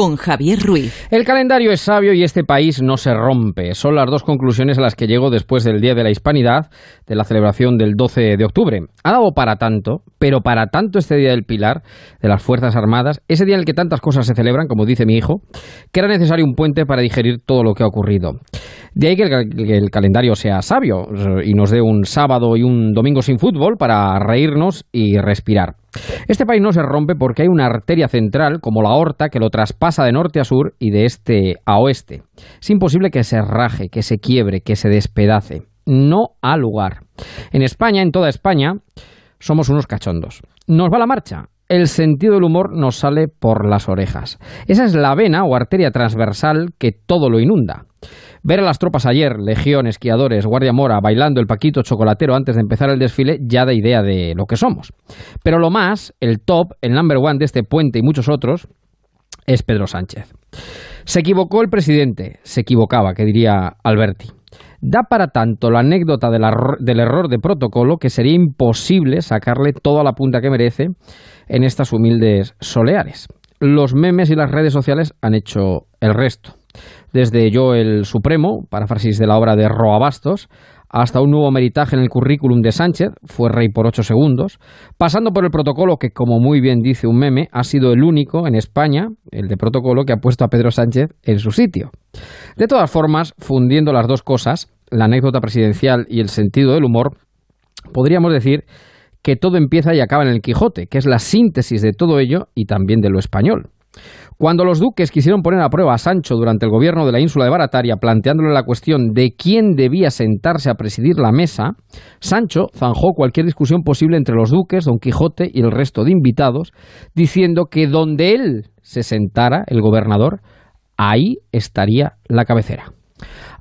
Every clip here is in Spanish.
con Javier Ruiz. El calendario es sabio y este país no se rompe. Son las dos conclusiones a las que llego después del Día de la Hispanidad, de la celebración del 12 de octubre. Ha dado para tanto, pero para tanto este Día del Pilar, de las Fuerzas Armadas, ese día en el que tantas cosas se celebran, como dice mi hijo, que era necesario un puente para digerir todo lo que ha ocurrido. De ahí que el, calendario sea sabio y nos dé un sábado y un domingo sin fútbol para reírnos y respirar. Este país no se rompe porque hay una arteria central, como la aorta, que lo traspasa de norte a sur y de este a oeste. Es imposible que se raje, que se quiebre, que se despedace. No ha lugar. En España, en toda España, somos unos cachondos. Nos va la marcha. El sentido del humor nos sale por las orejas. Esa es la vena o arteria transversal que todo lo inunda. Ver a las tropas ayer, legión, esquiadores, guardia mora, bailando el paquito chocolatero antes de empezar el desfile, ya da idea de lo que somos. Pero lo más, el top, el number one de este puente y muchos otros, es Pedro Sánchez. Se equivocó el presidente, se equivocaba, que diría Alberti. Da para tanto la anécdota del error de protocolo que sería imposible sacarle toda la punta que merece en estas humildes soleares. Los memes y las redes sociales han hecho el resto desde Yo el Supremo, paráfrasis de la obra de Roa Bastos, hasta un nuevo meritaje en el currículum de Sánchez, fue rey por ocho segundos, pasando por el protocolo que, como muy bien dice un meme, ha sido el único en España, el de protocolo, que ha puesto a Pedro Sánchez en su sitio. De todas formas, fundiendo las dos cosas, la anécdota presidencial y el sentido del humor, podríamos decir que todo empieza y acaba en el Quijote, que es la síntesis de todo ello y también de lo español. Cuando los duques quisieron poner a prueba a Sancho durante el gobierno de la ínsula de Barataria, planteándole la cuestión de quién debía sentarse a presidir la mesa, Sancho zanjó cualquier discusión posible entre los duques, Don Quijote y el resto de invitados, diciendo que donde él se sentara, el gobernador, ahí estaría la cabecera.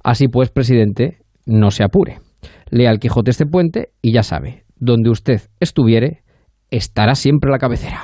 Así pues, presidente, no se apure. Lea al Quijote este puente y ya sabe, donde usted estuviere, estará siempre la cabecera.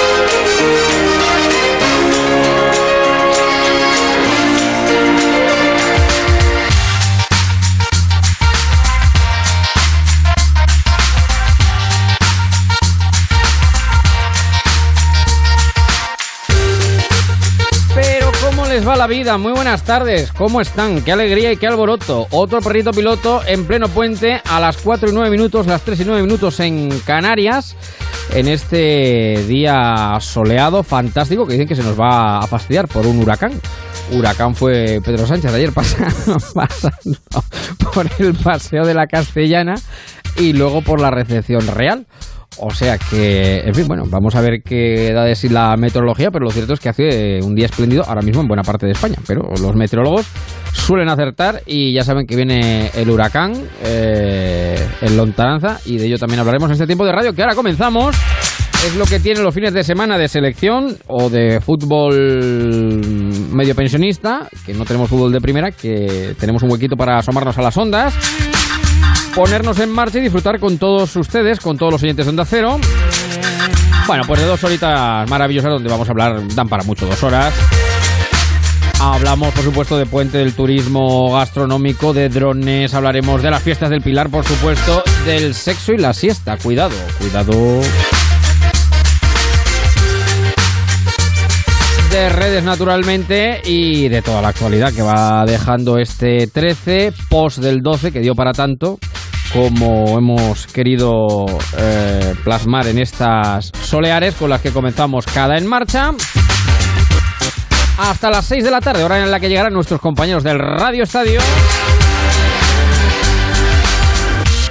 Les va la vida? Muy buenas tardes, ¿cómo están? Qué alegría y qué alboroto. Otro perrito piloto en pleno puente a las 4 y 9 minutos, las 3 y 9 minutos en Canarias, en este día soleado, fantástico, que dicen que se nos va a fastidiar por un huracán. Huracán fue Pedro Sánchez ayer pasando, pasando por el paseo de la Castellana y luego por la recepción real. O sea que, en fin, bueno, vamos a ver qué da de sí la meteorología, pero lo cierto es que hace un día espléndido ahora mismo en buena parte de España. Pero los meteorólogos suelen acertar y ya saben que viene el huracán, eh, el lontananza, y de ello también hablaremos en este tiempo de radio que ahora comenzamos. Es lo que tienen los fines de semana de selección o de fútbol medio pensionista, que no tenemos fútbol de primera, que tenemos un huequito para asomarnos a las ondas ponernos en marcha y disfrutar con todos ustedes, con todos los oyentes de Onda Cero. Bueno, pues de dos horitas maravillosas donde vamos a hablar, dan para mucho, dos horas. Hablamos, por supuesto, de puente del turismo gastronómico, de drones, hablaremos de las fiestas del Pilar, por supuesto, del sexo y la siesta. Cuidado, cuidado. de redes naturalmente y de toda la actualidad que va dejando este 13, post del 12 que dio para tanto como hemos querido eh, plasmar en estas soleares con las que comenzamos cada en marcha. Hasta las 6 de la tarde, hora en la que llegarán nuestros compañeros del Radio Estadio.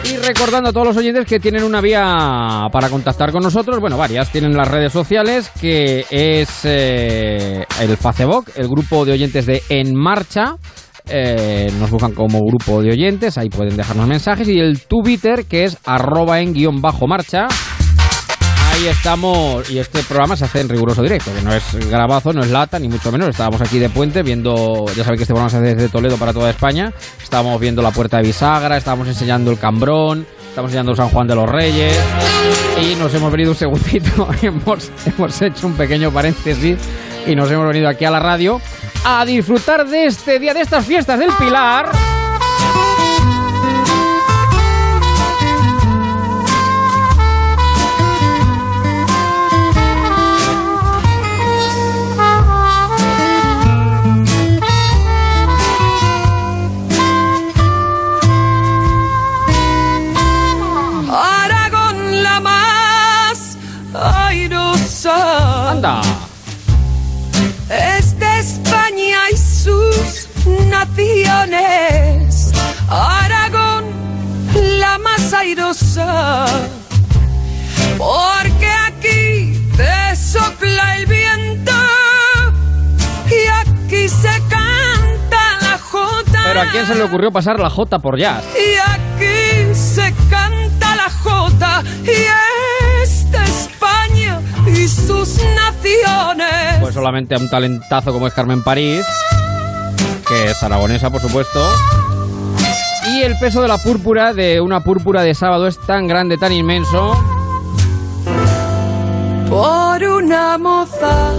Y recordando a todos los oyentes que tienen una vía para contactar con nosotros, bueno, varias, tienen las redes sociales, que es eh, el Facebook, el grupo de oyentes de En Marcha, eh, nos buscan como grupo de oyentes, ahí pueden dejarnos mensajes. Y el Twitter, que es arroba en guion bajo marcha. Ahí estamos, y este programa se hace en riguroso directo, que no es grabazo, no es lata, ni mucho menos. Estábamos aquí de puente viendo, ya saben que este programa se hace desde Toledo para toda España. Estábamos viendo la puerta de bisagra, estábamos enseñando el cambrón, estamos enseñando San Juan de los Reyes y nos hemos venido un segundito, hemos, hemos hecho un pequeño paréntesis y nos hemos venido aquí a la radio a disfrutar de este día, de estas fiestas del Pilar. Anda. es de España y sus naciones. Aragón la más airosa porque aquí te sopla el viento y aquí se canta la jota. Pero a quién se le ocurrió pasar la J por jazz. Y aquí se canta la jota y es de España y sus naciones. Pues solamente a un talentazo como es Carmen París, que es aragonesa, por supuesto. Y el peso de la púrpura, de una púrpura de sábado, es tan grande, tan inmenso, Por una moza.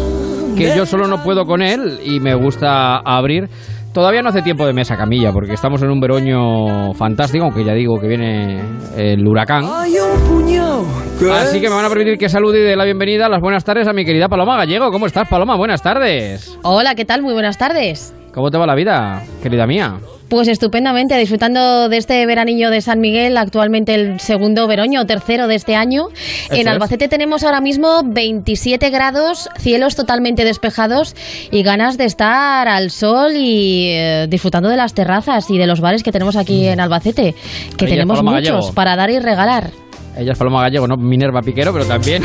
que yo solo no puedo con él y me gusta abrir. Todavía no hace tiempo de mesa, Camilla, porque estamos en un veroño fantástico, aunque ya digo que viene el huracán. Hay un puñado. Así que me van a permitir que salude y dé la bienvenida, las buenas tardes a mi querida Paloma Gallego. ¿Cómo estás, Paloma? Buenas tardes. Hola, ¿qué tal? Muy buenas tardes. ¿Cómo te va la vida, querida mía? Pues estupendamente, disfrutando de este veranillo de San Miguel, actualmente el segundo veroño, tercero de este año. Eso en es. Albacete tenemos ahora mismo 27 grados, cielos totalmente despejados y ganas de estar al sol y eh, disfrutando de las terrazas y de los bares que tenemos aquí en Albacete, que Ella es tenemos muchos Gallego. para dar y regalar. Ella es Paloma Gallego, no Minerva Piquero, pero también.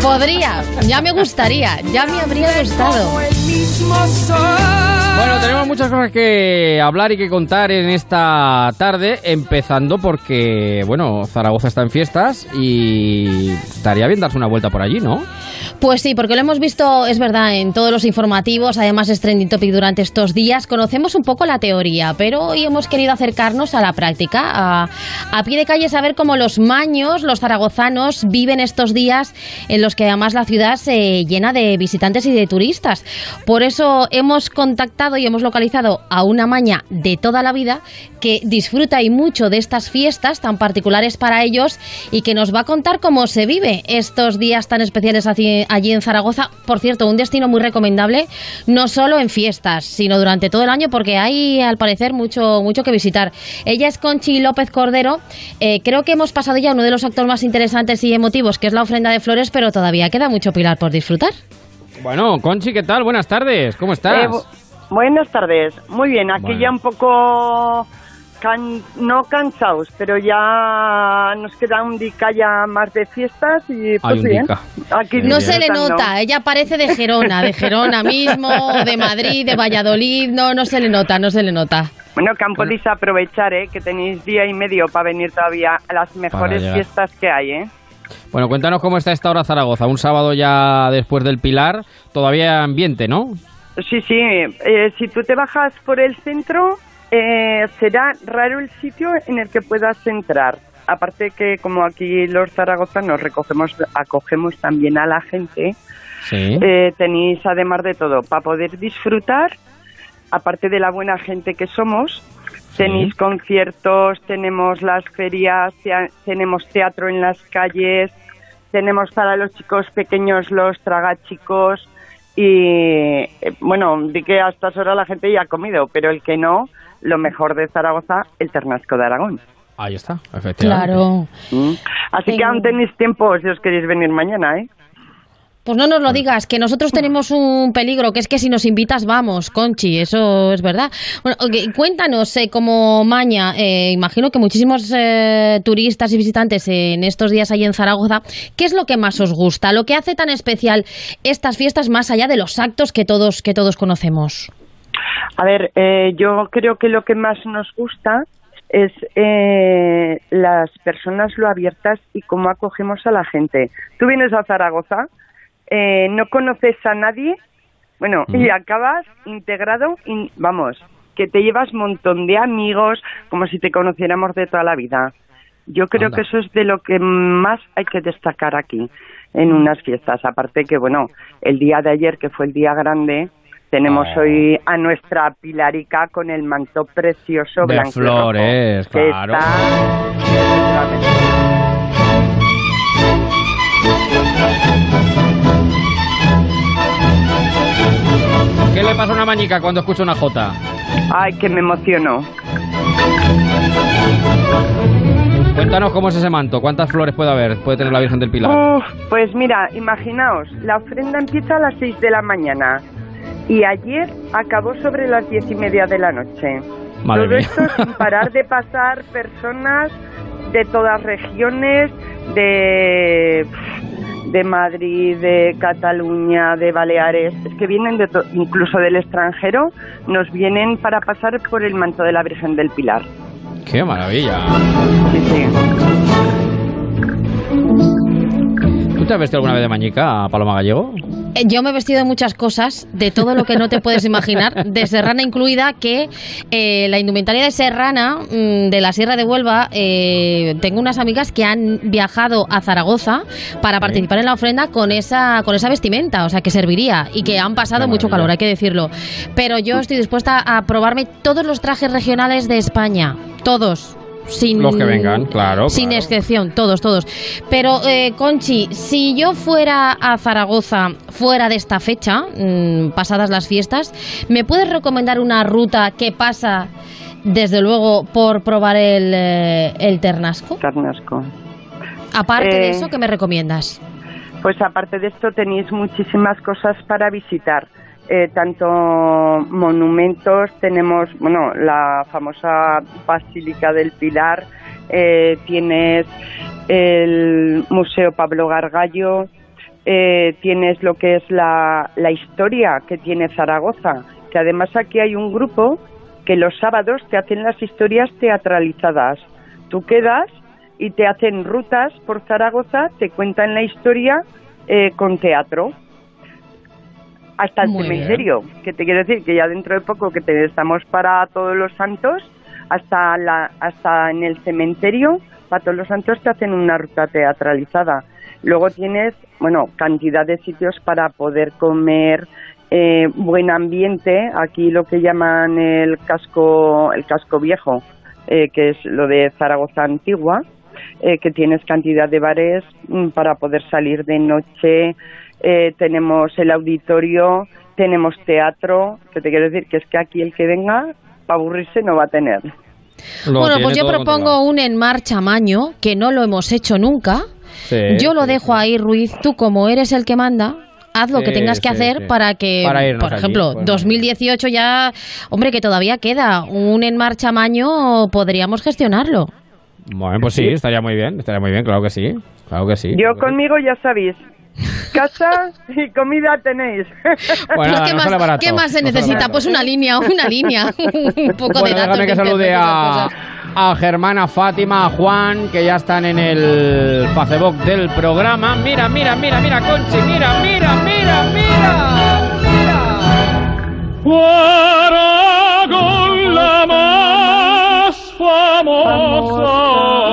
Podría, ya me gustaría, ya me habría gustado. Como el mismo sol. Bueno, tenemos muchas cosas que hablar y que contar en esta tarde, empezando porque, bueno, Zaragoza está en fiestas y estaría bien darse una vuelta por allí, ¿no? Pues sí, porque lo hemos visto, es verdad, en todos los informativos, además es trending topic durante estos días. Conocemos un poco la teoría, pero hoy hemos querido acercarnos a la práctica, a, a pie de calle saber cómo los maños, los zaragozanos, viven estos días en los que además la ciudad se llena de visitantes y de turistas. Por eso hemos contactado y hemos localizado a una maña de toda la vida que disfruta y mucho de estas fiestas tan particulares para ellos y que nos va a contar cómo se vive estos días tan especiales allí, allí en Zaragoza. Por cierto, un destino muy recomendable, no solo en fiestas, sino durante todo el año, porque hay al parecer mucho, mucho que visitar. Ella es Conchi López Cordero. Eh, creo que hemos pasado ya uno de los actos más interesantes y emotivos, que es la ofrenda de flores, pero todavía queda mucho pilar por disfrutar. Bueno, Conchi, ¿qué tal? Buenas tardes, ¿cómo estás? Eh, buenas tardes. Muy bien, aquí Bueno. ya un poco can- no cansados, pero ya nos queda un dica ya más de fiestas y pues Hay un bien. dica. Aquí No se le nota, ella parece de Gerona, de Gerona mismo, de Madrid, de Valladolid, no, no se le nota, no se le nota. Bueno, que han podéis aprovechar, ¿eh? que tenéis día y medio para venir todavía a las mejores fiestas que hay. ¿eh? Bueno, cuéntanos cómo está esta hora Zaragoza. Un sábado ya después del Pilar, todavía ambiente, ¿no? Sí, sí, eh, si tú te bajas por el centro, eh, será raro el sitio en el que puedas entrar. Aparte que como aquí los zaragozanos recogemos, acogemos también a la gente, Sí. eh, tenéis además de todo, para poder disfrutar, aparte de la buena gente que somos, tenéis conciertos, tenemos las ferias, tenemos teatro en las calles, tenemos para los chicos pequeños los tragachicos y eh, bueno, di que a estas horas la gente ya ha comido, pero el que no, lo mejor de Zaragoza, el Ternasco de Aragón. Ahí está, efectivamente. Claro. ¿Mm? Así que aún tenéis tiempo si os queréis venir mañana, ¿eh? Pues no nos lo digas, que nosotros tenemos un peligro, que es que si nos invitas vamos, Conchi, eso es verdad. Bueno, ok, cuéntanos, eh, como Maña, eh, imagino que muchísimos eh, turistas y visitantes en estos días ahí en Zaragoza, ¿qué es lo que más os gusta? Lo que hace tan especial estas fiestas más allá de los actos que todos, que todos conocemos. A ver, eh, yo creo que lo que más nos gusta es eh, las personas lo abiertas y cómo acogemos a la gente. Tú vienes a Zaragoza, eh, no conoces a nadie, bueno, y acabas integrado, y, vamos, que te llevas un montón de amigos, como si te conociéramos de toda la vida. Yo creo Anda. que eso es de lo que más hay que destacar aquí en unas fiestas. Aparte que, bueno, el día de ayer, que fue el día grande, tenemos Oh. hoy a nuestra Pilarica con el manto precioso De blanco flores, rojo, que está- ¿Qué le pasa a una mañica cuando escucha una jota? Ay, que me emociono. Cuéntanos cómo es ese manto, cuántas flores puede haber, puede tener la Virgen del Pilar. Uf, pues mira, imaginaos, la ofrenda empieza a las 6 de la mañana y ayer acabó sobre las diez y media de la noche. Madre Todo mía. esto sin parar de pasar personas de todas regiones, de, de Madrid, de Cataluña, de Baleares, es que vienen de to- incluso del extranjero, nos vienen para pasar por el manto de la Virgen del Pilar. ¡Qué maravilla! Sí, sí. ¿Tú te has vestido alguna vez de mañica, Paloma Gallego? Eh, Yo me he vestido de muchas cosas, de todo lo que no te puedes imaginar, de serrana incluida, que eh, la indumentaria de serrana mm, de la Sierra de Huelva, eh, tengo unas amigas que han viajado a Zaragoza para participar en la ofrenda con esa, con esa vestimenta, o sea, que serviría y que han pasado mucho calor, hay que decirlo. Pero yo estoy dispuesta a probarme todos los trajes regionales de España, todos. Sin, Los que vengan, claro, Sin claro. excepción, todos, todos. Pero, eh, Conchi, si yo fuera a Zaragoza fuera de esta fecha, mm, pasadas las fiestas, ¿me puedes recomendar una ruta que pasa, desde luego, por probar el, eh, el ternasco? Carnasco. Aparte de Eh, eso, ¿qué me recomiendas? Pues aparte de esto tenéis muchísimas cosas para visitar. Eh, tanto monumentos, tenemos, bueno, la famosa Basílica del Pilar, eh, tienes el Museo Pablo Gargallo, eh, tienes lo que es la, historia que tiene Zaragoza, que además aquí hay un grupo que los sábados te hacen las historias teatralizadas. Tú quedas y te hacen rutas por Zaragoza, te cuentan la historia eh, con teatro. Hasta el Muy bien. cementerio, que te quiero decir que ya dentro de poco que te estamos para todos los santos, hasta, la, hasta en el cementerio, para todos los santos te hacen una ruta teatralizada. Luego tienes, bueno, cantidad de sitios para poder comer, eh, buen ambiente, aquí lo que llaman el casco, el casco viejo, eh, que es lo de Zaragoza antigua, eh, que tienes cantidad de bares mm, para poder salir de noche, eh, tenemos el auditorio, tenemos teatro, que te quiero decir que es que aquí el que venga, para aburrirse no va a tener. Lo bueno, pues yo propongo controlado. un En Marcha Maño, que no lo hemos hecho nunca. Sí, yo lo sí, dejo sí. ahí, Ruiz. Tú, como eres el que manda, haz lo que Sí, tengas que sí, hacer sí. para que, Para por allí, ejemplo, pues, 2018 ya, hombre, que todavía queda un En Marcha Maño, podríamos gestionarlo. Bueno, pues sí, estaría muy bien, estaría muy bien, claro que sí. Claro que sí. Yo claro que sí. conmigo ya sabéis, casa y comida tenéis. Bueno, Pues, ¿qué, no más, sale barato, qué más se no necesita? barato. Pues una línea, una línea. un poco Bueno, de datos. déjame que de salude a, a Germán, a Fátima, a Juan, que ya están en el Facebook del programa. Mira, mira, mira, mira, Conchi, mira, mira, mira, mira, mira. Fuera con la más famosa.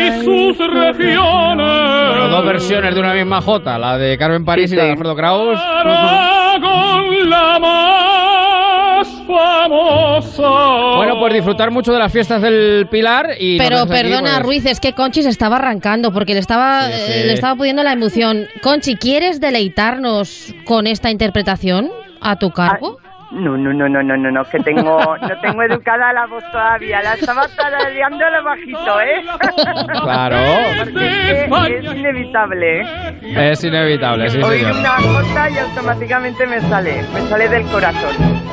Y sus regiones. Bueno, dos versiones de una misma Jota, la de Carmen París Sí, y la de sí. Alfredo Kraus. Con la más famosa. Bueno, pues disfrutar mucho de las fiestas del Pilar y Pero perdona, pues, Ruiz, es que Conchi se estaba arrancando porque le estaba, Sí, sí. eh, le estaba pudiendo la emoción. Conchi, ¿quieres deleitarnos con esta interpretación a tu cargo? No, no, no, no, no, no, no, que tengo, no tengo educada la voz todavía, la estaba tarareando lo bajito, ¿eh? Claro. Porque es, inevitable, ¿eh? Es inevitable, sí, Oír señor. una jota y automáticamente me sale, me sale del corazón.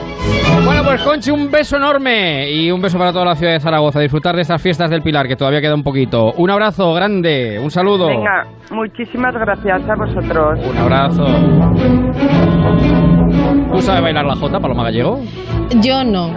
Bueno, pues Conchi, un beso enorme y un beso para toda la ciudad de Zaragoza. Disfrutar de estas fiestas del Pilar, que todavía queda un poquito. Un abrazo grande, un saludo. Venga, muchísimas gracias a vosotros. Un abrazo. ¿Tú sabes bailar la jota, Paloma Gallego? Yo no.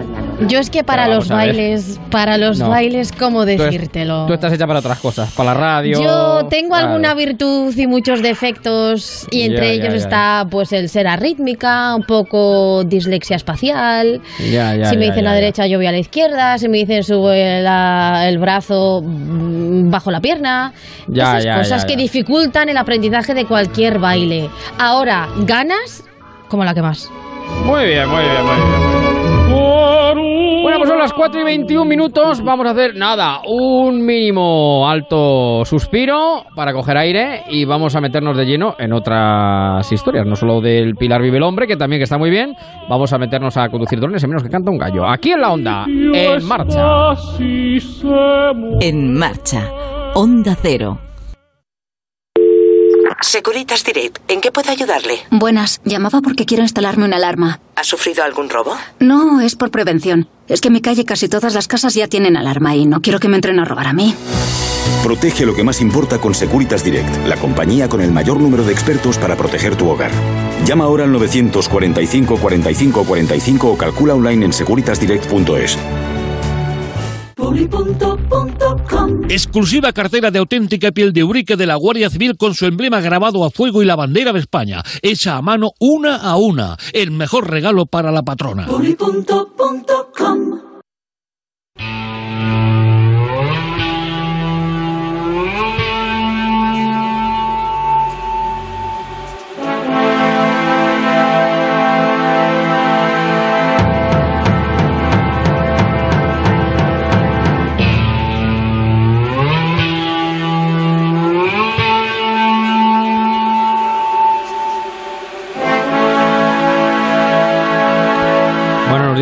Yo es que para los bailes, para los No. bailes, ¿cómo Tú es- decírtelo? Tú estás hecha para otras cosas, para la radio. Yo tengo claro. alguna virtud y muchos defectos y entre Ya, ellos ya. está pues el ser arrítmica, un poco dislexia espacial. Si me dicen la derecha yo voy a la izquierda, si me dicen sube la- el brazo mm, bajo la pierna. Ya, Esas cosas que dificultan el aprendizaje de cualquier baile. Ahora, ganas como la que más. Muy bien, muy bien, muy bien. Bueno, pues son las 4 y 21 minutos. Vamos a hacer nada, un mínimo alto suspiro para coger aire y vamos a meternos de lleno en otras historias. No solo del Pilar Vive el Hombre, que también que está muy bien. Vamos a meternos a conducir drones, en menos que canta un gallo. Aquí en la onda, en marcha. En marcha. Onda Cero. Securitas Direct, ¿en qué puedo ayudarle? Buenas, llamaba porque quiero instalarme una alarma. ¿Ha sufrido algún robo? No, es por prevención. Es que en mi calle casi todas las casas ya tienen alarma y no quiero que me entren a robar a mí. Protege lo que más importa con Securitas Direct, la compañía con el mayor número de expertos para proteger tu hogar. Llama ahora al 945 45 45 o calcula online en securitasdirect.es. Exclusiva cartera de auténtica piel de urique de la Guardia Civil con su emblema grabado a fuego y la bandera de España, hecha a mano una a una. El mejor regalo para la patrona.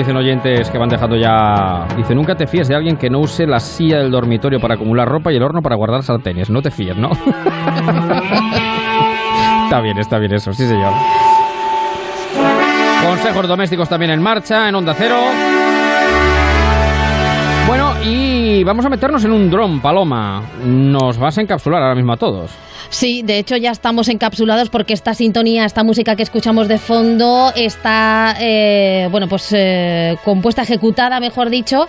Dicen oyentes que van dejando ya. Dice: Nunca te fíes de alguien que no use la silla del dormitorio para acumular ropa y el horno para guardar sartenes. No te fíes, ¿no? está bien, está bien eso, sí, señor. Consejos domésticos también en marcha, en Onda Cero. Bueno, y vamos a meternos en un dron, Paloma. Nos vas a encapsular ahora mismo a todos. Sí, de hecho ya estamos encapsulados porque esta sintonía, esta música que escuchamos de fondo está, eh, bueno, pues eh, compuesta, ejecutada, mejor dicho,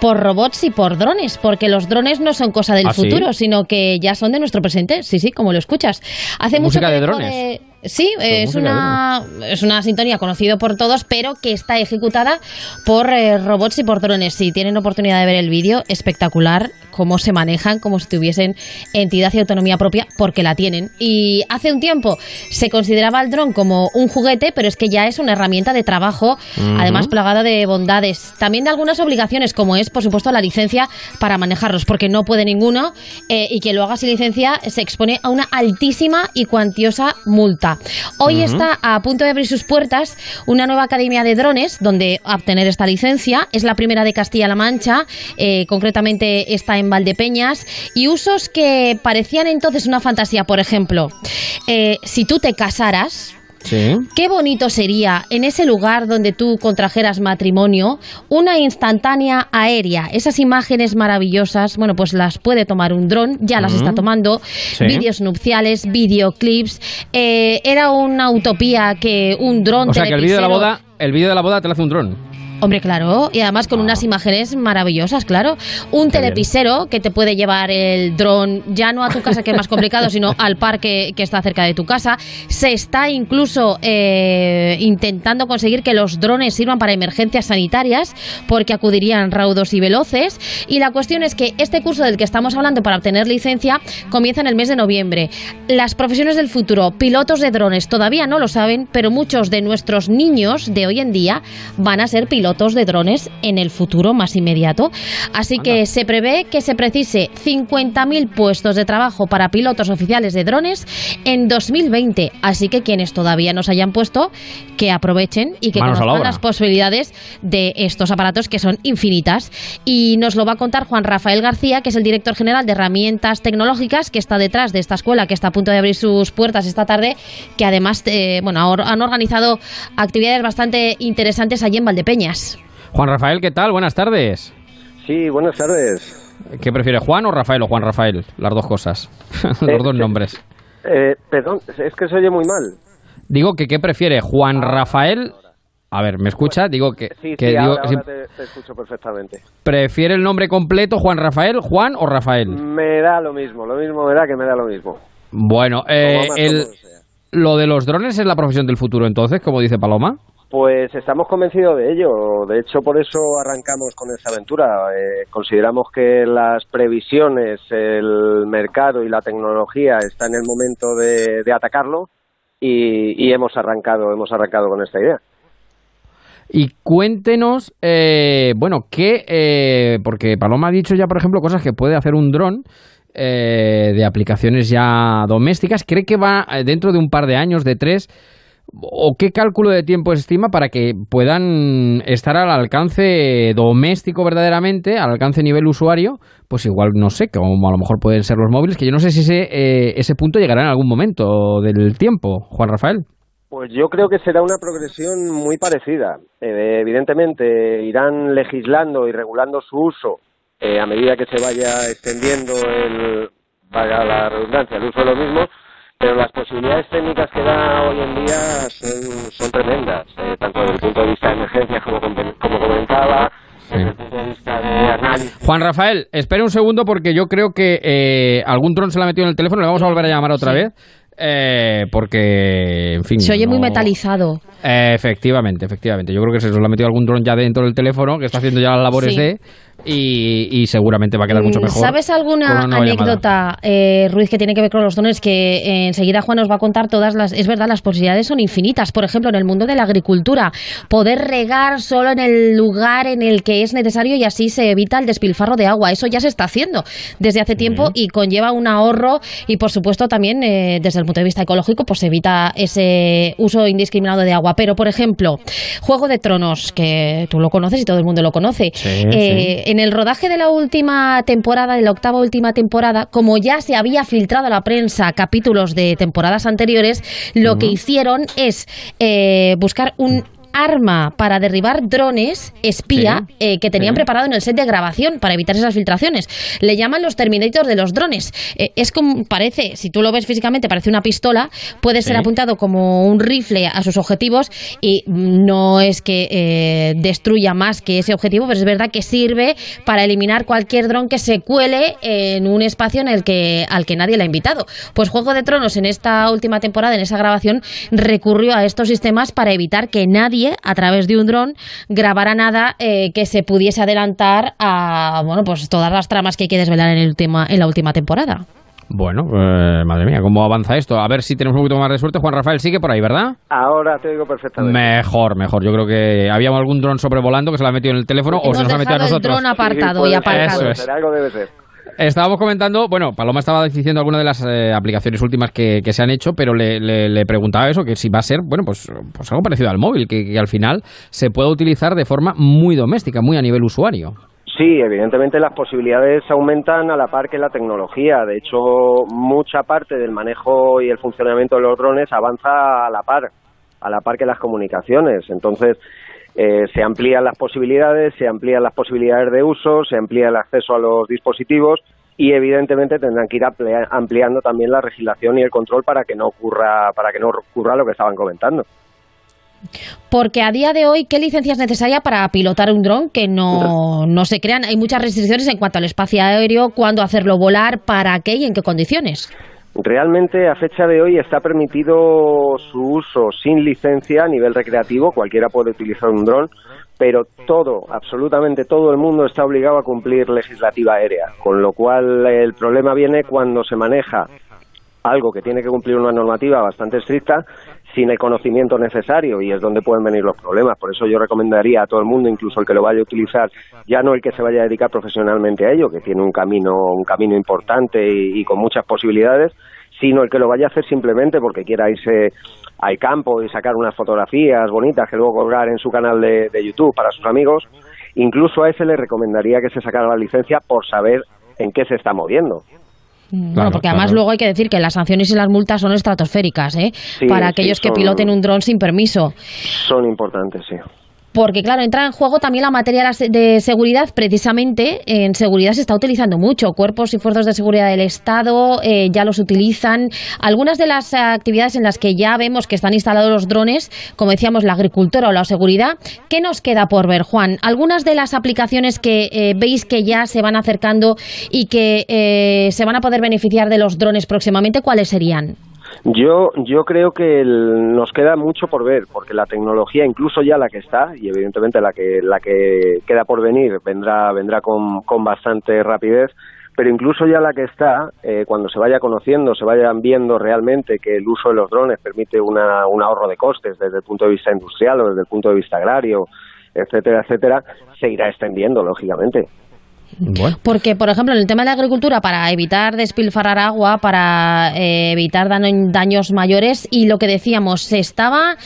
por robots y por drones, porque los drones no son cosa del ¿Ah, sí? futuro, sino que ya son de nuestro presente. Sí, sí, como lo escuchas. Hace mucho Música de drones. de- Sí, es una, es una sintonía conocida por todos, pero que está ejecutada por eh, robots y por drones. Si tienen oportunidad de ver el vídeo, espectacular cómo se manejan, como si tuviesen entidad y autonomía propia, porque la tienen. Y hace un tiempo se consideraba el dron como un juguete, pero es que ya es una herramienta de trabajo, además plagada de bondades. También de algunas obligaciones, como es, por supuesto, la licencia para manejarlos, porque no puede ninguno, eh, y quien lo haga sin licencia se expone a una altísima y cuantiosa multa. Hoy está a punto de abrir sus puertas una nueva academia de drones donde obtener esta licencia. Es la primera de Castilla-La Mancha, eh, concretamente está en Valdepeñas, y usos que parecían entonces una fantasía. Por ejemplo, eh, si tú te casaras, Sí. Qué bonito sería en ese lugar donde tú contrajeras matrimonio una instantánea aérea. Esas imágenes maravillosas, bueno, pues las puede tomar un dron, ya las está tomando. Sí. Vídeos nupciales, videoclips. Eh, era una utopía que un dron O sea que el vídeo de la boda, el vídeo de la boda te lo hace un dron. Hombre, claro, y además con unas imágenes maravillosas, claro. Un Qué bien. telepisero que te puede llevar el dron ya no a tu casa, que es más complicado, sino al parque que está cerca de tu casa. Se está incluso eh, intentando conseguir que los drones sirvan para emergencias sanitarias, porque acudirían raudos y veloces. Y la cuestión es que este curso del que estamos hablando para obtener licencia comienza en el mes de noviembre. Las profesiones del futuro, pilotos de drones, todavía no lo saben, pero muchos de nuestros niños de hoy en día van a ser pilotos de drones en el futuro más inmediato. Así que se prevé que se precise 50.000 puestos de trabajo para pilotos oficiales de drones en 2020. Así que quienes todavía no se hayan puesto, que aprovechen y que Manos conozcan las posibilidades de estos aparatos que son infinitas. Y nos lo va a contar Juan Rafael García, que es el director general de herramientas tecnológicas, que está detrás de esta escuela, que está a punto de abrir sus puertas esta tarde, que además eh, bueno, han organizado actividades bastante interesantes allí en Valdepeñas. Juan Rafael, ¿qué tal? Buenas tardes. Sí, buenas tardes. ¿Qué prefiere, Juan o Rafael o Juan Rafael? Las dos cosas. Los dos nombres. Eh, perdón, es que se oye muy mal. Digo que ¿qué prefiere, Juan Rafael A ver, ¿me escucha? Digo que... Sí, que sí, digo, ahora, si- ahora te, te escucho perfectamente. ¿Prefiere el nombre completo Juan Rafael, Juan o Rafael? Me da lo mismo, lo mismo me da que me da lo mismo. Bueno, eh, el, lo de los drones es la profesión del futuro entonces, como dice Paloma. Pues estamos convencidos de ello. De hecho, por eso arrancamos con esta aventura. Eh, consideramos que las previsiones, el mercado y la tecnología están en el momento de, atacarlo y, y hemos arrancado, hemos arrancado con esta idea. Y cuéntenos, eh, bueno, qué, eh, porque Paloma ha dicho ya, por ejemplo, cosas que puede hacer un dron eh, de aplicaciones ya domésticas. ¿Cree que va eh, dentro de un par de años, de tres? ¿O qué cálculo de tiempo estima para que puedan estar al alcance doméstico verdaderamente, al alcance nivel usuario? Pues igual, no sé, como a lo mejor pueden ser los móviles, que yo no sé si ese, eh, ese punto llegará en algún momento del tiempo, Juan Rafael. Pues yo creo que será una progresión muy parecida. Eh, evidentemente irán legislando y regulando su uso eh, a medida que se vaya extendiendo el, la redundancia, el uso de lo mismo, pero las posibilidades técnicas que da hoy en día son, son tremendas, eh, tanto desde el punto de vista de emergencias como, com- como comentaba, desde el punto de vista de análisis. Juan Rafael, espere un segundo porque yo creo que eh, algún dron se le ha metido en el teléfono, le vamos a volver a llamar otra vez. eh, porque, en fin. Se oye muy metalizado. Eh, efectivamente, efectivamente. Yo creo que se lo ha metido algún dron ya dentro del teléfono que está haciendo ya las labores Sí. de. Y, y seguramente va a quedar mucho Mm, mejor. ¿Sabes alguna anécdota, eh, Ruiz, que tiene que ver con los dones que eh, enseguida Juan nos va a contar todas las... Es verdad, las posibilidades son infinitas. Por ejemplo, en el mundo de la agricultura, poder regar solo en el lugar en el que es necesario y así se evita el despilfarro de agua. Eso ya se está haciendo desde hace tiempo y conlleva un ahorro y, por supuesto, también eh, desde el punto de vista ecológico, pues evita ese uso indiscriminado de agua. Pero, por ejemplo, Juego de Tronos, que tú lo conoces y todo el mundo lo conoce. Sí, Eh, En el rodaje de la última temporada, de la octava última temporada, como ya se había filtrado a la prensa capítulos de temporadas anteriores, lo que hicieron es eh, buscar un arma para derribar drones espía Sí, eh, que tenían sí. preparado en el set de grabación para evitar esas filtraciones. Le llaman los Terminators de los drones. Eh, es como parece, si tú lo ves físicamente, parece una pistola, puede ser apuntado como un rifle a sus objetivos y no es que eh, destruya más que ese objetivo, pero es verdad que sirve para eliminar cualquier dron que se cuele en un espacio en el que al que nadie le ha invitado. Pues Juego de Tronos en esta última temporada, en esa grabación, recurrió a estos sistemas para evitar que nadie a través de un dron grabara nada eh, que se pudiese adelantar a bueno pues todas las tramas que hay que desvelar en el última en la última temporada. Bueno, eh, madre mía, ¿cómo avanza esto? A ver si tenemos un poquito más de suerte. Juan Rafael sigue por ahí, ¿verdad? Ahora te digo perfectamente. Mejor, mejor. Yo creo que había algún dron sobrevolando que se lo ha metido en el teléfono o se nos ha metido a el nosotros. dron apartado y aparcado. Eso es. Algo debe ser. Estábamos comentando, bueno, Paloma estaba diciendo algunas de las eh, aplicaciones últimas que, que se han hecho, pero le, le- preguntaba eso, que si va a ser, bueno, pues, pues algo parecido al móvil, que, que al final se pueda utilizar de forma muy doméstica, muy a nivel usuario. Sí, evidentemente las posibilidades aumentan a la par que la tecnología. De hecho, mucha parte del manejo y el funcionamiento de los drones avanza a la par, a la par que las comunicaciones. Entonces, eh, se amplían las posibilidades, se amplían las posibilidades de uso, se amplía el acceso a los dispositivos y evidentemente tendrán que ir ampliando también la legislación y el control para que no ocurra para que no ocurra lo que estaban comentando. Porque a día de hoy, ¿qué licencia es necesaria para pilotar un dron? Que no, no se crean. Hay muchas restricciones en cuanto al espacio aéreo, cuándo hacerlo volar, para qué y en qué condiciones. Realmente a fecha de hoy está permitido su uso sin licencia a nivel recreativo, cualquiera puede utilizar un dron, pero todo, absolutamente todo el mundo está obligado a cumplir legislativa aérea, con lo cual el problema viene cuando se maneja algo que tiene que cumplir una normativa bastante estricta sin el conocimiento necesario y es donde pueden venir los problemas. Por eso yo recomendaría a todo el mundo, incluso el que lo vaya a utilizar, ya no el que se vaya a dedicar profesionalmente a ello, que tiene un camino, un camino importante y, con muchas posibilidades, sino el que lo vaya a hacer simplemente porque quiera irse al campo y sacar unas fotografías bonitas que luego colgar en su canal de, de YouTube para sus amigos. Incluso a ese le recomendaría que se sacara la licencia por saber en qué se está moviendo. Bueno, porque además claro. luego hay que decir que las sanciones y las multas son estratosféricas, ¿eh? Sí, Para sí, aquellos que piloten un dron sin permiso. Son importantes, sí. Porque claro, entra en juego también la materia de seguridad, precisamente en seguridad se está utilizando mucho, cuerpos y fuerzas de seguridad del Estado eh, ya los utilizan. Algunas de las actividades en las que ya vemos que están instalados los drones, como decíamos, la agricultura o la seguridad, ¿qué nos queda por ver, Juan? Algunas de las aplicaciones que eh, veis que ya se van acercando y que eh, se van a poder beneficiar de los drones próximamente, ¿cuáles serían? Yo, yo creo que nos queda mucho por ver, porque la tecnología, incluso ya la que está, y evidentemente la que, la que queda por venir, vendrá, vendrá con, con bastante rapidez, pero incluso ya la que está, eh, cuando se vaya conociendo, se vayan viendo realmente que el uso de los drones permite una, un ahorro de costes desde el punto de vista industrial o desde el punto de vista agrario, etcétera, etcétera, se irá extendiendo, lógicamente. Porque, por ejemplo, en el tema de la agricultura, para evitar despilfarrar agua, para eh, evitar daños mayores, y lo que decíamos, se estaba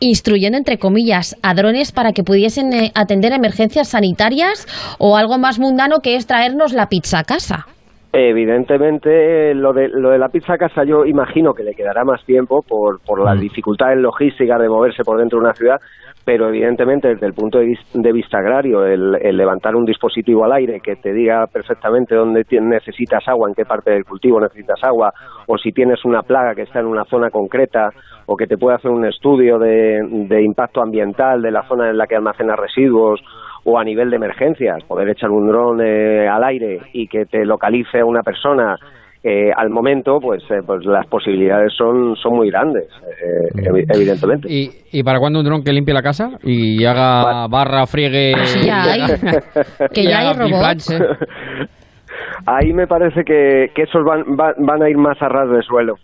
instruyendo, entre comillas, a drones para que pudiesen eh, atender emergencias sanitarias o algo más mundano que es traernos la pizza a casa. Evidentemente, lo de, lo de la pizza a casa yo imagino que le quedará más tiempo por, por las mm. dificultades logísticas de moverse por dentro de una ciudad, pero evidentemente desde el punto de vista agrario, el, levantar un dispositivo al aire que te diga perfectamente dónde necesitas agua, en qué parte del cultivo necesitas agua, o si tienes una plaga que está en una zona concreta, o que te puede hacer un estudio de, impacto ambiental de la zona en la que almacenas residuos, o a nivel de emergencias, poder echar un dron eh, al aire y que te localice una persona eh, al momento, pues, eh, pues las posibilidades son, son muy grandes, eh, evidentemente. ¿Y, ¿Y para cuándo un dron que limpie la casa y haga barra, friegue? ya hay. que ya hay robots. Ahí me parece que, que esos van, van, a ir más a ras de suelo.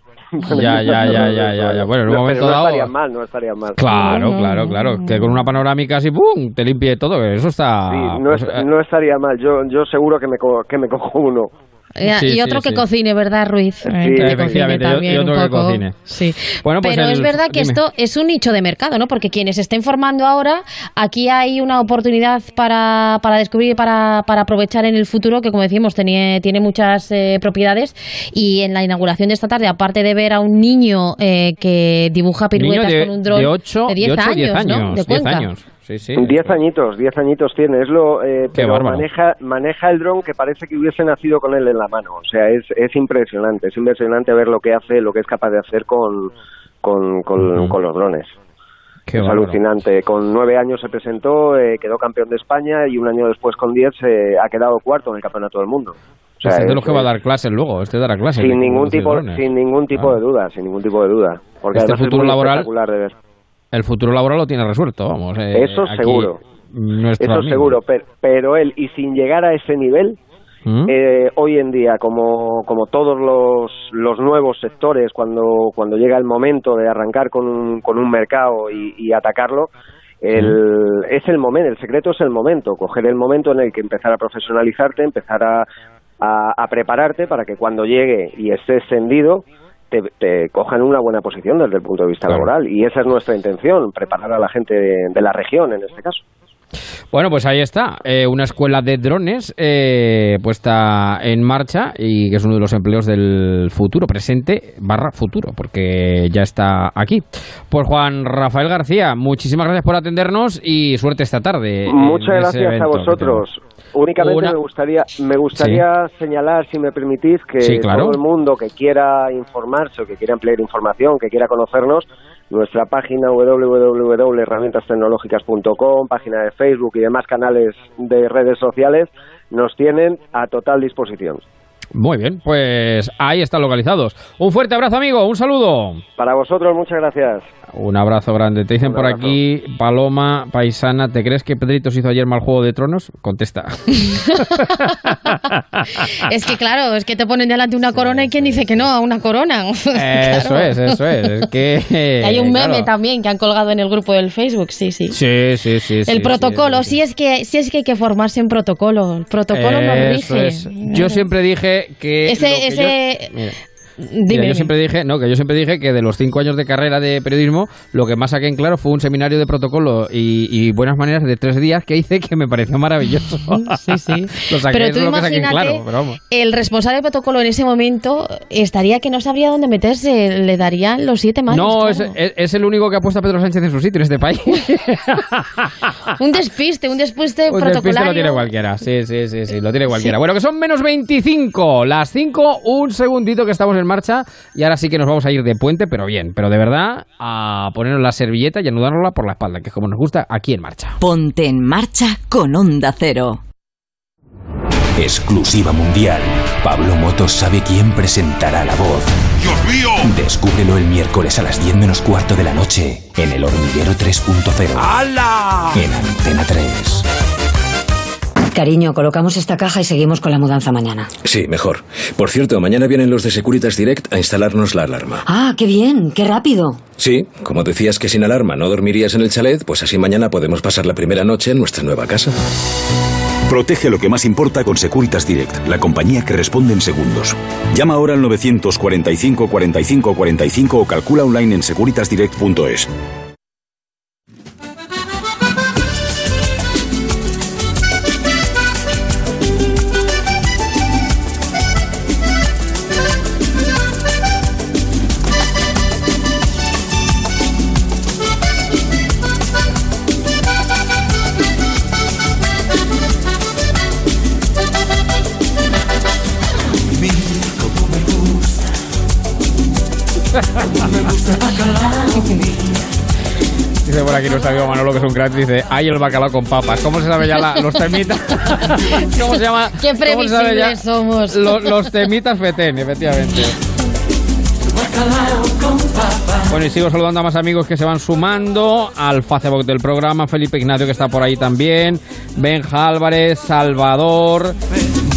Ya, ya, ya, ya, ya, Bueno, en un momento no dado. estaría mal, no estaría mal. Claro, claro, claro. Que con una panorámica así, ¡pum! te limpie todo. Eso está. Sí, no, pues, no estaría mal. Yo, yo seguro que me, que me cojo uno y otro que cocine, ¿verdad, Ruiz? Sí, efectivamente, y otro que cocine. Sí. Bueno, pues Pero es verdad que esto es un nicho de mercado, ¿no? Porque quienes estén formando ahora, aquí hay una oportunidad para, para descubrir y para, para aprovechar en el futuro, que como decíamos, tiene, tiene muchas eh, propiedades. Y en la inauguración de esta tarde, aparte de ver a un niño eh, que dibuja piruetas con un dron de, 8, de 10, años, ¿no? De 10 años. Sí, sí. Diez añitos, diez añitos tiene. Es lo, eh, pero maneja, maneja el dron que parece que hubiese nacido con él en la mano. O sea, es, es impresionante. Es impresionante ver lo que hace, lo que es capaz de hacer con, con, con, los drones. es alucinante. Con nueve años se presentó, eh, quedó campeón de España y un año después, con diez, se ha quedado cuarto en el campeonato del mundo. O sea, este es, de los que va a dar clases luego, este dará clases. Sin ningún tipo, sin ningún tipo ah. de duda, sin ningún tipo de duda. Porque este futuro laboral, de ver el futuro laboral lo tiene resuelto, vamos. Eh, Eso seguro. Eso seguro, pero, él, y sin llegar a ese nivel, ¿Mm? eh, hoy en día, como, como todos los, los nuevos sectores, cuando, cuando llega el momento de arrancar con un, con un mercado y, atacarlo, el, ¿Mm? es el momento, el secreto es el momento, coger el momento en el que empezar a profesionalizarte, empezar a, a prepararte para que cuando llegue y esté extendido, te, cojan una buena posición desde el punto de vista laboral. Y esa es nuestra intención, preparar a la gente de, la región en este caso. Bueno, pues ahí está, eh, una escuela de drones eh, puesta en marcha y que es uno de los empleos del futuro, presente barra futuro, porque ya está aquí. Pues Juan Rafael García, muchísimas gracias por atendernos y suerte esta tarde. Muchas gracias a vosotros. Únicamente me gustaría, me gustaría señalar, si me permitís, que todo el mundo que quiera informarse o que quiera ampliar información, que quiera conocernos, nuestra página www.herramientastecnológicas.com, página de Facebook y demás canales de redes sociales nos tienen a total disposición. Muy bien, pues ahí están localizados. Un fuerte abrazo, amigo, un saludo. Para vosotros, muchas gracias. Un abrazo grande. Te dicen por aquí, Paloma, paisana, ¿te crees que Pedrito se hizo ayer mal Juego de Tronos? Contesta. es que claro, es que te ponen delante una corona y quién dice que no a una corona. Eso es, eso es. que, Hay un meme también que han colgado en el grupo del Facebook, sí, sí. Sí, sí, sí. El protocolo, sí, es que, sí es que hay que formarse en protocolo. El protocolo nos rige. Yo siempre dije que... Ese, ese... Dime, yo siempre dije, no, que yo siempre dije que de los cinco años de carrera de periodismo, lo que más saqué en claro fue un seminario de protocolo y, buenas maneras de tres días que hice que me pareció maravilloso. sí, sí. pero tú imagínate, el responsable de protocolo en ese momento estaría que no sabría dónde meterse, le darían los siete más. No, es, es, el único que ha puesto a Pedro Sánchez en su sitio en este país. un despiste, un despiste un despiste lo tiene cualquiera, sí, sí, sí, sí, lo tiene cualquiera. Bueno, que son menos 25, las 5, un segundito que estamos en marcha y ahora sí que nos vamos a ir de puente, pero bien, pero de verdad a ponernos la servilleta y anudárnosla por la espalda, que es como nos gusta aquí en marcha. Ponte en marcha con Onda Cero. Exclusiva mundial. Pablo Motos sabe quién presentará la voz. ¡Dios mío! Descúbrelo el miércoles a las 10 menos cuarto de la noche en El Hormiguero 3.0. ¡Hala! En Antena 3. Cariño, colocamos esta caja y seguimos con la mudanza mañana. Sí, mejor. Por cierto, mañana vienen los de Securitas Direct a instalarnos la alarma. Ah, qué bien, qué rápido. Sí, como decías que sin alarma no dormirías en el chalet, pues así mañana podemos pasar la primera noche en nuestra nueva casa. Protege lo que más importa con Securitas Direct, la compañía que responde en segundos. Llama ahora al 945 45 45 o calcula online en securitasdirect.es. por aquí nuestro amigo Manolo, que es un crack, dice, hay el bacalao con papas. ¿Cómo se sabe ya los temitas? ¿Cómo se llama? Qué previsibles somos. Los, temitas fetén, efectivamente. Bueno, y sigo saludando a más amigos que se van sumando al Facebook del programa. Felipe Ignacio, que está por ahí también. Benja Álvarez, Salvador,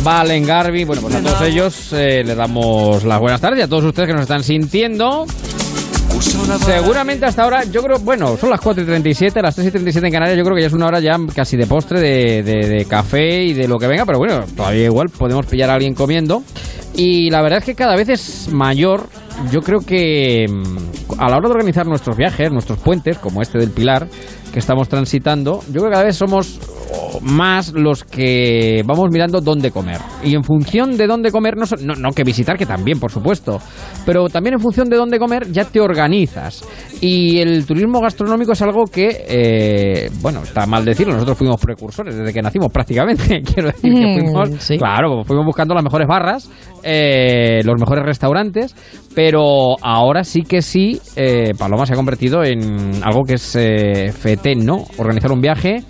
Valen Garbi. Bueno, pues a todos ellos eh, le damos las buenas tardes y a todos ustedes que nos están sintiendo. Seguramente hasta ahora, yo creo, bueno, son las 4 y 37, las 3 y 37 en Canarias, yo creo que ya es una hora ya casi de postre, de, de, café y de lo que venga, pero bueno, todavía igual podemos pillar a alguien comiendo. Y la verdad es que cada vez es mayor, yo creo que mm, a la hora de organizar nuestros viajes, nuestros puentes, como este del Pilar, que estamos transitando, yo creo que cada vez somos más los que vamos mirando dónde comer. Y en función de dónde comer, no, no, que visitar, que también, por supuesto, pero también en función de dónde comer ya te organizas. Y el turismo gastronómico es algo que, eh, bueno, está mal decirlo, nosotros fuimos precursores desde que nacimos prácticamente. Quiero decir que mm, fuimos, claro, fuimos buscando las mejores barras, eh, los mejores restaurantes, pero ahora sí que sí, eh, Paloma se ha convertido en algo que es FETEN, ¿no? Organizar un viaje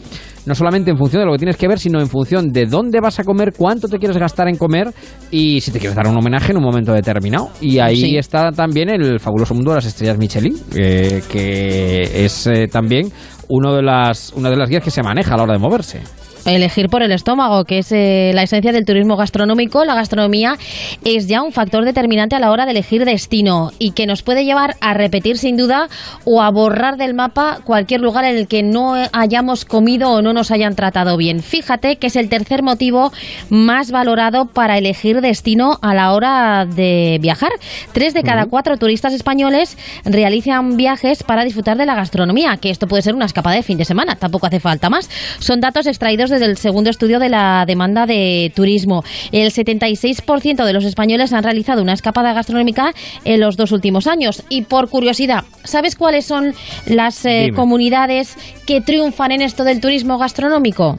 no solamente en función de lo que tienes que ver, sino en función de dónde vas a comer, cuánto te quieres gastar en comer y si te quieres dar un homenaje en un momento determinado. Y ahí está también el fabuloso mundo de las estrellas Michelin, eh, que es eh, también uno de las, una de las guías que se maneja a la hora de moverse elegir por el estómago, que es eh, la esencia del turismo gastronómico. La gastronomía es ya un factor determinante a la hora de elegir destino y que nos puede llevar a repetir sin duda o a borrar del mapa cualquier lugar en el que no hayamos comido o no nos hayan tratado bien. Fíjate que es el tercer motivo más valorado para elegir destino a la hora de viajar. Tres de cada cuatro turistas españoles realizan viajes para disfrutar de la gastronomía, que esto puede ser una escapada de fin de semana, tampoco hace falta más. Son datos extraídos de del segundo estudio de la demanda de turismo. El 76% de los españoles han realizado una escapada gastronómica en los dos últimos años. Y por curiosidad, ¿sabes cuáles son las eh, comunidades que triunfan en esto del turismo gastronómico?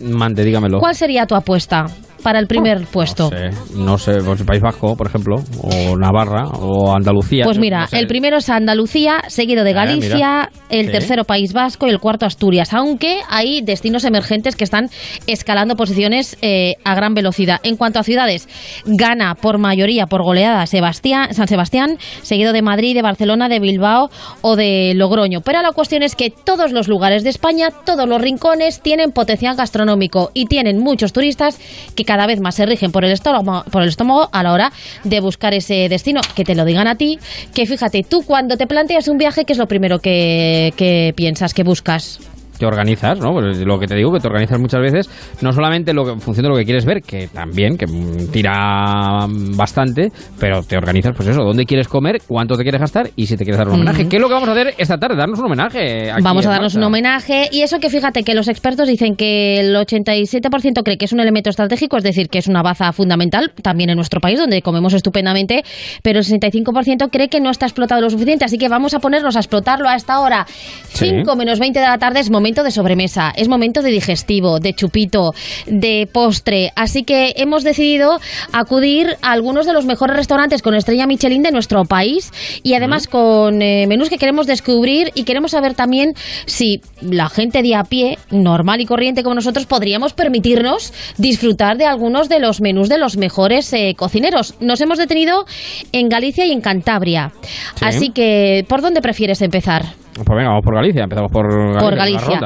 Mande, dígamelo. ¿Cuál sería tu apuesta? Para el primer puesto? No sé, no pues País Vasco, por ejemplo, o Navarra, o Andalucía. Pues mira, el primero es Andalucía, seguido de ah, Galicia, el tercero País Vasco y el cuarto Asturias, aunque hay destinos emergentes que están escalando posiciones eh, a gran velocidad. En cuanto a ciudades, gana por mayoría, por goleada, Sebastián, San Sebastián, seguido de Madrid, de Barcelona, de Bilbao o de Logroño. Pero la cuestión es que todos los lugares de España, todos los rincones tienen potencial gastronómico y tienen muchos turistas que cada vez más se rigen por el estómago, por el estómago a la hora de buscar ese destino. Que te lo digan a ti, que fíjate, tú cuando te planteas un viaje, ¿qué es lo primero que, que piensas, que buscas? Te organizas, ¿no? Pues lo que te digo, que te organizas muchas veces, no solamente lo que, en función de lo que quieres ver, que también, que mm, tira bastante, pero te organizas, pues eso, dónde quieres comer, cuánto te quieres gastar y si te quieres dar un homenaje. Ujú. ¿Qué es lo que vamos a hacer esta tarde? Darnos un homenaje. aquí Vamos a darnos un homenaje y eso que fíjate que los expertos dicen que el 87% cree que es un elemento estratégico, es decir, que es una baza fundamental también en nuestro país donde comemos estupendamente, pero el 65% cree que no está explotado lo suficiente, así que vamos a ponernos a explotarlo a esta hora. Sí. 5 menos 20 de la tarde es momento de sobremesa, es momento de digestivo, de chupito, de postre, así que hemos decidido acudir a algunos de los mejores restaurantes con estrella Michelin de nuestro país y además con eh, menús que queremos descubrir y queremos saber también si la gente de a pie, normal y corriente como nosotros, podríamos permitirnos disfrutar de algunos de los menús de los mejores eh, cocineros. Nos hemos detenido en Galicia y en Cantabria. Sí. Así que, ¿por dónde prefieres empezar? Pues venga, vamos por Galicia, empezamos por Galicia. Por Galicia.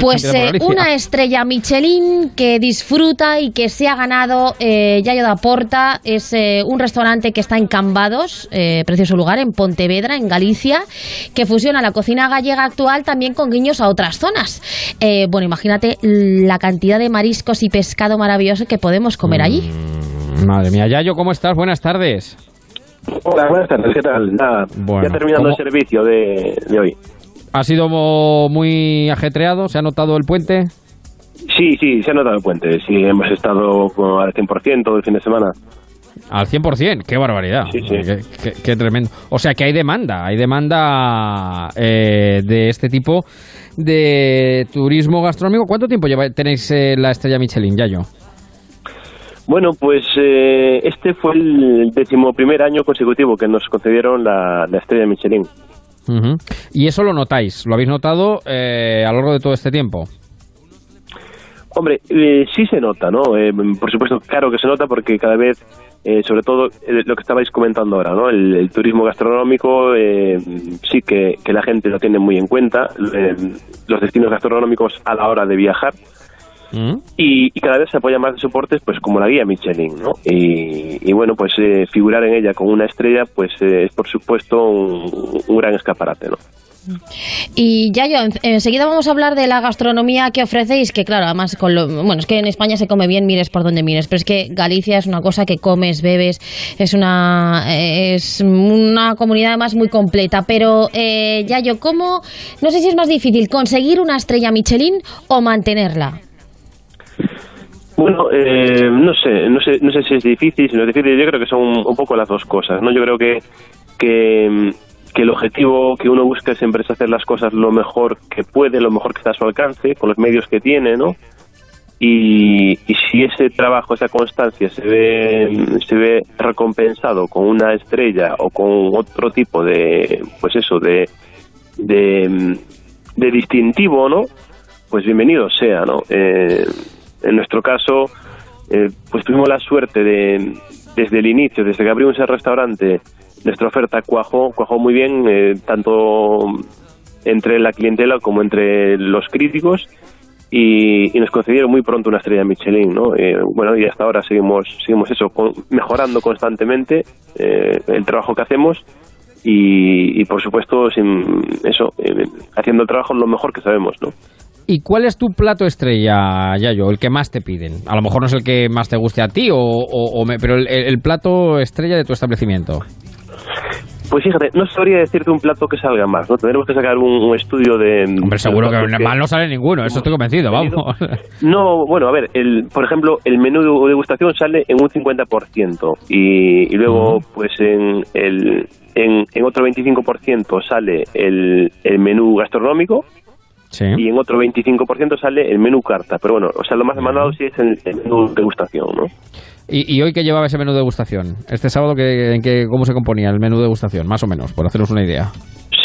Pues eh, por Galicia. una estrella Michelin que disfruta y que se ha ganado eh, Yayo da Porta. Es eh, un restaurante que está en Cambados, precioso lugar, en Pontevedra, en Galicia, que fusiona la cocina gallega actual también con guiños a otras zonas. Bueno, imagínate la cantidad de mariscos y pescado maravilloso que podemos comer allí. Madre mía, Yayo, ¿cómo estás? Buenas tardes. Hola, buenas tardes, ¿qué tal? Nada, Bueno, ya terminando ¿cómo- el servicio de, de hoy. ¿Ha sido muy ajetreado? ¿Se ha notado el puente? Sí, sí, se ha notado el puente. Sí, hemos estado al 100% todo el fin de semana. Al 100%, qué barbaridad. Qué, qué- qué tremendo. O sea que hay demanda, hay demanda eh, de este tipo de turismo gastronómico. ¿Cuánto tiempo lleva, tenéis eh, la estrella Michelin, Yayo? Bueno, pues eh, este fue el decimoprimer año consecutivo que nos concedieron la, la estrella Michelin. Ujú. Y eso lo notáis, lo habéis notado eh, a lo largo de todo este tiempo. Hombre, eh, sí se nota, ¿no? Eh, por supuesto, claro que se nota porque cada vez, eh, sobre todo eh, lo que estabais comentando ahora, ¿no? El, el turismo gastronómico eh, sí que, que la gente lo tiene muy en cuenta, los destinos gastronómicos a la hora de viajar. Y, y cada vez se apoya más de soportes pues como la guía Michelin, ¿no? Y, y bueno, pues eh, figurar en ella con una estrella pues eh, es por supuesto un, un gran escaparate, ¿no? Y Yayo, en- enseguida vamos a hablar de la gastronomía que ofrecéis, que claro, además, con lo, bueno, es que en España se come bien, mires por donde mires, pero es que Galicia es una cosa que comes, bebes, es una, es una comunidad además muy completa. Pero, eh, Yayo, ¿cómo, no sé si es más difícil conseguir una estrella Michelin o mantenerla? Bueno, eh, no sé, no sé, no sé si es difícil, si no es difícil. Yo creo que son un poco las dos cosas, ¿no? Yo creo que que, el objetivo que uno busca siempre es hacer las cosas lo mejor que puede, lo mejor que está a su alcance, con los medios que tiene, ¿no? Y, si ese trabajo, esa constancia se ve se ve recompensado con una estrella o con otro tipo de, pues eso, de de, de distintivo, ¿no? Pues bienvenido sea, ¿no? Eh, en nuestro caso, eh, pues tuvimos la suerte de, desde el inicio, desde que abrimos el restaurante, nuestra oferta cuajó, cuajó muy bien, eh, tanto entre la clientela como entre los críticos, y, nos concedieron muy pronto una estrella Michelin, ¿no? Eh, bueno, y hasta ahora seguimos, seguimos eso, con- mejorando constantemente eh, el trabajo que hacemos y, y, por supuesto, sin eso, eh, haciendo el trabajo lo mejor que sabemos, ¿no? ¿Y cuál es tu plato estrella, Yayo? El que más te piden. A lo mejor no es el que más te guste a ti, o, o- o me- pero el, el plato estrella de tu establecimiento. Pues fíjate, no sabría decirte un plato que salga más, ¿no? Tendremos que sacar un, un estudio de... Hombre, seguro que de- mal no sale ninguno, eso estoy convencido, vamos. No, bueno, a ver, el, por ejemplo, el menú de degustación sale en un 50% y, y luego, pues en, el, en, en otro 25% sale el, el menú gastronómico y en otro 25% sale el menú carta. Pero bueno, o sea, lo más demandado sí es el, el menú degustación, ¿no? ¿Y, y hoy qué llevaba ese menú de degustación? Este sábado, ¿qué, en qué, ¿cómo se componía el menú de degustación? Más o menos, por haceros una idea.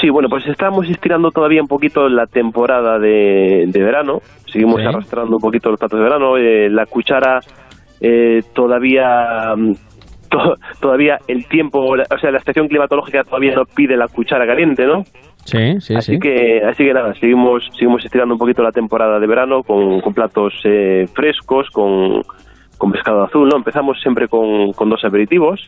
Sí, bueno, pues estamos estirando todavía un poquito la temporada de, de verano. Seguimos Sí. arrastrando un poquito los platos de verano. Eh, la cuchara eh, todavía... mm, to- todavía el tiempo, o sea, la estación climatológica todavía no pide la cuchara caliente, ¿no? Sí, sí, así sí. que así que nada, seguimos seguimos estirando un poquito la temporada de verano con, con platos eh, frescos, con, con pescado azul, ¿no? Empezamos siempre con, con dos aperitivos,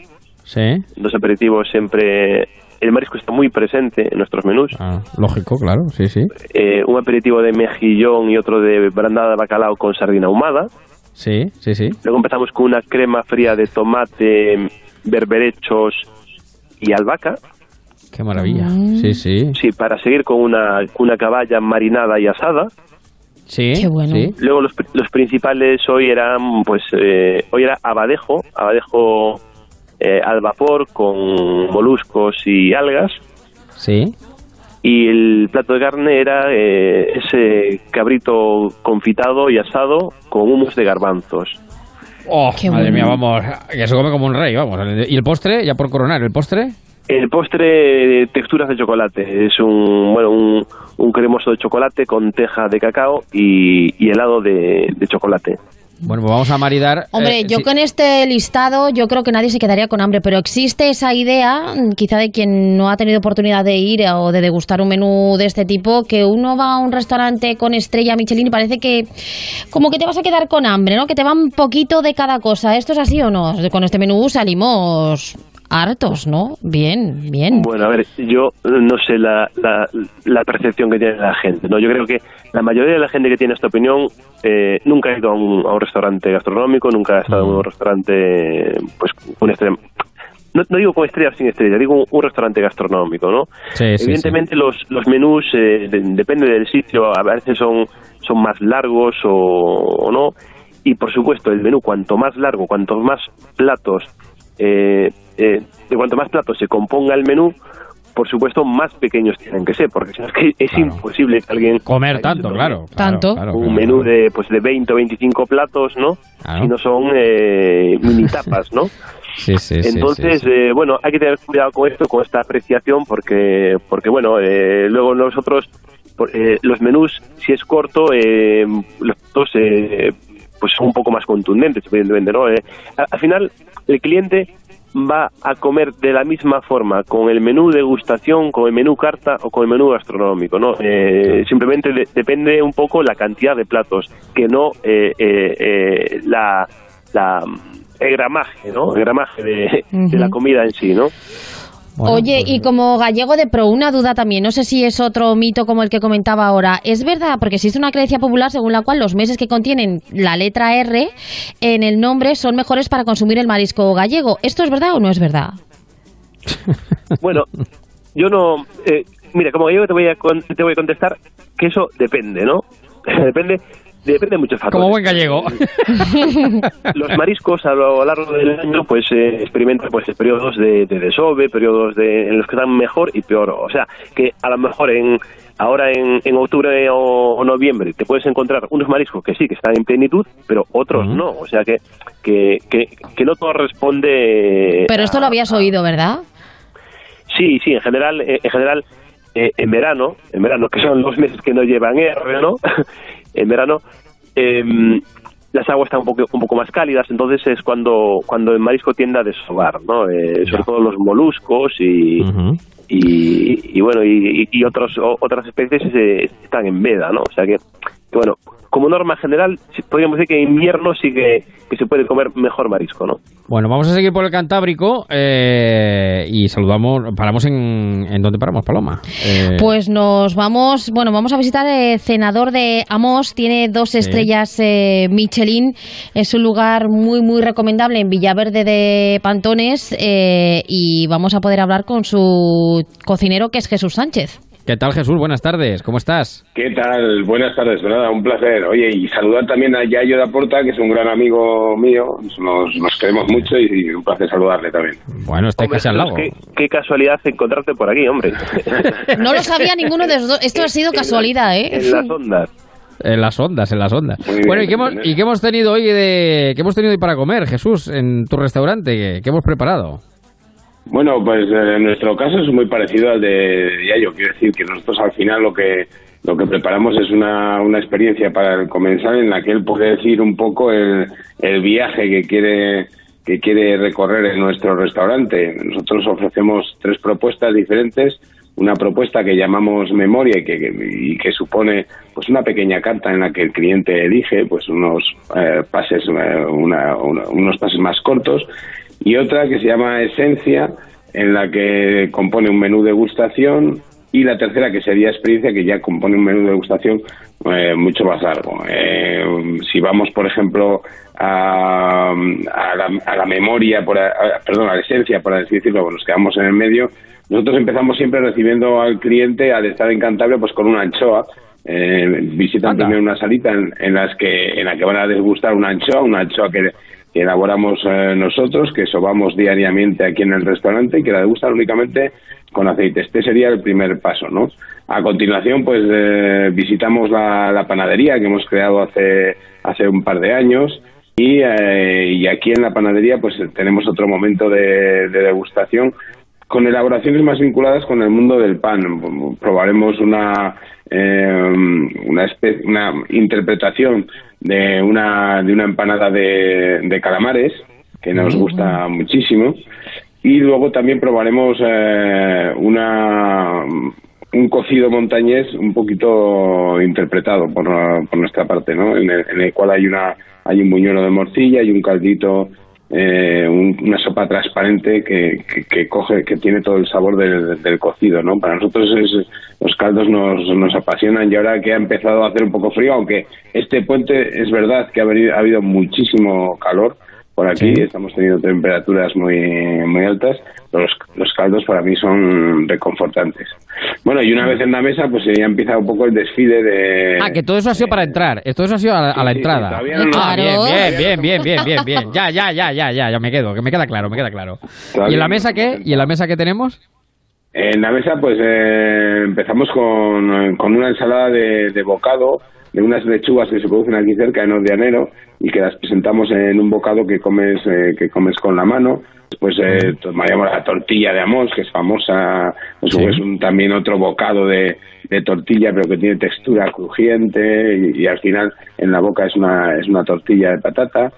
Sí. dos aperitivos siempre el marisco está muy presente en nuestros menús. Ah, lógico, claro, sí, sí. Eh, un aperitivo de mejillón y otro de brandada de bacalao con sardina ahumada. Sí, sí, sí. Luego empezamos con una crema fría de tomate, berberechos y albahaca. Qué maravilla. Sí, sí. Sí, para seguir con una, una caballa marinada y asada. Sí, Qué bueno. sí. Luego los, los principales hoy eran, pues, eh, hoy era abadejo, abadejo eh, al vapor con moluscos y algas. Sí. Y el plato de carne era eh, ese cabrito confitado y asado con humus de garbanzos. Oh, Qué madre bueno. mía, vamos, que se come como un rey, vamos. ¿Y el postre? Ya por coronar, ¿el postre? El postre, eh, texturas de chocolate. Es un, bueno, un, un cremoso de chocolate con teja de cacao y, y helado de, de chocolate. Bueno, pues vamos a maridar. Hombre, eh, yo sí. con este listado yo creo que nadie se quedaría con hambre, pero existe esa idea, mm, quizá de quien no ha tenido oportunidad de ir o de degustar un menú de este tipo, que uno va a un restaurante con estrella Michelin y parece que como que te vas a quedar con hambre, ¿no? Que te va un poquito de cada cosa. ¿Esto es así o no? Con este menú salimos hartos, ¿no? Bien, bien. Bueno, a ver, yo no sé la, la, la percepción que tiene la gente. no Yo creo que la mayoría de la gente que tiene esta opinión eh, nunca ha ido a un, a un restaurante gastronómico, nunca ha estado en un restaurante pues con estrella. No, no digo con estrella sin estrella, digo un, un restaurante gastronómico, ¿no? Sí, sí, Evidentemente los, los menús, eh, de- depende del sitio, a veces son, son más largos o, o no. Y por supuesto, el menú, cuanto más largo, cuantos más platos, eh, eh, de cuanto más platos se componga el menú, por supuesto, más pequeños tienen que ser, porque si no es que es imposible que alguien Comer tanto, claro. claro, Tanto. claro, un menú claro. de pues de 20 o 25 platos, ¿no? Claro. Si no son eh, mini tapas, ¿no? Sí, sí, sí, Entonces, sí, sí. eh, bueno, hay que tener cuidado con esto, con esta apreciación, porque, porque bueno, eh, luego nosotros, por- eh, los menús, si es corto, eh, los platos, eh, pues son un poco más contundentes, evidentemente, ¿no? Eh, al final, el cliente va a comer de la misma forma con el menú degustación, con el menú carta o con el menú gastronómico, ¿no? Eh, simplemente de- depende un poco la cantidad de platos, que no eh, eh, eh, la, la el gramaje, ¿no? El gramaje de, de la comida en sí, ¿no? Bueno, Oye, pues, y como gallego de pro, una duda también, no sé si es otro mito como el que comentaba ahora. ¿Es verdad? Porque existe una creencia popular según la cual los meses que contienen la letra R en el nombre son mejores para consumir el marisco gallego. ¿Esto es verdad o no es verdad? Bueno, yo no... eh, mira, como yo te voy, a con- te voy a contestar que eso depende, ¿no? depende depende de muchos factores. Como buen gallego. los mariscos a lo largo del año pues eh, experimentan pues periodos de, de desove, periodos de, en los que están mejor y peor. O sea, que a lo mejor en ahora en, en octubre o, o noviembre te puedes encontrar unos mariscos que sí, que están en plenitud, pero otros no. O sea, que, que, que, que no todo responde... Pero esto lo habías oído, ¿verdad? Sí, sí, en general, eh, en general, eh, en verano, en verano, que son los meses que no llevan R, ¿no? en verano, em, las aguas están un poco, un poco más cálidas, entonces es cuando, cuando el marisco tiende a desovar, ¿no? Eh, sobre todo los moluscos y, y, y bueno, y, y otros, otras especies eh, están en veda, ¿no? O sea que bueno, como norma general, podríamos decir que en invierno sí que, que se puede comer mejor marisco, ¿no? Bueno, vamos a seguir por el Cantábrico eh, y saludamos, paramos en, en dónde paramos, Paloma. Eh, Pues nos vamos, bueno, vamos a visitar el cenador de Amos, tiene dos estrellas eh, Michelin, es un lugar muy, muy recomendable en Villaverde de Pantones eh, y vamos a poder hablar con su cocinero que es Jesús Sánchez. ¿Qué tal, Jesús? Buenas tardes, ¿cómo estás? ¿Qué tal? Buenas tardes, ¿verdad? Un placer. Oye, y saludar también a Yayo de Porta, que es un gran amigo mío. Nos, nos queremos mucho y, y un placer saludarle también. Bueno, está casi al lado. Qué, qué casualidad encontrarte por aquí, hombre. No lo sabía ninguno de los dos, esto ha sido casualidad, ¿eh? en las ondas. En las ondas, en las ondas. bien, bueno, ¿y qué hemos, bien. y qué hemos tenido hoy de, qué hemos tenido hoy para comer, Jesús, en tu restaurante? ¿Qué, qué hemos preparado? Bueno, pues eh, nuestro caso es muy parecido al de Yayo. Quiero decir que nosotros al final lo que lo que preparamos es una, una experiencia para el comensal en la que él puede decir un poco el, el viaje que quiere que quiere recorrer en nuestro restaurante. Nosotros ofrecemos tres propuestas diferentes. Una propuesta que llamamos memoria y que, y que supone pues una pequeña carta en la que el cliente elige pues unos eh, pases eh, una- una- unos pases más cortos y otra que se llama esencia en la que compone un menú degustación y la tercera que sería experiencia que ya compone un menú de degustación eh, mucho más largo. Eh, si vamos, por ejemplo, a, a, la, a la memoria, por a- perdón, a la esencia, por así decirlo, nos quedamos en el medio, nosotros empezamos siempre recibiendo al cliente al estar en Cantabria pues con una anchoa. Eh, visitan primero una salita en, en las que en la que van a degustar una anchoa, una anchoa que, que elaboramos eh, nosotros, que sobamos diariamente aquí en el restaurante y que la degustan únicamente con aceite. Este sería el primer paso, ¿no? A continuación, pues eh, visitamos la, panadería que hemos creado hace hace un par de años y, eh, y aquí en la panadería pues tenemos otro momento de, de degustación con elaboraciones más vinculadas con el mundo del pan. Probaremos una eh, una, una interpretación de una de una empanada de, de calamares que nos gusta muchísimo y luego también probaremos eh, una un cocido montañés un poquito interpretado por, por nuestra parte, ¿no? En el, en el cual hay una hay un buñuelo de morcilla y un caldito, eh, un- una sopa transparente que, que, que coge, que tiene todo el sabor del, del cocido, ¿no? Para nosotros es, los caldos nos, nos apasionan y ahora que ha empezado a hacer un poco frío, aunque este puente es verdad que ha, venido, ha habido muchísimo calor por aquí, Sí. estamos teniendo temperaturas muy, muy altas, los, los caldos para mí son reconfortantes. Bueno, y una vez en la mesa, pues ya empieza un poco el desfile de... Ah, que todo eso ha sido para entrar. Todo eso ha sido a la, a la sí, entrada. todavía no- ah, bien, bien, bien, bien, bien, bien, bien. Ya, ya, ya, ya, ya, ya me quedo, que me queda claro, me queda claro. Todavía ¿Y en la mesa qué? ¿Y en la mesa qué tenemos? En la mesa, pues eh, empezamos con, con una ensalada de, de bocado, de unas lechugas que se producen aquí cerca en Odianero y que las presentamos en un bocado que comes eh, que comes con la mano. Después eh, tomaríamos la tortilla de Amos, que es famosa, pues, Sí. es un, también otro bocado de, de tortilla, pero que tiene textura crujiente y, y al final en la boca es una, es una tortilla de patata.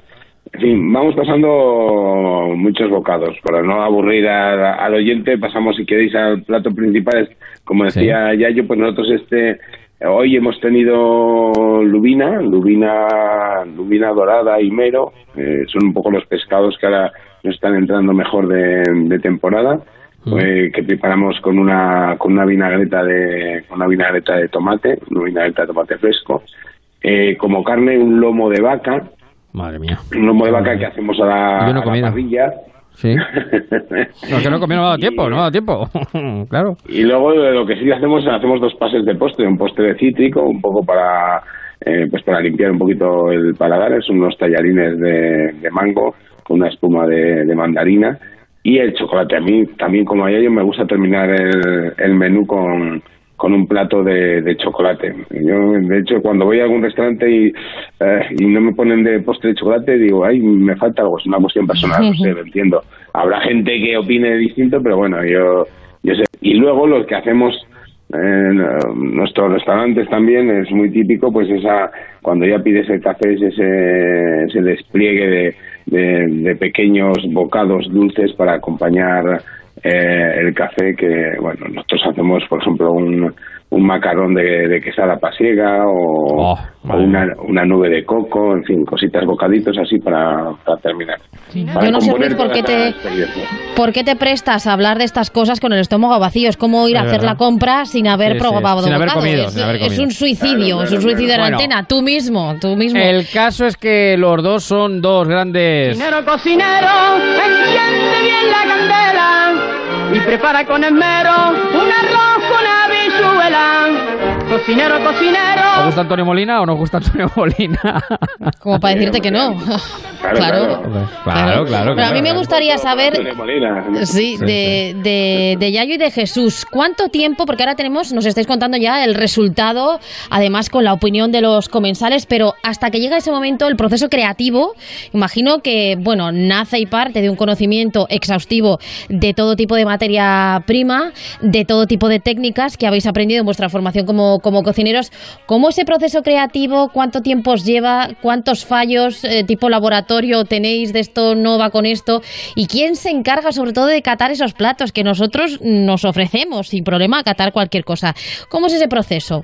En fin, vamos pasando muchos bocados. Para no aburrir al, al oyente, pasamos, si queréis, al plato principal. Como decía Yayo, pues nosotros este hoy hemos tenido lubina, lubina, lubina dorada y mero. eh, son un poco los pescados que ahora nos están entrando mejor de, de temporada. eh, que preparamos con una con una vinagreta de con una vinagreta de tomate, una vinagreta de tomate fresco. Eh, como carne un lomo de vaca, Madre mía. un lomo de vaca que hacemos a la, Yo no he a la comido. parrilla. Sí. No, que no comido, no me ha dado tiempo, no me ha dado tiempo. claro. Y luego eh, lo que sí hacemos, hacemos dos pases de postre, un postre de cítrico, un poco para eh, pues para limpiar un poquito el paladar, son unos tallarines de, de mango con una espuma de, de mandarina y el chocolate. A mí también como a ello me gusta terminar el, el menú con, con un plato de, de chocolate. Yo, de hecho, cuando voy a algún restaurante y, eh, y no me ponen de postre de chocolate, digo, ay, me falta algo, es una cuestión personal, no sé, lo entiendo. Habrá gente que opine distinto, pero bueno, yo, yo sé. Y luego lo que hacemos en eh, nuestros restaurantes también es muy típico, pues esa cuando ya pides el café es ese, ese despliegue de, de, de pequeños bocados dulces para acompañar eh, el café que, bueno, nosotros hacemos, por ejemplo, un, un macarrón de, de quesada pasiega o, o una, una nube de coco, en fin, cositas, bocaditos así para, para terminar. Para Yo no sé, Ruiz, por qué te-. ¿Por qué te prestas a hablar de estas cosas con el estómago vacío? Es como ir a hacer verdad. la compra sin haber Sí, sí, probado sin haber comido, es, sin haber es comido. un suicidio, Claro, es un suicidio claro. en la Bueno. antena. Tú mismo, tú mismo. El caso es que los dos son dos grandes... Cocinero, cocinero, enciende bien la candela y prepara con esmero un arroz con habichuela. Cocinero, ¿Os cocinero. gusta Antonio Molina o no os gusta Antonio Molina? Como para decirte que no. Claro, Claro, claro, claro. Pero a mí me gustaría saber, sí, de, de, de Yayo y de Jesús, ¿cuánto tiempo? Porque ahora tenemos, nos estáis contando ya el resultado, además con la opinión de los comensales, pero hasta que llega ese momento, el proceso creativo, imagino que, bueno, nace y parte de un conocimiento exhaustivo de todo tipo de materia prima, de todo tipo de técnicas que habéis aprendido en vuestra formación como, como cocineros. ¿Cómo ese proceso creativo, cuánto tiempo os lleva, cuántos fallos eh, tipo laboratorio tenéis de esto no va con esto? ¿Y quién se encarga sobre todo de catar esos platos que nosotros nos ofrecemos sin problema a catar cualquier cosa? ¿Cómo es ese proceso?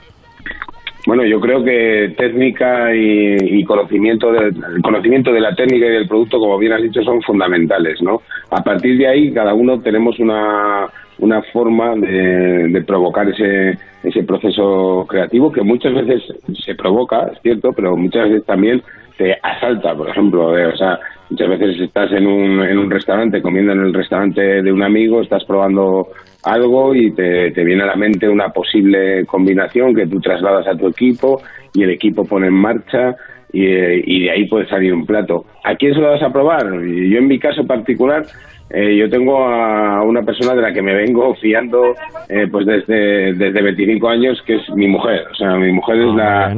Bueno, yo creo que técnica y, conocimiento, de, conocimiento de la técnica y del producto, como bien has dicho, son fundamentales, ¿no? A partir de ahí, cada uno tenemos una, una forma de, de provocar ese, ese proceso creativo que muchas veces se provoca, es cierto, pero muchas veces también te asalta, por ejemplo, eh, o sea, muchas veces estás en un, en un restaurante, comiendo en el restaurante de un amigo, estás probando algo y te, te viene a la mente una posible combinación que tú trasladas a tu equipo y el equipo pone en marcha y, eh, y de ahí puede salir un plato. ¿A quién se lo vas a probar? Yo en mi caso particular, eh, yo tengo a una persona de la que me vengo fiando eh, pues desde, desde 25 años, que es mi mujer. O sea, mi mujer es la,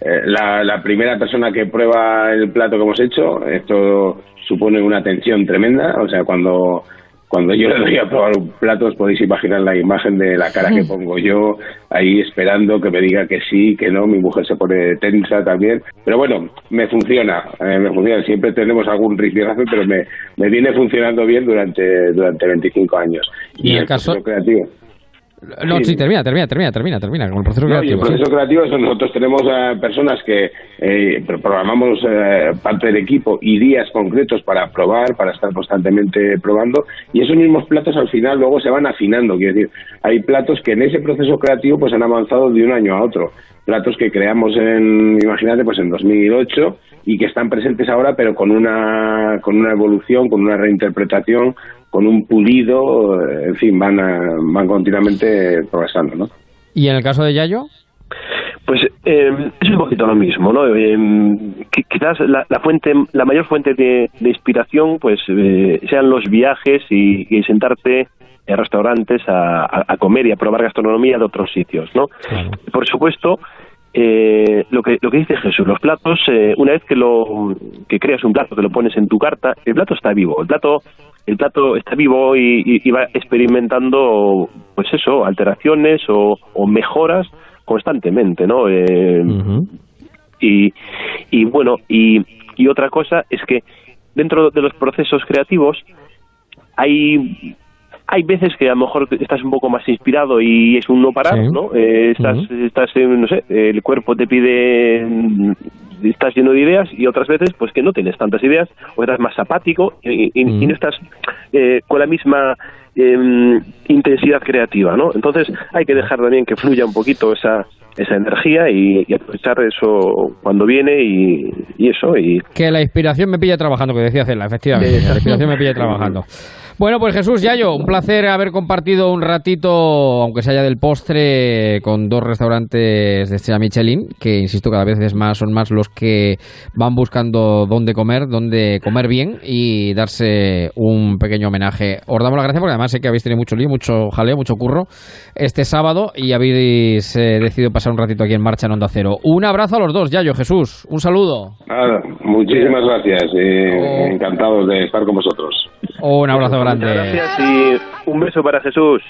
eh, la, la primera persona que prueba el plato que hemos hecho. Esto supone una tensión tremenda. O sea, cuando cuando yo le doy a probar un plato, os podéis imaginar la imagen de la cara que pongo yo ahí esperando que me diga que sí, que no. Mi mujer se pone tensa también. Pero bueno, me funciona, eh, me funciona. Siempre tenemos algún rifirrafe, pero me, me viene funcionando bien durante, durante 25 años. Y el caso- proceso creativo. No, sí, Sí. termina, termina, termina, termina, termina, con el proceso No, y el creativo. sí. proceso creativo es nosotros tenemos eh, personas que eh, pro- programamos eh, parte del equipo y días concretos para probar, para estar constantemente probando y esos mismos platos al final luego se van afinando, quiero decir, hay platos que en ese proceso creativo pues han avanzado de un año a otro, platos que creamos en, imagínate, pues en 2008 y que están presentes ahora pero con una con una evolución, con una reinterpretación, con un pulido, eh, en fin, van a- van continuamente progresando, ¿no? ¿Y en el caso de Yayo? Pues eh, es un poquito lo mismo, ¿no? Eh, qui- quizás la, la fuente, la mayor fuente de, de inspiración, pues eh, sean los viajes y, y sentarte en restaurantes a, a- a comer y a probar gastronomía de otros sitios, ¿no? Por supuesto, eh, lo que lo que dice Jesús, los platos, eh, una vez que lo que creas un plato, que lo pones en tu carta, el plato está vivo, el plato el plato está vivo y, y- y va experimentando, pues eso, alteraciones o, o mejoras constantemente, ¿no? Eh, y, y bueno, y, y otra cosa es que dentro de los procesos creativos hay hay veces que a lo mejor estás un poco más inspirado y es un no parar, Sí. ¿no? Eh, estás, estás, eh, no sé, el cuerpo te pide, estás lleno de ideas y otras veces pues que no tienes tantas ideas o estás más apático y, y- y no estás eh, con la misma eh, intensidad creativa, ¿no? Entonces hay que dejar también que fluya un poquito esa esa energía y, y aprovechar eso cuando viene y, y eso y Que la inspiración me pilla trabajando, que decía Cela, efectivamente. La inspiración me pilla trabajando. Bueno, pues Jesús, Yayo, un placer haber compartido un ratito, aunque sea ya del postre, con dos restaurantes de estrella Michelin, que insisto, cada vez es más, son más los que van buscando dónde comer, dónde comer bien y darse un pequeño homenaje. Os damos las gracias porque además sé que habéis tenido mucho lío, mucho jaleo, mucho curro este sábado y habéis eh, decidido pasar un ratito aquí en marcha en Onda Cero. Un abrazo a los dos, Yayo, Jesús, un saludo. Nada, muchísimas gracias. eh. Encantados de estar con vosotros. Un abrazo grande. Muchas gracias y un beso para Jesús.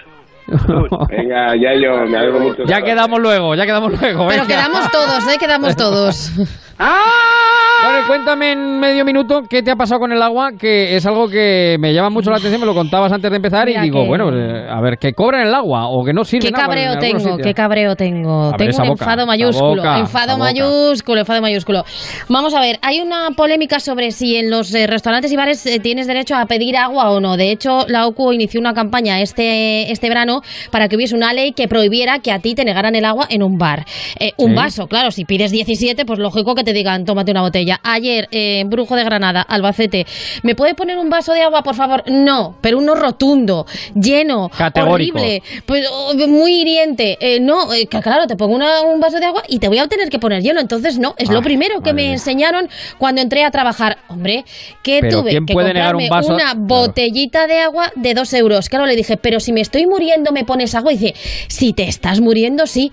Venga, ya yo, me alegro mucho. Ya quedamos luego, ya quedamos luego. Pero venga. quedamos todos, ¿eh? Quedamos todos. Bueno, cuéntame en medio minuto qué te ha pasado con el agua, que es algo que me llama mucho la atención, me lo contabas antes de empezar Mira y digo, que- bueno, eh, a ver, que cobran el agua o que no sirve Qué cabreo tengo, qué cabreo tengo. A tengo un boca, enfado mayúsculo, boca, enfado mayúsculo, enfado mayúsculo. Vamos a ver, hay una polémica sobre si en los eh, restaurantes y bares eh, tienes derecho a pedir agua o no. De hecho, la OCU inició una campaña este, este verano para que hubiese una ley que prohibiera que a ti te negaran el agua en un bar. Eh, un Sí. vaso, claro, si pides 17, pues lógico que te digan, tómate una botella. Ayer, eh, Brujo de Granada, Albacete, ¿me puede poner un vaso de agua, por favor? No, pero uno rotundo, lleno, Categórico. horrible, pues, oh, muy hiriente. Eh, no, eh, que claro, te pongo una- un vaso de agua y te voy a tener que poner hielo. Entonces, no, es lo primero que me enseñaron cuando entré a trabajar. Hombre, que tuve ¿quién que puede negar comprarme un vaso? una Claro. botellita de agua de dos euros. Claro, le dije, pero si me estoy muriendo, me pones agua. Y dice, si te estás muriendo, sí.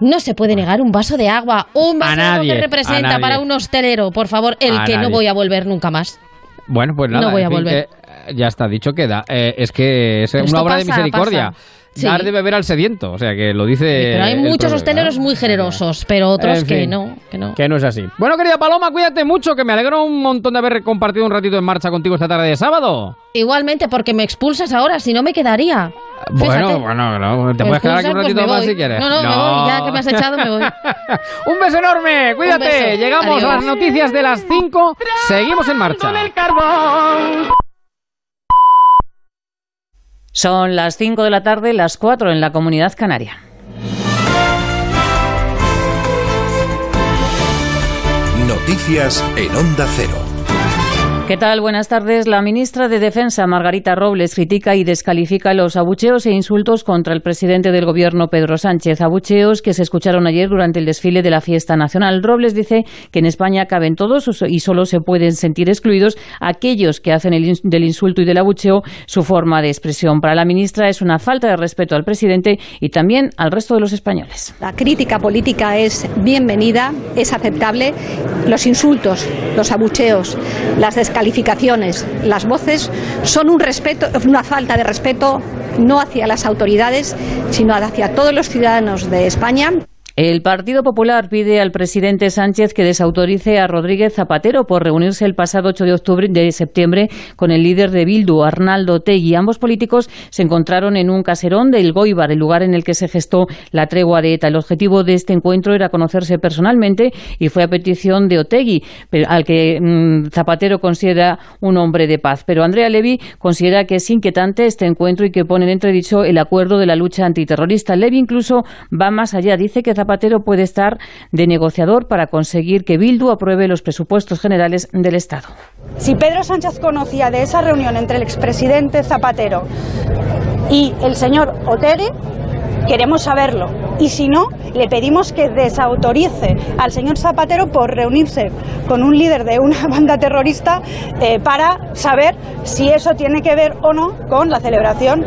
No se puede negar un vaso de agua. Un vaso de agua nadie, que representa para un hostelero, por favor, el A que no voy a volver nunca más. Bueno, pues nada, No voy en a fin, volver. que, eh, ya está, dicho queda. Eh, es que es una obra de misericordia. pasa. Sí. Dar de beber al sediento, o sea que lo dice. Pero hay muchos hosteleros muy generosos, pero otros En que no, que no. Que no es así. Bueno, querida Paloma, cuídate mucho, que me alegro un montón de haber compartido un ratito en marcha contigo esta tarde de sábado. Igualmente, porque me expulsas ahora, si no me quedaría. Bueno, bueno, no, te puedes quedar aquí un ratito más si quieres. No, no, me voy. Ya que me has echado, me voy. Un beso enorme, cuídate. beso. Llegamos a las noticias de las 5. Seguimos en marcha. Son las 5 de la tarde, las 4 en la comunidad canaria. Noticias en Onda Cero. ¿Qué tal? Buenas tardes. La ministra de Defensa, Margarita Robles, critica y descalifica los abucheos e insultos contra el presidente del Gobierno, Pedro Sánchez. Abucheos que se escucharon ayer durante el desfile de la fiesta nacional. Robles dice que en España caben todos y solo se pueden sentir excluidos aquellos que hacen del insulto y del abucheo su forma de expresión. Para la ministra es una falta de respeto al presidente y también al resto de los españoles. La crítica política es bienvenida, es aceptable. Los insultos, los abucheos, las descalificaciones, las voces son un respeto, una falta de respeto no hacia las autoridades, sino hacia todos los ciudadanos de España. El Partido Popular pide al presidente Sánchez que desautorice a Rodríguez Zapatero por reunirse el pasado 8 de octubre de septiembre con el líder de Bildu, Arnaldo Tegui. Ambos políticos se encontraron en un caserón del Goibar, el lugar en el que se gestó la tregua de ETA. El objetivo de este encuentro era conocerse personalmente y fue a petición de Otegui, al que mm, Zapatero considera un hombre de paz. Pero Andrea Levy considera que es inquietante este encuentro y que pone en entredicho el acuerdo de la lucha antiterrorista. Levy incluso va más allá. Dice que Zapatero puede estar de negociador para conseguir que Bildu apruebe los presupuestos generales del Estado. Si Pedro Sánchez conocía de esa reunión entre el expresidente Zapatero y el señor Otegi, queremos saberlo. Y si no, le pedimos que desautorice al señor Zapatero por reunirse con un líder de una banda terrorista eh, para saber si eso tiene que ver o no con la celebración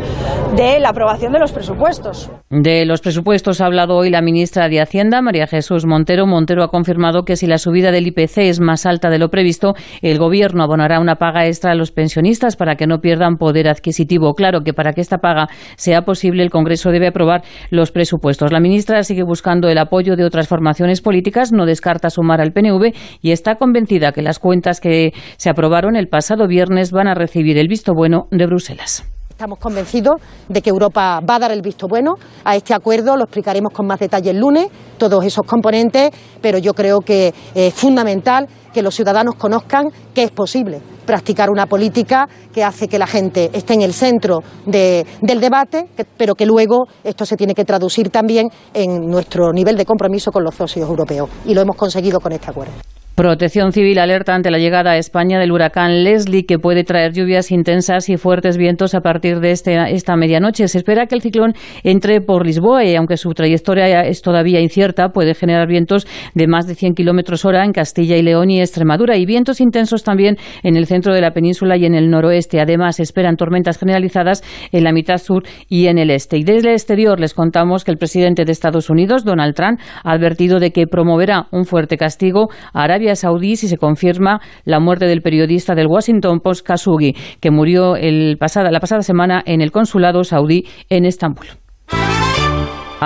de la aprobación de los presupuestos. De los presupuestos ha hablado hoy la ministra de Hacienda, María Jesús Montero. Montero ha confirmado que si la subida del IPC es más alta de lo previsto, el Gobierno abonará una paga extra a los pensionistas para que no pierdan poder adquisitivo. Claro que para que esta paga sea posible, el Congreso debe aprobar los presupuestos. La ministra sigue buscando el apoyo de otras formaciones políticas, no descarta sumar al PNV y está convencida que las cuentas que se aprobaron el pasado viernes van a recibir el visto bueno de Bruselas. Estamos convencidos de que Europa va a dar el visto bueno a este acuerdo, lo explicaremos con más detalle el lunes, todos esos componentes, pero yo creo que es fundamental que los ciudadanos conozcan que es posible practicar una política que hace que la gente esté en el centro de- del debate, pero que luego esto se tiene que traducir también en nuestro nivel de compromiso con los socios europeos. Y lo hemos conseguido con este acuerdo. Protección Civil alerta ante la llegada a España del huracán Leslie, que puede traer lluvias intensas y fuertes vientos a partir de este, esta medianoche. Se espera que el ciclón entre por Lisboa y, aunque su trayectoria es todavía incierta, puede generar vientos de más de 100 kilómetros hora en Castilla y León y Extremadura y vientos intensos también en el centro de la península y en el noroeste. Además, esperan tormentas generalizadas en la mitad sur y en el este. Y desde el exterior les contamos que el presidente de Estados Unidos, Donald Trump, ha advertido de que promoverá un fuerte castigo a Arabia Saudí si se confirma la muerte del periodista del Washington Post Khashoggi, que murió el pasada, la pasada semana en el consulado saudí en Estambul.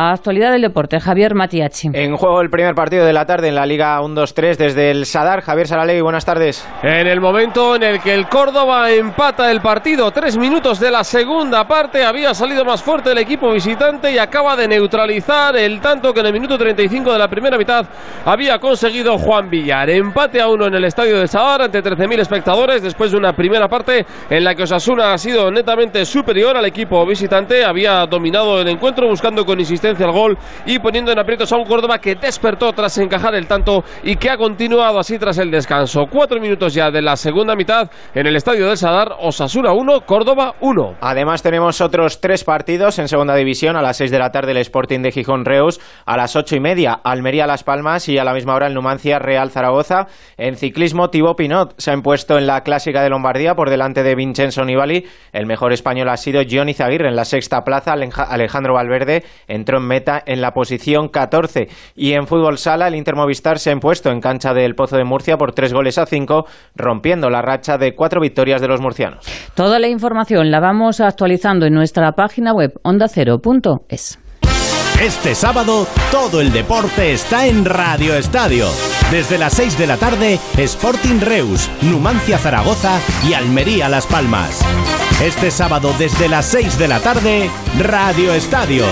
Actualidad del deporte, Javier Matiachi. En juego el primer partido de la tarde en la Liga 1-2-3 desde el Sadar. Javier Saralegui, buenas tardes. En el momento en el que el Córdoba empata el partido, tres minutos de la segunda parte, había salido más fuerte el equipo visitante y acaba de neutralizar el tanto que en el minuto 35 de la primera mitad había conseguido Juan Villar. Empate a uno en el estadio de Sadar ante 13.000 espectadores después de una primera parte en la que Osasuna ha sido netamente superior al equipo visitante, había dominado el encuentro buscando con insistencia al gol y poniendo en aprietos a un Córdoba que despertó tras encajar el tanto y que ha continuado así tras el descanso. Cuatro minutos ya de la segunda mitad en el estadio del Sadar, Osasuna 1, Córdoba 1. Además tenemos otros tres partidos en segunda división. A las 6 de la tarde el Sporting de Gijón Reus, a las ocho y media Almería Las Palmas y a la misma hora el Numancia Real Zaragoza. En ciclismo Thibaut Pinot se ha impuesto en la clásica de Lombardía por delante de Vincenzo Nibali. El mejor español ha sido Johnny Zaguirre en la sexta plaza. Aleja- Alejandro Valverde entró meta en la posición 14. Y en fútbol sala el Inter Movistar se ha impuesto en cancha del Pozo de Murcia por tres goles a cinco, rompiendo la racha de cuatro victorias de los murcianos. Toda la información la vamos actualizando en nuestra página web ondacero.es. Este sábado, todo el deporte está en Radio Estadio. Desde las 6 de la tarde, Sporting Reus, Numancia Zaragoza y Almería Las Palmas. Este sábado, desde las 6 de la tarde, Radio Estadio.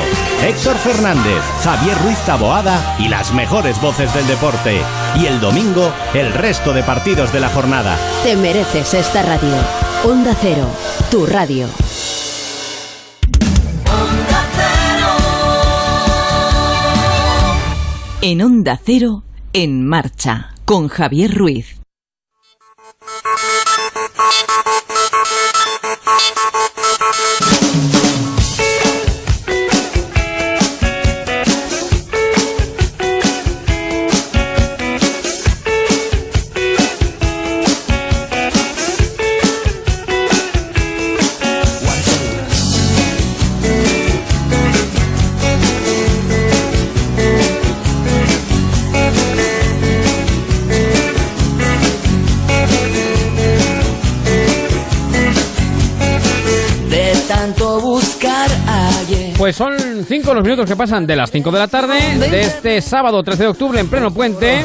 Héctor Fernández, Javier Ruiz Taboada y las mejores voces del deporte. Y el domingo, el resto de partidos de la jornada. Te mereces esta radio. Onda Cero, tu radio. En Onda Cero, en marcha, con Javier Ruiz. Pues son cinco los minutos que pasan de las 5 de la tarde de este sábado 13 de octubre en pleno puente.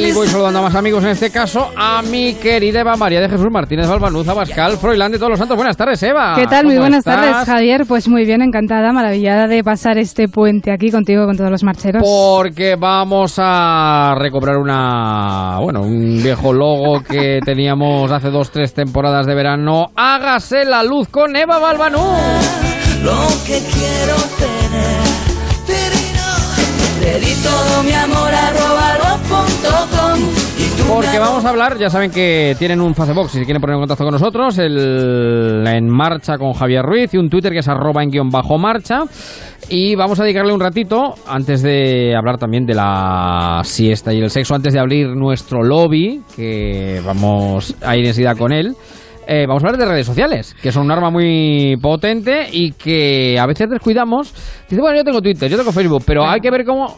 Y voy saludando a más amigos, en este caso a mi querida Eva María de Jesús Martínez Balbanuz, Abascal, Froilán de todos los santos. Buenas tardes, Eva. ¿Qué tal? Muy ¿Cómo buenas estás? tardes, Javier. Pues muy bien, encantada, maravillada de pasar este puente aquí contigo, con todos los marcheros. Porque vamos a recobrar una, bueno, un viejo logo que teníamos hace dos, tres temporadas de verano. Hágase la luz con Eva Balbanú. Lo que quiero tener. Te di todo mi amor Porque vamos a hablar, ya saben que tienen un Facebook, si se quieren poner en contacto con nosotros, el En Marcha con Javier Ruiz y un Twitter que es arroba en guion bajo marcha. Y vamos a dedicarle un ratito, antes de hablar también de la siesta y el sexo, antes de abrir nuestro lobby, que vamos a ir enseguida con él. Eh, vamos a hablar de redes sociales, que son un arma muy potente y que a veces descuidamos. Dice, bueno, yo tengo Twitter, yo tengo Facebook, pero hay que ver cómo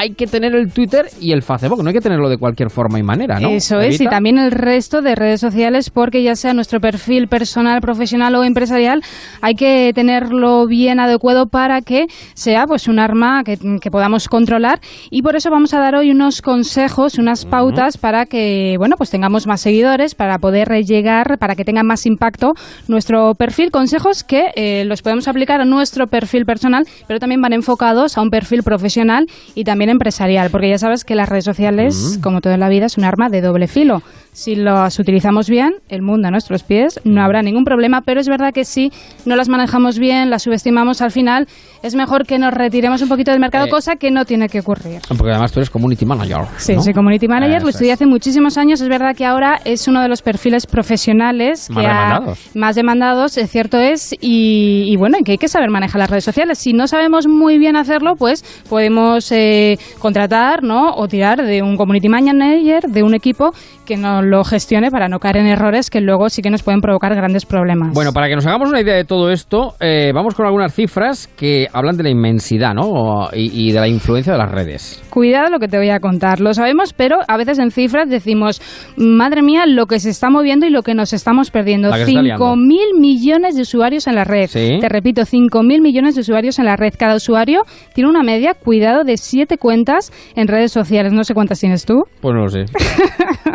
hay que tener el Twitter y el Facebook, no hay que tenerlo de cualquier forma y manera, ¿no? Eso es, y también el resto de redes sociales, porque ya sea nuestro perfil personal, profesional o empresarial, hay que tenerlo bien adecuado para que sea pues un arma que, que podamos controlar. Y por eso vamos a dar hoy unos consejos, unas pautas para que bueno pues tengamos más seguidores, para poder llegar, para que tenga más impacto nuestro perfil. Consejos que eh, los podemos aplicar a nuestro perfil personal, pero también van enfocados a un perfil profesional y también empresarial, porque ya sabes que las redes sociales, como toda la vida, es un arma de doble filo. Si las utilizamos bien, el mundo a nuestros pies, no habrá ningún problema, pero es verdad que si no las manejamos bien, las subestimamos al final, es mejor que nos retiremos un poquito del mercado, Eh. cosa que no tiene que ocurrir. Porque además tú eres community manager. Sí, ¿no? soy community manager, lo estudié hace muchísimos años. Es verdad que ahora es uno de los perfiles profesionales Más que ha- demandados. más demandados, es cierto es, y, y bueno, que hay que saber manejar las redes sociales. Si no sabemos muy bien hacerlo, pues podemos eh, contratar, ¿no? O tirar de un community manager, de un equipo que nos lo gestione para no caer en errores que luego sí que nos pueden provocar grandes problemas. Bueno, para que nos hagamos una idea de todo esto, eh, vamos con algunas cifras que hablan de la inmensidad, ¿no? Y, y de la influencia de las redes. Cuidado lo que te voy a contar. Lo sabemos, pero a veces en cifras decimos, madre mía, lo que se está moviendo y lo que nos estamos perdiendo. La que se está liando. 5.000 millones de usuarios en la red. Sí. Te repito, 5.000 millones de usuarios en la red. Cada usuario tiene una media, cuidado, de 7 cuentas en redes sociales. No sé cuántas tienes tú. Pues no lo sé.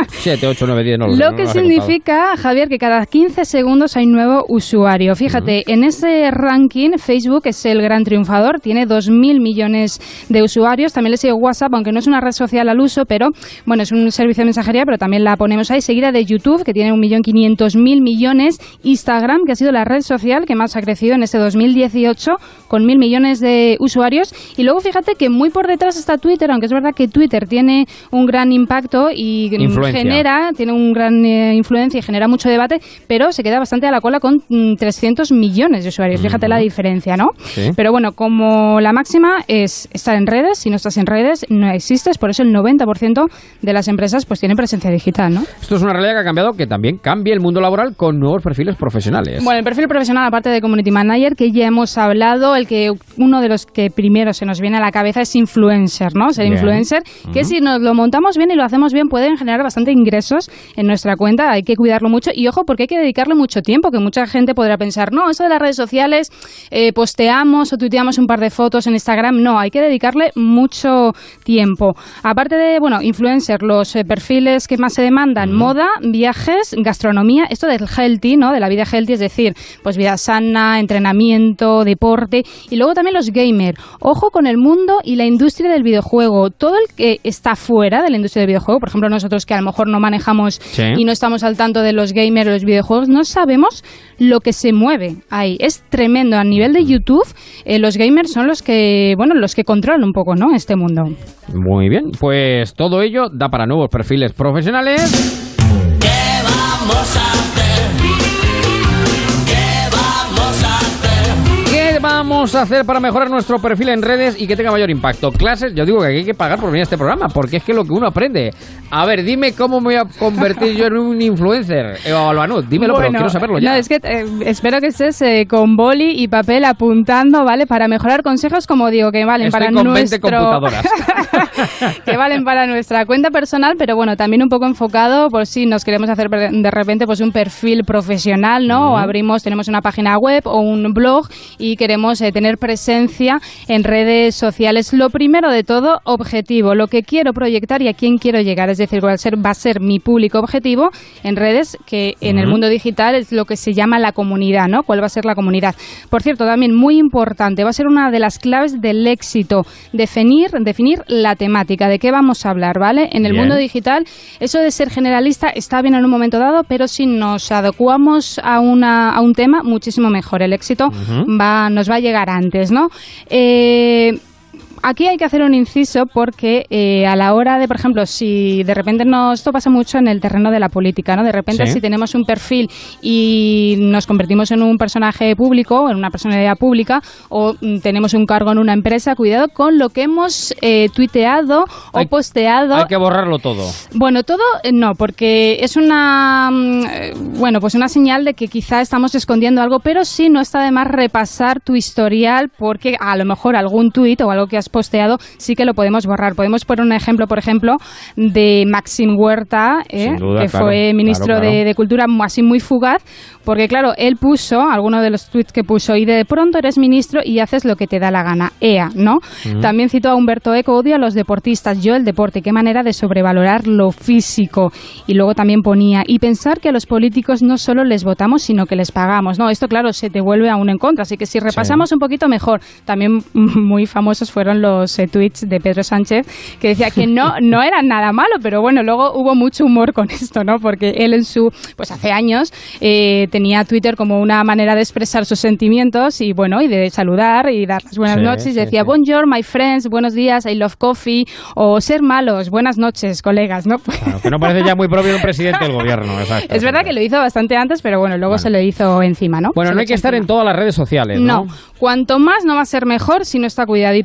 7, 8, 9, 10, no lo sé. Lo que significa, Javier, que cada 15 segundos hay un nuevo usuario. Fíjate, en ese ranking Facebook es el gran triunfador, tiene 2.000 millones de usuarios. También le sigue WhatsApp, aunque no es una red social al uso, pero bueno, es un servicio de mensajería, pero también la ponemos ahí. Seguida de YouTube, que tiene 1.500.000 millones. Instagram, que ha sido la red social que más ha crecido en este 2018, con mil millones de usuarios. Y luego fíjate que muy por detrás está Twitter, aunque es verdad que Twitter tiene un gran impacto y mm, Influencia. genera, tiene un gran eh, influencia y genera mucho debate, pero se queda bastante a la cola con mm, 300 millones de usuarios. Fíjate la diferencia, ¿no? Sí. Pero bueno, como la máxima es estar en redes, si no estás en redes, no existes, por eso el 90% de las empresas pues tienen presencia digital, ¿no? Esto es una realidad que ha cambiado, que también cambia el mundo laboral con nuevos perfiles profesionales. Bueno, el perfil profesional, aparte de Community Manager, que ya hemos hablado, el que uno de los que primero se nos viene a la cabeza es influencer. Influencer, ¿no? Ser Bien. influencer, que Ujú. si nos lo montamos bien y lo hacemos bien pueden generar bastante ingresos en nuestra cuenta, hay que cuidarlo mucho y ojo porque hay que dedicarle mucho tiempo, que mucha gente podrá pensar, no, eso de las redes sociales, eh, posteamos o tuiteamos un par de fotos en Instagram, no, hay que dedicarle mucho tiempo. Aparte de, bueno, influencer, los eh, perfiles que más se demandan, moda, viajes, gastronomía, esto del healthy, ¿no? De la vida healthy, es decir, pues vida sana, entrenamiento, deporte y luego también los gamer. Ojo con el mundo y la industria del videojuego. Todo el que está fuera de la industria del videojuego, por ejemplo, nosotros que a lo mejor no manejamos Sí. y no estamos al tanto de los gamers o los videojuegos, no sabemos lo que se mueve ahí. Es tremendo. A nivel de YouTube, eh, los gamers son los que, bueno, los que controlan un poco, ¿no? Este mundo. Muy bien, pues todo ello da para nuevos perfiles profesionales. vamos a hacer? Vamos a hacer para mejorar nuestro perfil en redes y que tenga mayor impacto? Clases, yo digo que hay que pagar por venir a este programa, porque es que lo que uno aprende. A ver, dime cómo me voy a convertir yo en un influencer. Eva Balbanud, dímelo, pero quiero saberlo ya. No, es que eh, espero que estés eh, con boli y papel apuntando, ¿vale? Para mejorar consejos, como digo, que valen Estoy para con 20 nuestro... computadoras. que valen para nuestra cuenta personal, pero bueno, también un poco enfocado por si nos queremos hacer de repente pues un perfil profesional, ¿no? O abrimos, tenemos una página web o un blog y queremos eh, tener presencia en redes sociales. Lo primero de todo, objetivo, lo que quiero proyectar y a quién quiero llegar, es decir, cuál ser- va a ser mi público objetivo en redes que en el mundo digital es lo que se llama la comunidad, ¿no? ¿Cuál va a ser la comunidad? Por cierto, también muy importante, va a ser una de las claves del éxito, definir, definir la temática, de qué vamos a hablar, ¿vale? En el Bien. mundo digital, eso de ser generalista está bien en un momento dado, pero si nos adecuamos a, una, a un tema, muchísimo mejor. El éxito va, nos va a llegar antes, ¿no? Eh, Aquí hay que hacer un inciso porque eh, a la hora de, por ejemplo, si de repente no, esto pasa mucho en el terreno de la política, ¿no? De repente Sí. si tenemos un perfil y nos convertimos en un personaje público, en una personalidad pública, o mm, tenemos un cargo en una empresa, cuidado con lo que hemos eh, tuiteado o posteado. Hay que borrarlo todo. Bueno, todo eh, no, porque es una mm, eh, bueno, pues una señal de que quizá estamos escondiendo algo, pero sí no está de más repasar tu historial porque a lo mejor algún tuit o algo que has posteado sí que lo podemos borrar. Podemos poner un ejemplo, por ejemplo, de Maxim Huerta, eh, duda, que claro, fue ministro claro, claro. De, de Cultura así muy fugaz, porque claro, él puso, alguno de los tweets que puso, y de pronto eres ministro y haces lo que te da la gana, EA, ¿no? También citó a Humberto Eco, odio a los deportistas, yo el deporte, qué manera de sobrevalorar lo físico. Y luego también ponía, y pensar que a los políticos no solo les votamos, sino que les pagamos, ¿no? Esto, claro, se te vuelve aún en contra, así que si repasamos un poquito mejor, también muy famosos fueron los eh, tweets de Pedro Sánchez, que decía que no, no era nada malo, pero bueno, luego hubo mucho humor con esto, ¿no? Porque él en su, pues hace años, eh, tenía Twitter como una manera de expresar sus sentimientos y bueno, y de saludar y dar las buenas Sí, noches. sí, decía, sí. bonjour, my friends, buenos días, I love coffee, o ser malos, buenas noches, colegas, ¿no? Claro, que no parece ya muy propio de un presidente del gobierno. exacto. Es verdad que lo hizo bastante antes, pero bueno, luego se lo hizo encima, ¿no? Bueno, Se no hay que estar en encima. todas las redes sociales, ¿no? No, cuanto más no va a ser mejor si no está cuidado y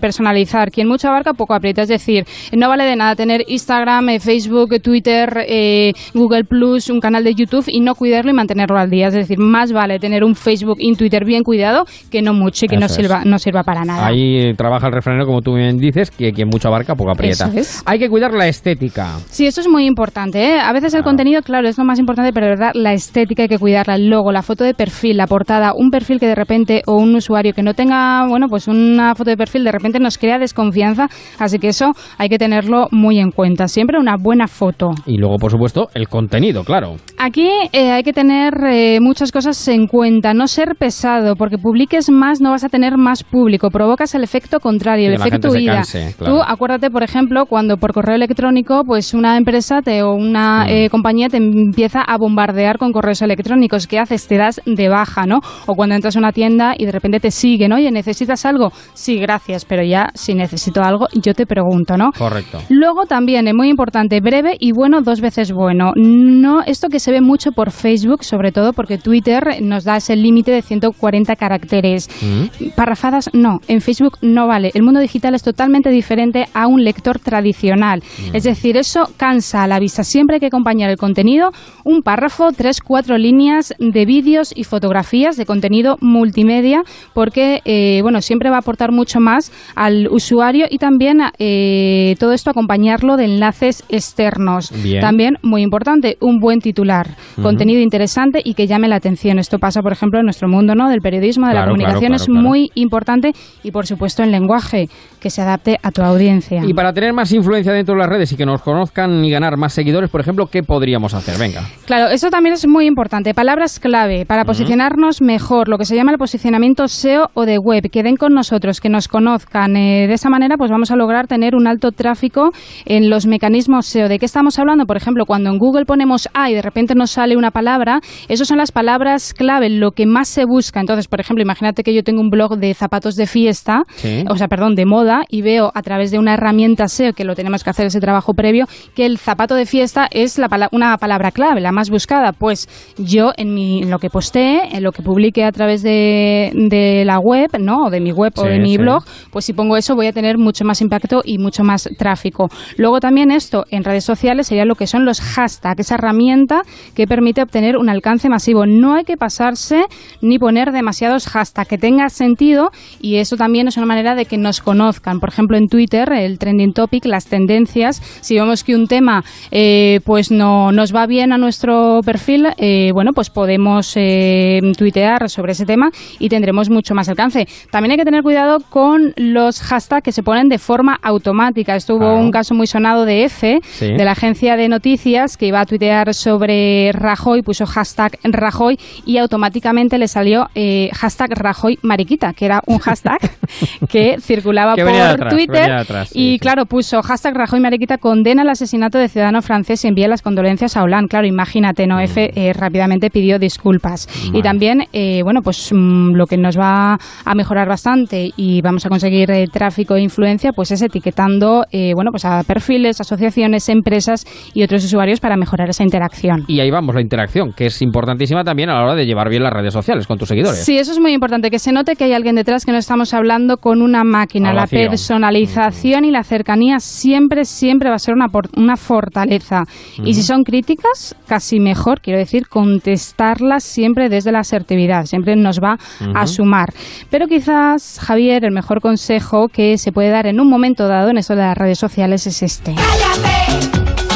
Quien mucho abarca, poco aprieta. Es decir, no vale de nada tener Instagram, eh, Facebook, Twitter, eh, Google Plus, un canal de YouTube y no cuidarlo y mantenerlo al día. Es decir, más vale tener un Facebook y un Twitter bien cuidado que no mucho y que no es. sirva, no sirva para nada. Ahí trabaja el refranero, como tú bien dices, que quien mucho abarca, poco aprieta. Es. Hay que cuidar la estética. Sí, eso es muy importante. ¿eh? A veces el contenido, claro, es lo más importante, pero de verdad la estética hay que cuidarla, el logo, la foto de perfil, la portada, un perfil que de repente o un usuario que no tenga, bueno, pues una foto de perfil de repente nos crea desconfianza, así que eso hay que tenerlo muy en cuenta. Siempre una buena foto. Y luego, por supuesto, el contenido, claro. Aquí eh, hay que tener eh, muchas cosas en cuenta, no ser pesado, porque publiques más no vas a tener más público, provocas el efecto contrario, Que el efecto huida. canse, claro. Tú acuérdate, por ejemplo, cuando por correo electrónico, pues una empresa te, o una Mm. eh, compañía te empieza a bombardear con correos electrónicos, ¿qué haces? Te das de baja, ¿no? O cuando entras a una tienda y de repente te siguen, oye, ¿necesitas algo? Sí, gracias, pero ya si necesito algo, yo te pregunto, ¿no? Correcto. Luego también es muy importante, breve y bueno, dos veces bueno. No, esto que se ve mucho por Facebook, sobre todo porque Twitter nos da ese límite de 140 caracteres. Mm. Parrafadas no, en Facebook no vale. El mundo digital es totalmente diferente a un lector tradicional. Es decir, eso cansa a la vista. Siempre hay que acompañar el contenido, un párrafo, tres, cuatro líneas de vídeos y fotografías de contenido multimedia, porque eh, bueno, siempre va a aportar mucho más al del usuario y también eh, todo esto acompañarlo de enlaces externos. Bien. También, muy importante, un buen titular, contenido interesante y que llame la atención. Esto pasa, por ejemplo, en nuestro mundo ¿no? del periodismo, de la comunicación, claro, es claro, muy importante y, por supuesto, el lenguaje que se adapte a tu audiencia. Y para tener más influencia dentro de las redes y que nos conozcan y ganar más seguidores, por ejemplo, ¿qué podríamos hacer? Venga. Claro, eso también es muy importante. Palabras clave para posicionarnos mejor, lo que se llama el posicionamiento SEO o de web. Que den con nosotros, que nos conozcan. Eh, de esa manera, pues vamos a lograr tener un alto tráfico en los mecanismos SEO. ¿De qué estamos hablando? Por ejemplo, cuando en Google ponemos A y de repente nos sale una palabra, esas son las palabras clave, lo que más se busca. Entonces, por ejemplo, imagínate que yo tengo un blog de zapatos de fiesta, Sí. o sea, perdón, de moda, y veo a través de una herramienta SEO, que lo tenemos que hacer ese trabajo previo, que el zapato de fiesta es la pala- una palabra clave, la más buscada. Pues yo en, mi, en lo que postee, en lo que publique a través de, de la web, ¿no? O de mi web o de mi sí. blog, pues si pongo eso voy a tener mucho más impacto y mucho más tráfico. Luego también esto en redes sociales sería lo que son los hashtags, esa herramienta que permite obtener un alcance masivo. No hay que pasarse ni poner demasiados hashtags, que tenga sentido y eso también es una manera de que nos conozcan. Por ejemplo, en Twitter, el trending topic, las tendencias, si vemos que un tema eh, pues no nos va bien a nuestro perfil, eh, bueno, pues podemos eh, tuitear sobre ese tema y tendremos mucho más alcance. También hay que tener cuidado con los hashtags que se ponen de forma automática. Hubo Claro. un caso muy sonado de EFE, Sí. de la agencia de noticias, que iba a tuitear sobre Rajoy, puso hashtag Rajoy y automáticamente le salió eh, hashtag Rajoy Mariquita, que era un hashtag que circulaba Que por atrás, Twitter. atrás, sí, y sí. claro, puso hashtag Rajoy Mariquita condena el asesinato de ciudadano francés y envía las condolencias a Hollande. Claro, imagínate, ¿no? F eh, rápidamente pidió disculpas. Y también, eh, bueno, pues mm, lo que nos va a mejorar bastante y vamos a conseguir eh, tráfico e influencia, pues es etiquetando, eh, bueno, pues a perfiles, asociaciones, empresas y otros usuarios para mejorar esa interacción. Y ahí vamos, la interacción, que es importantísima también a la hora de llevar bien las redes sociales con tus seguidores. Sí, eso es muy importante, que se note que hay alguien detrás, que no estamos hablando con una máquina. La personalización y la cercanía siempre, siempre va a ser una, por- una fortaleza. Y si son críticas, casi mejor, quiero decir, contestarlas siempre desde la asertividad, siempre nos va a sumar. Pero quizás, Javier, el mejor consejo que se puede dar en un momento dado en esto de las redes sociales es este. O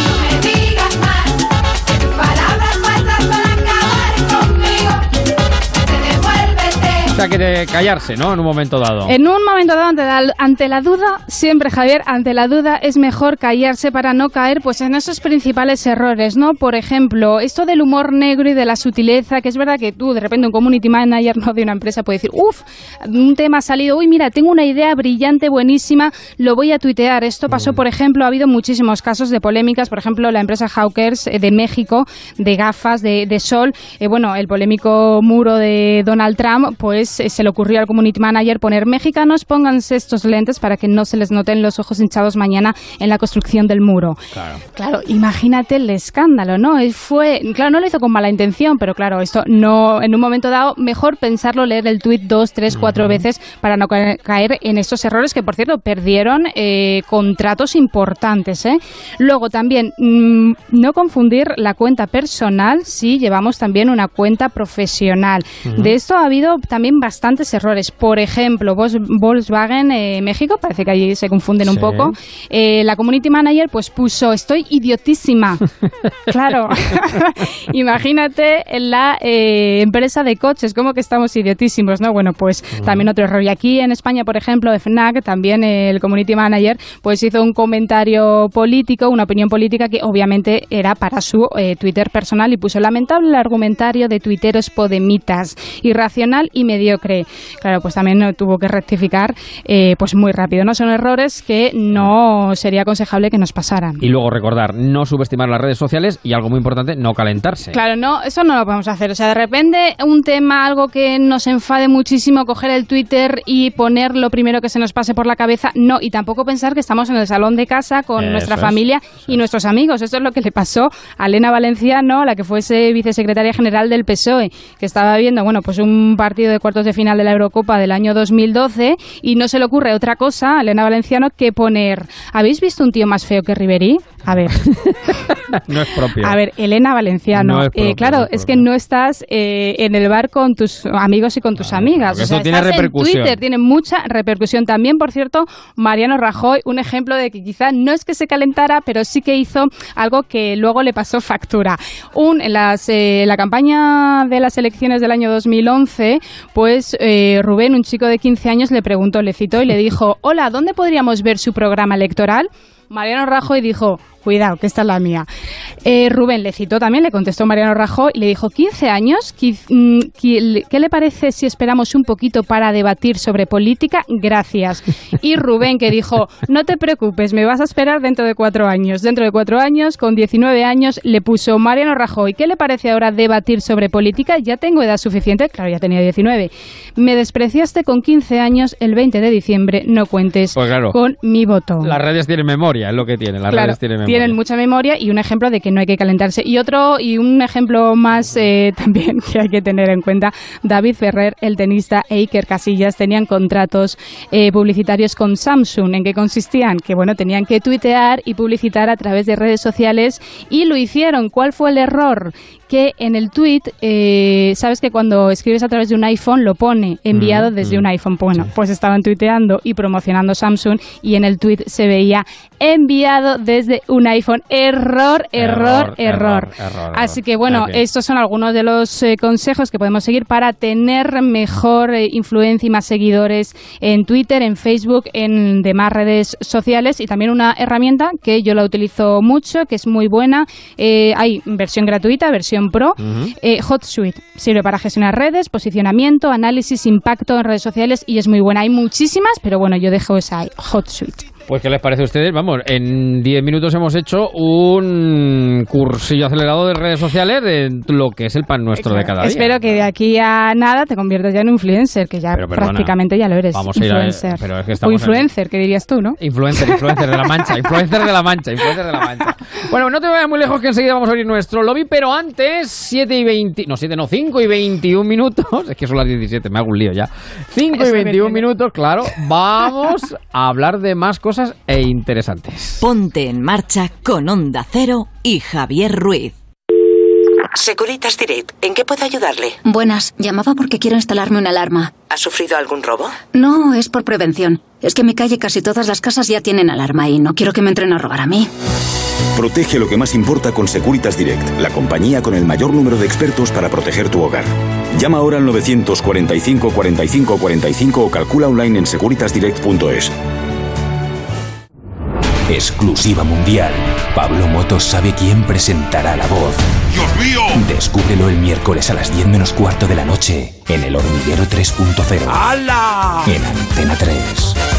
que de callarse, ¿no? En un momento dado. En un momento dado, ante la, ante la duda, siempre Javier, ante la duda es mejor callarse para no caer pues en esos principales errores, ¿no? Por ejemplo, esto del humor negro y de la sutileza, que es verdad que tú, de repente, un community manager ¿no? de una empresa puede decir, uff, un tema ha salido, uy, mira, tengo una idea brillante, buenísima, lo voy a tuitear. Esto pasó, por ejemplo, ha habido muchísimos casos de polémicas, por ejemplo, la empresa Hawkers eh, de México, de gafas de, de sol, eh, bueno, el polémico muro de Donald Trump, pues se le ocurrió al community manager poner mexicanos, pónganse estos lentes para que no se les noten los ojos hinchados mañana en la construcción del muro. Claro. Claro, imagínate el escándalo, ¿no? Él fue, claro, no lo hizo con mala intención, pero claro, esto no, en un momento dado, mejor pensarlo, leer el tuit dos, tres, cuatro veces para no ca- caer en estos errores que, por cierto, perdieron eh, contratos importantes, ¿eh? Luego también, mm, no confundir la cuenta personal si llevamos también una cuenta profesional. De esto ha habido también bastantes errores. Por ejemplo, Volkswagen eh, México, parece que allí se confunden un poco. Eh, la community manager pues puso, estoy idiotísima. claro. Imagínate en la eh, empresa de coches, como que estamos idiotísimos, ¿no? Bueno, pues también otro error. Y aquí en España, por ejemplo, FNAC, también el community manager, pues hizo un comentario político, una opinión política que obviamente era para su Twitter personal y puso lamentable el argumentario de tuiteros podemitas, irracional y mediocre. Claro, pues también tuvo que rectificar eh, pues muy rápido, ¿no? Son errores que no sería aconsejable que nos pasaran. Y luego recordar, no subestimar las redes sociales y algo muy importante, no calentarse. Claro, no, eso no lo podemos hacer. O sea, de repente un tema, algo que nos enfade muchísimo, coger el Twitter y poner lo primero que se nos pase por la cabeza, no, y tampoco pensar que estamos en el salón de casa con Eso nuestra es. familia y nuestros amigos. Esto es lo que le pasó a Elena Valenciano, la que fuese vicesecretaria general del PSOE, que estaba viendo, bueno, pues un partido de cuartos de final de la Eurocopa del año 2012 y no se le ocurre otra cosa a Elena Valenciano que poner, ¿habéis visto un tío más feo que Ribery? A ver. no es propio. A ver, Elena Valenciano. No es eh, claro, no es es que no estás eh, en el bar con tus amigos y con tus amigas. O sea, tiene estás repercusión. En Twitter tiene mucha repercusión. También, por cierto, Mariano Rajoy, un ejemplo de que quizá no es que se calentara, pero sí que hizo algo que luego le pasó factura. Un, en las, eh, la campaña de las elecciones del año 2011, pues eh, Rubén, un chico de 15 años, le preguntó, le citó y le dijo, hola, ¿dónde podríamos ver su programa electoral? Mariano Rajoy dijo, cuidado, que esta es la mía. Eh, Rubén le citó también, le contestó Mariano Rajoy y le dijo, 15 años, mm, ¿qué le parece si esperamos un poquito para debatir sobre política? Gracias. Y Rubén que dijo, no te preocupes, me vas a esperar dentro de cuatro años. Dentro de cuatro años, con 19 años, le puso Mariano Rajoy, ¿qué le parece ahora debatir sobre política? Ya tengo edad suficiente, claro, ya tenía 19. Me despreciaste con 15 años el 20 de diciembre, no cuentes Pues claro. con mi voto. Las redes tienen memoria, es lo que tienen. Las Claro, redes tienen memoria. Tienen mucha memoria y un ejemplo de que no hay que calentarse. Y otro, y un ejemplo más eh, también que hay que tener en cuenta, David Ferrer, el tenista e Iker Casillas tenían contratos eh, publicitarios con Samsung. ¿En qué consistían? Que bueno, tenían que tuitear y publicitar a través de redes sociales y lo hicieron. ¿Cuál fue el error? Que en el tweet, eh, sabes que cuando escribes a través de un iPhone lo pone enviado Mm, desde mm. un iPhone. Bueno, pues estaban tuiteando y promocionando Samsung y en el tweet se veía enviado desde un iPhone. Error, error, error. error, error. Así que bueno, estos son algunos de los eh, consejos que podemos seguir para tener mejor eh, influencia y más seguidores en Twitter, en Facebook, en demás redes sociales y también una herramienta que yo la utilizo mucho, que es muy buena. Hay versión gratuita, versión pro. Eh, HotSuite sirve para gestionar redes, posicionamiento, análisis, impacto en redes sociales y es muy buena. Hay muchísimas, pero bueno, yo dejo esa ahí, HotSuite. Pues, ¿qué les parece a ustedes? Vamos, en 10 minutos hemos hecho un cursillo acelerado de redes sociales de lo que es el pan nuestro de cada día. Espero que de aquí a nada te conviertas ya en influencer, que ya Pero, perdona, prácticamente ya lo eres. vamos a ir a- influencer. pero es que o estamos en- influencer, que dirías tú, ¿no? Influencer, influencer de la mancha, influencer de la mancha, influencer de la mancha. Bueno, no te vayas muy lejos que enseguida vamos a abrir nuestro lobby, pero antes, 7 y 20, no 7, no, 5 y 21 minutos, es que son las 17, me hago un lío ya. 5 y Eso me 21 viene. minutos, claro, vamos a hablar de más cosas e interesantes. Ponte en marcha con Onda Cero y Javier Ruiz. Securitas Direct, ¿en qué puedo ayudarle? Buenas, llamaba porque quiero instalarme una alarma. ¿Ha sufrido algún robo? No, es por prevención. Es que en mi calle casi todas las casas ya tienen alarma y no quiero que me entren a robar a mí. Protege lo que más importa con Securitas Direct, la compañía con el mayor número de expertos para proteger tu hogar. Llama ahora al 945 45 45 o calcula online en securitasdirect.es. Exclusiva mundial. Pablo Motos sabe quién presentará la voz. ¡Dios mío! Descúbrelo el miércoles a las 10 menos cuarto de la noche en El Hormiguero 3.0. ¡Hala! En Antena 3.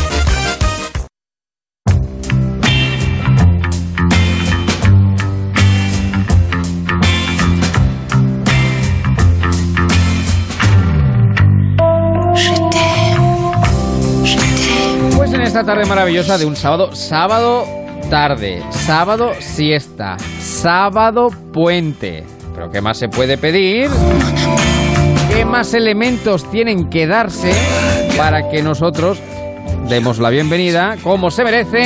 Esta tarde maravillosa de un sábado, sábado tarde, sábado siesta, sábado puente. Pero ¿qué más se puede pedir? ¿Qué más elementos tienen que darse para que nosotros demos la bienvenida, como se merece,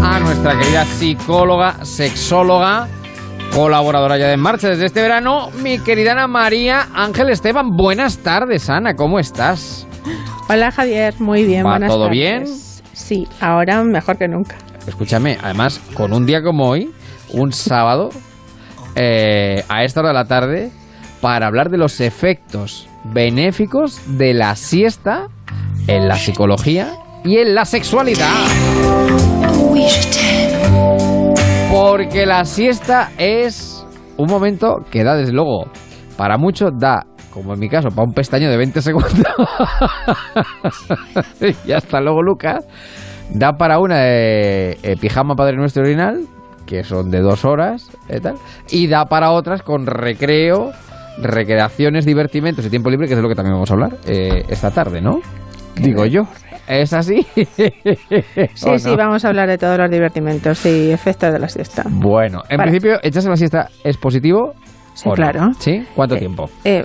a nuestra querida psicóloga, sexóloga, colaboradora ya de En marcha desde este verano, mi querida Ana María Ángel Esteban. Buenas tardes, Ana, ¿cómo estás? Hola Javier, muy bien, ¿Va buenas todo tardes. bien? Sí, ahora mejor que nunca. Escúchame, además, con un día como hoy, un sábado, eh, a esta hora de la tarde, para hablar de los efectos benéficos de la siesta en la psicología y en la sexualidad. Porque la siesta es un momento que da, desde luego, para muchos da, como en mi caso, para un pestaño de 20 segundos. y hasta luego, Lucas. Da para una de eh, pijama Padre Nuestro Orinal, que son de dos horas y tal. Y da para otras con recreo, recreaciones, divertimentos y tiempo libre, que es de lo que también vamos a hablar eh, esta tarde, ¿no? Digo yo. ¿Es así? Sí, ¿O sí, vamos a hablar de todos los divertimentos y efectos de la siesta. Bueno, en Vale. principio, echarse la siesta es positivo. Sí, claro. ¿Sí? ¿Cuánto tiempo? Eh,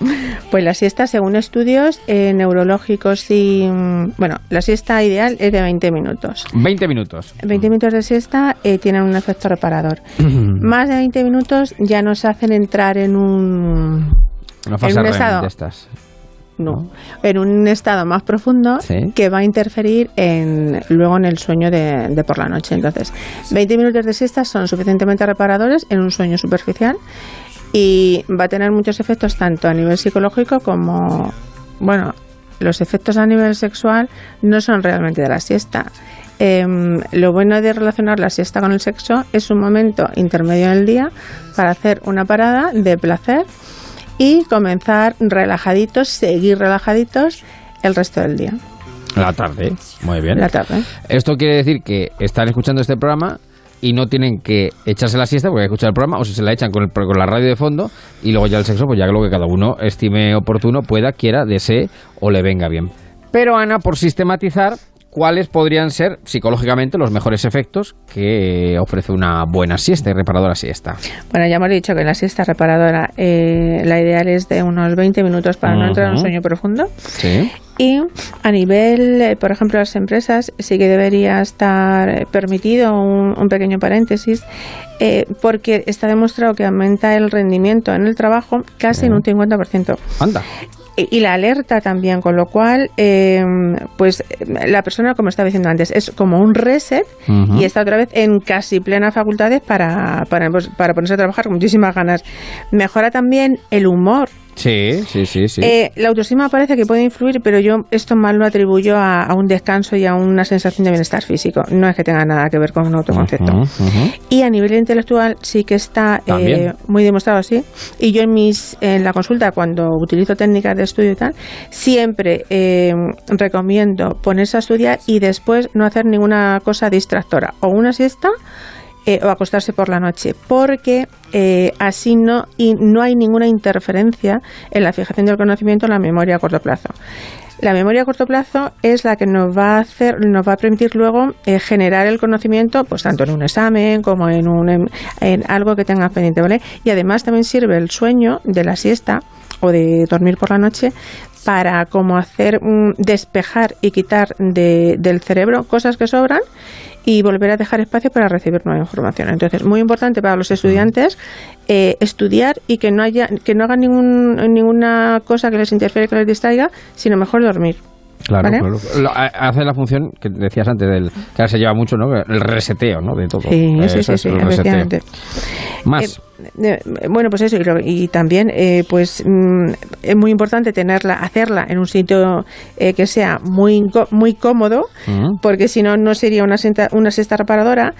Pues la siesta, según estudios eh, neurológicos y... mm, Bueno, la siesta ideal es de 20 minutos. 20 minutos. 20 minutos de siesta eh, tienen un efecto reparador. Más de 20 minutos ya nos hacen entrar en un... Una fase en un estado de estas. no, en un estado más profundo Sí. que va a interferir en, luego en el sueño de, de por la noche. Entonces, 20 minutos de siesta son suficientemente reparadores en un sueño superficial y va a tener muchos efectos tanto a nivel psicológico como, bueno, los efectos a nivel sexual no son realmente de la siesta. Em, lo bueno de relacionar la siesta con el sexo es un momento intermedio en el día para hacer una parada de placer y comenzar relajaditos, seguir relajaditos el resto del día. La tarde. Muy bien. La tarde. Esto quiere decir que están escuchando este programa y no tienen que echarse la siesta porque hay que escuchar el programa o si se la echan con, el- con la radio de fondo y luego ya el sexo, pues ya lo que cada uno estime oportuno, pueda, quiera, desee o le venga bien. Pero Ana, por sistematizar, ¿cuáles podrían ser psicológicamente los mejores efectos que ofrece una buena siesta y reparadora siesta? Bueno, ya hemos dicho que la siesta reparadora, eh, la ideal es de unos 20 minutos para no entrar en un sueño profundo. Sí. Y a nivel, eh, por ejemplo, las empresas, sí que debería estar eh, permitido un, un pequeño paréntesis, eh, porque está demostrado que aumenta el rendimiento en el trabajo casi en un 50%. Anda. Y la alerta también, con lo cual, eh, pues eh, la persona, como estaba diciendo antes, es como un reset y está otra vez en casi plenas facultades para, para, pues, para ponerse a trabajar con muchísimas ganas. Mejora también el humor. Sí, sí, sí, sí. Eh, la autoestima parece que puede influir, pero yo esto más lo atribuyo a, a un descanso y a una sensación de bienestar físico. No es que tenga nada que ver con un autoconcepto. Y a nivel intelectual sí que está eh, muy demostrado, sí. Y yo en mis en la consulta, cuando utilizo técnicas de estudio y tal, siempre eh, recomiendo ponerse a estudiar y después no hacer ninguna cosa distractora. O una siesta eh, o acostarse por la noche, porque eh, así no, y no hay ninguna interferencia en la fijación del conocimiento en la memoria a corto plazo. La memoria a corto plazo es la que nos va a hacer, nos va a permitir luego eh, generar el conocimiento, pues tanto en un examen como en un en algo que tengas pendiente, ¿vale? Y además también sirve el sueño de la siesta o de dormir por la noche para como hacer mm, despejar y quitar de- del cerebro cosas que sobran y volver a dejar espacio para recibir nueva información. Entonces, muy importante para los estudiantes eh, estudiar y que no haya que no hagan ningún, ninguna cosa que les interfiere, que les distraiga, sino mejor dormir. Claro, ¿Vale? claro. Hace la función que decías antes, del, que ahora se lleva mucho, ¿no? El reseteo, ¿no? De todo. Sí, sí, Eso sí, es sí, efectivamente. Más. Eh, eh, bueno, pues eso, y, lo- y también, eh, pues mm, es muy importante tenerla, hacerla en un sitio eh, que sea muy, muy cómodo, porque si no, no sería una, siesta- una siesta reparadora.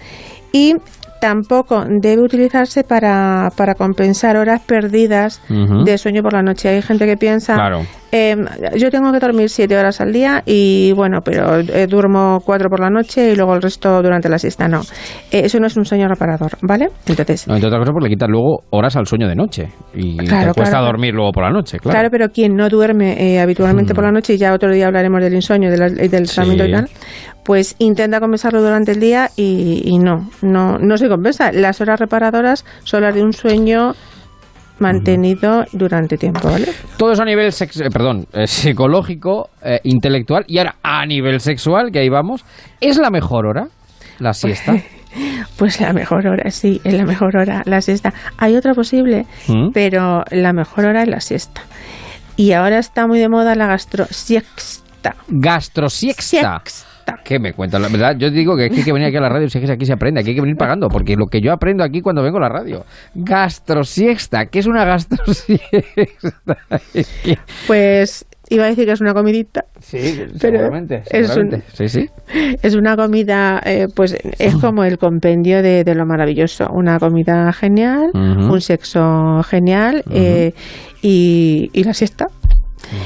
Y tampoco debe utilizarse para, para compensar horas perdidas de sueño por la noche. Hay gente que piensa, Claro. eh, yo tengo que dormir siete horas al día y bueno, pero eh, duermo cuatro por la noche y luego el resto durante la siesta. No, Eh, eso no es un sueño reparador, ¿vale? Entonces, No, entre otras cosas, porque le quitas luego horas al sueño de noche. Y Claro, te cuesta claro. dormir luego por la noche, claro. Claro, pero quien no duerme eh, habitualmente por la noche, y ya otro día hablaremos del insomnio, de la- del tratamiento y tal, pues intenta compensarlo durante el día y, y no, no, no se compensa. Las horas reparadoras son las de un sueño mantenido durante tiempo, ¿vale? Todo eso a nivel sex- eh, perdón, eh, psicológico, eh, intelectual y ahora a nivel sexual, que ahí vamos, ¿es la mejor hora la siesta? Pues la mejor hora, sí, es la mejor hora, la siesta. Hay otra posible, ¿Mm? pero la mejor hora es la siesta. Y ahora está muy de moda la gastrosiesta. Gastrosiexta. ¿Qué me cuentas? La verdad, yo digo que hay que venir aquí a la radio, si es que aquí se aprende, aquí hay que venir pagando, porque lo que yo aprendo aquí cuando vengo a la radio. Gastrosiexta, ¿qué es una gastrosiexta? Es que- Pues iba a decir que es una comidita. Sí, pero seguramente, es, un- seguramente. Sí, sí. es una comida, eh, pues es como el compendio de, de lo maravilloso. Una comida genial, un sexo genial eh, y, y la siesta.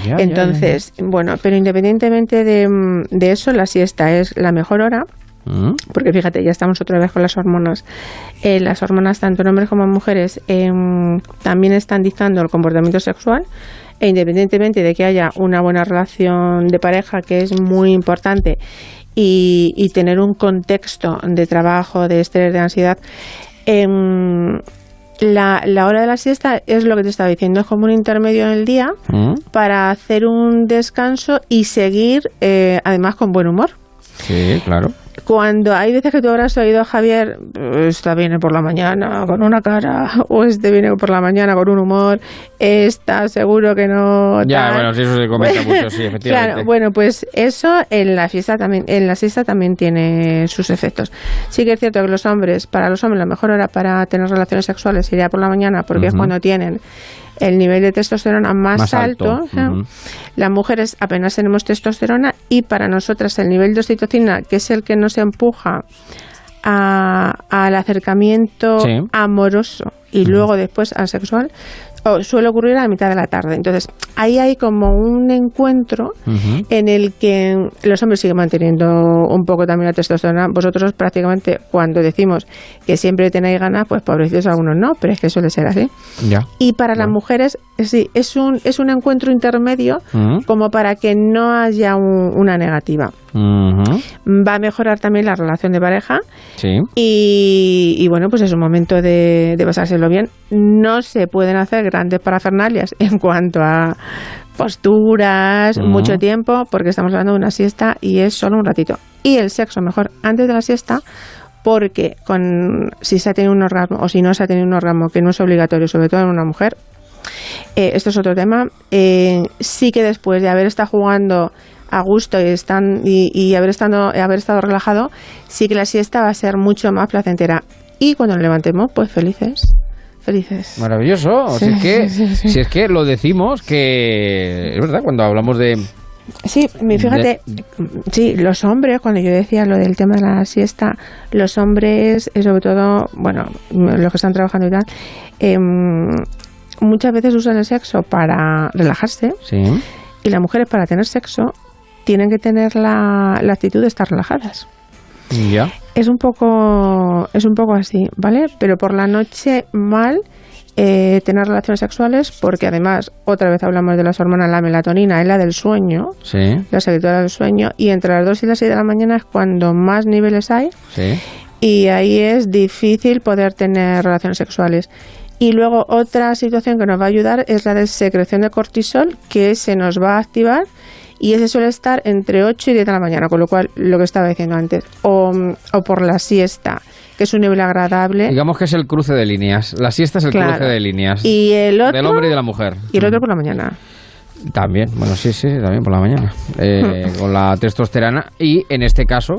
Ya, ya, Entonces, bueno, pero independientemente de, mm, de eso, la siesta es la mejor hora. Mm. Porque fíjate, ya estamos otra vez con las hormonas. Eh, las hormonas, tanto en hombres como en mujeres, em, también están dictando el comportamiento sexual. E independientemente de que haya una buena relación de pareja, que es muy importante, y, y tener un contexto de trabajo, de estrés, de ansiedad, em, la, la hora de la siesta es lo que te estaba diciendo, es como un intermedio en el día Mm. para hacer un descanso y seguir eh, además con buen humor. Sí, claro. Cuando hay veces que tú habrás oído a Javier, esta viene por la mañana con una cara, o este viene por la mañana con un humor, esta seguro que no. Ya, tal. bueno, sí, eso se comenta mucho, sí, efectivamente. Claro, bueno, pues eso en la fiesta también, en la siesta también tiene sus efectos. Sí que es cierto que los hombres, para los hombres la mejor hora para tener relaciones sexuales sería por la mañana, porque es cuando tienen el nivel de testosterona más, Más alto. Las mujeres apenas tenemos testosterona y para nosotras el nivel de oxitocina, que es el que nos empuja a- al acercamiento Sí. amoroso y luego después al sexual, o- suele ocurrir a la mitad de la tarde. Entonces, ahí hay como un encuentro en el que los hombres siguen manteniendo un poco también la testosterona. Vosotros prácticamente cuando decimos que siempre tenéis ganas, pues pobrecitos algunos no, pero es que suele ser así. Ya. Y para las mujeres, sí, es un, es un encuentro intermedio como para que no haya un- una negativa. Va a mejorar también la relación de pareja Sí. y, y bueno, pues es un momento de, de pasárselo bien. No se pueden hacer grandes parafernalias en cuanto a posturas, mucho tiempo, porque estamos hablando de una siesta y es solo un ratito. Y el sexo mejor antes de la siesta, porque con si se ha tenido un orgasmo o si no se ha tenido un orgasmo, que no es obligatorio, sobre todo en una mujer, eh, esto es otro tema. eh, sí que después de haber estado jugando a gusto y, están, y, y haber, estado, haber estado relajado, sí que la siesta va a ser mucho más placentera. Y cuando nos levantemos, pues felices. Felices. Maravilloso. Sí, si, es que, sí, sí, si es que lo decimos que es verdad cuando hablamos de Sí, fíjate, sí, los hombres, cuando yo decía lo del tema de la siesta, los hombres, eh, sobre todo, bueno, los que están trabajando y tal, em, muchas veces usan el sexo para relajarse sí. y las mujeres para tener sexo tienen que tener la, la actitud de estar relajadas. Ya. Es un poco, es un poco así, ¿vale? Pero por la noche mal eh, tener relaciones sexuales, porque además otra vez hablamos de las hormonas, la melatonina es la del sueño, Sí. la secretora del sueño, y entre las 2 y las 6 de la mañana es cuando más niveles hay Sí. y ahí es difícil poder tener relaciones sexuales. Y luego otra situación que nos va a ayudar es la de secreción de cortisol, que se nos va a activar y ese suele estar entre 8 y 10 de la mañana, con lo cual lo que estaba diciendo antes, o, o por la siesta, que es un nivel agradable. Digamos que es el cruce de líneas. La siesta es el Claro. cruce de líneas. Y el otro, Del hombre y de la mujer. y el otro por la mañana. También, bueno, sí, sí, también por la mañana. Eh, con la testosterona y en este caso,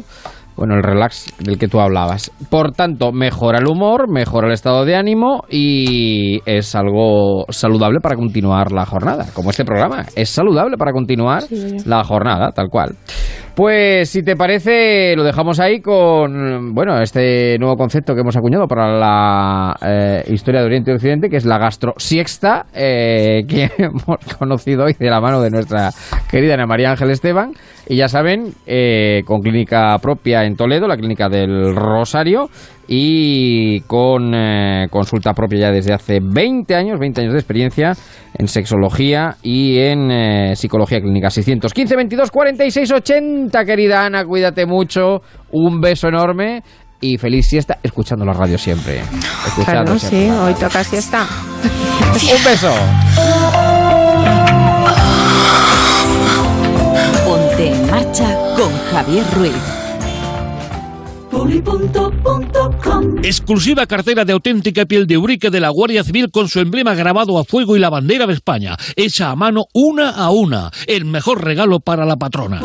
bueno, el relax del que tú hablabas. Por tanto, mejora el humor, mejora el estado de ánimo y es algo saludable para continuar la jornada, como este programa. Es saludable para continuar la jornada, tal cual. Pues si te parece, lo dejamos ahí con, bueno, este nuevo concepto que hemos acuñado para la eh, historia de Oriente y Occidente, que es la gastrosiexta, eh, que hemos conocido hoy de la mano de nuestra querida Ana María Ángel Esteban. Y ya saben, eh, con clínica propia en Toledo, la clínica del Rosario, y con eh, consulta propia ya desde hace 20 años, 20 años de experiencia en sexología y en eh, psicología clínica. 615 22 46 80, querida Ana, cuídate mucho, un beso enorme y feliz siesta escuchando la radio siempre. Escuchando Claro, siempre sí, hoy toca siesta. Un beso. Con Javier Ruiz. Exclusiva cartera de auténtica piel de urique de la Guardia Civil con su emblema grabado a fuego y la bandera de España, hecha a mano una a una. El mejor regalo para la patrona.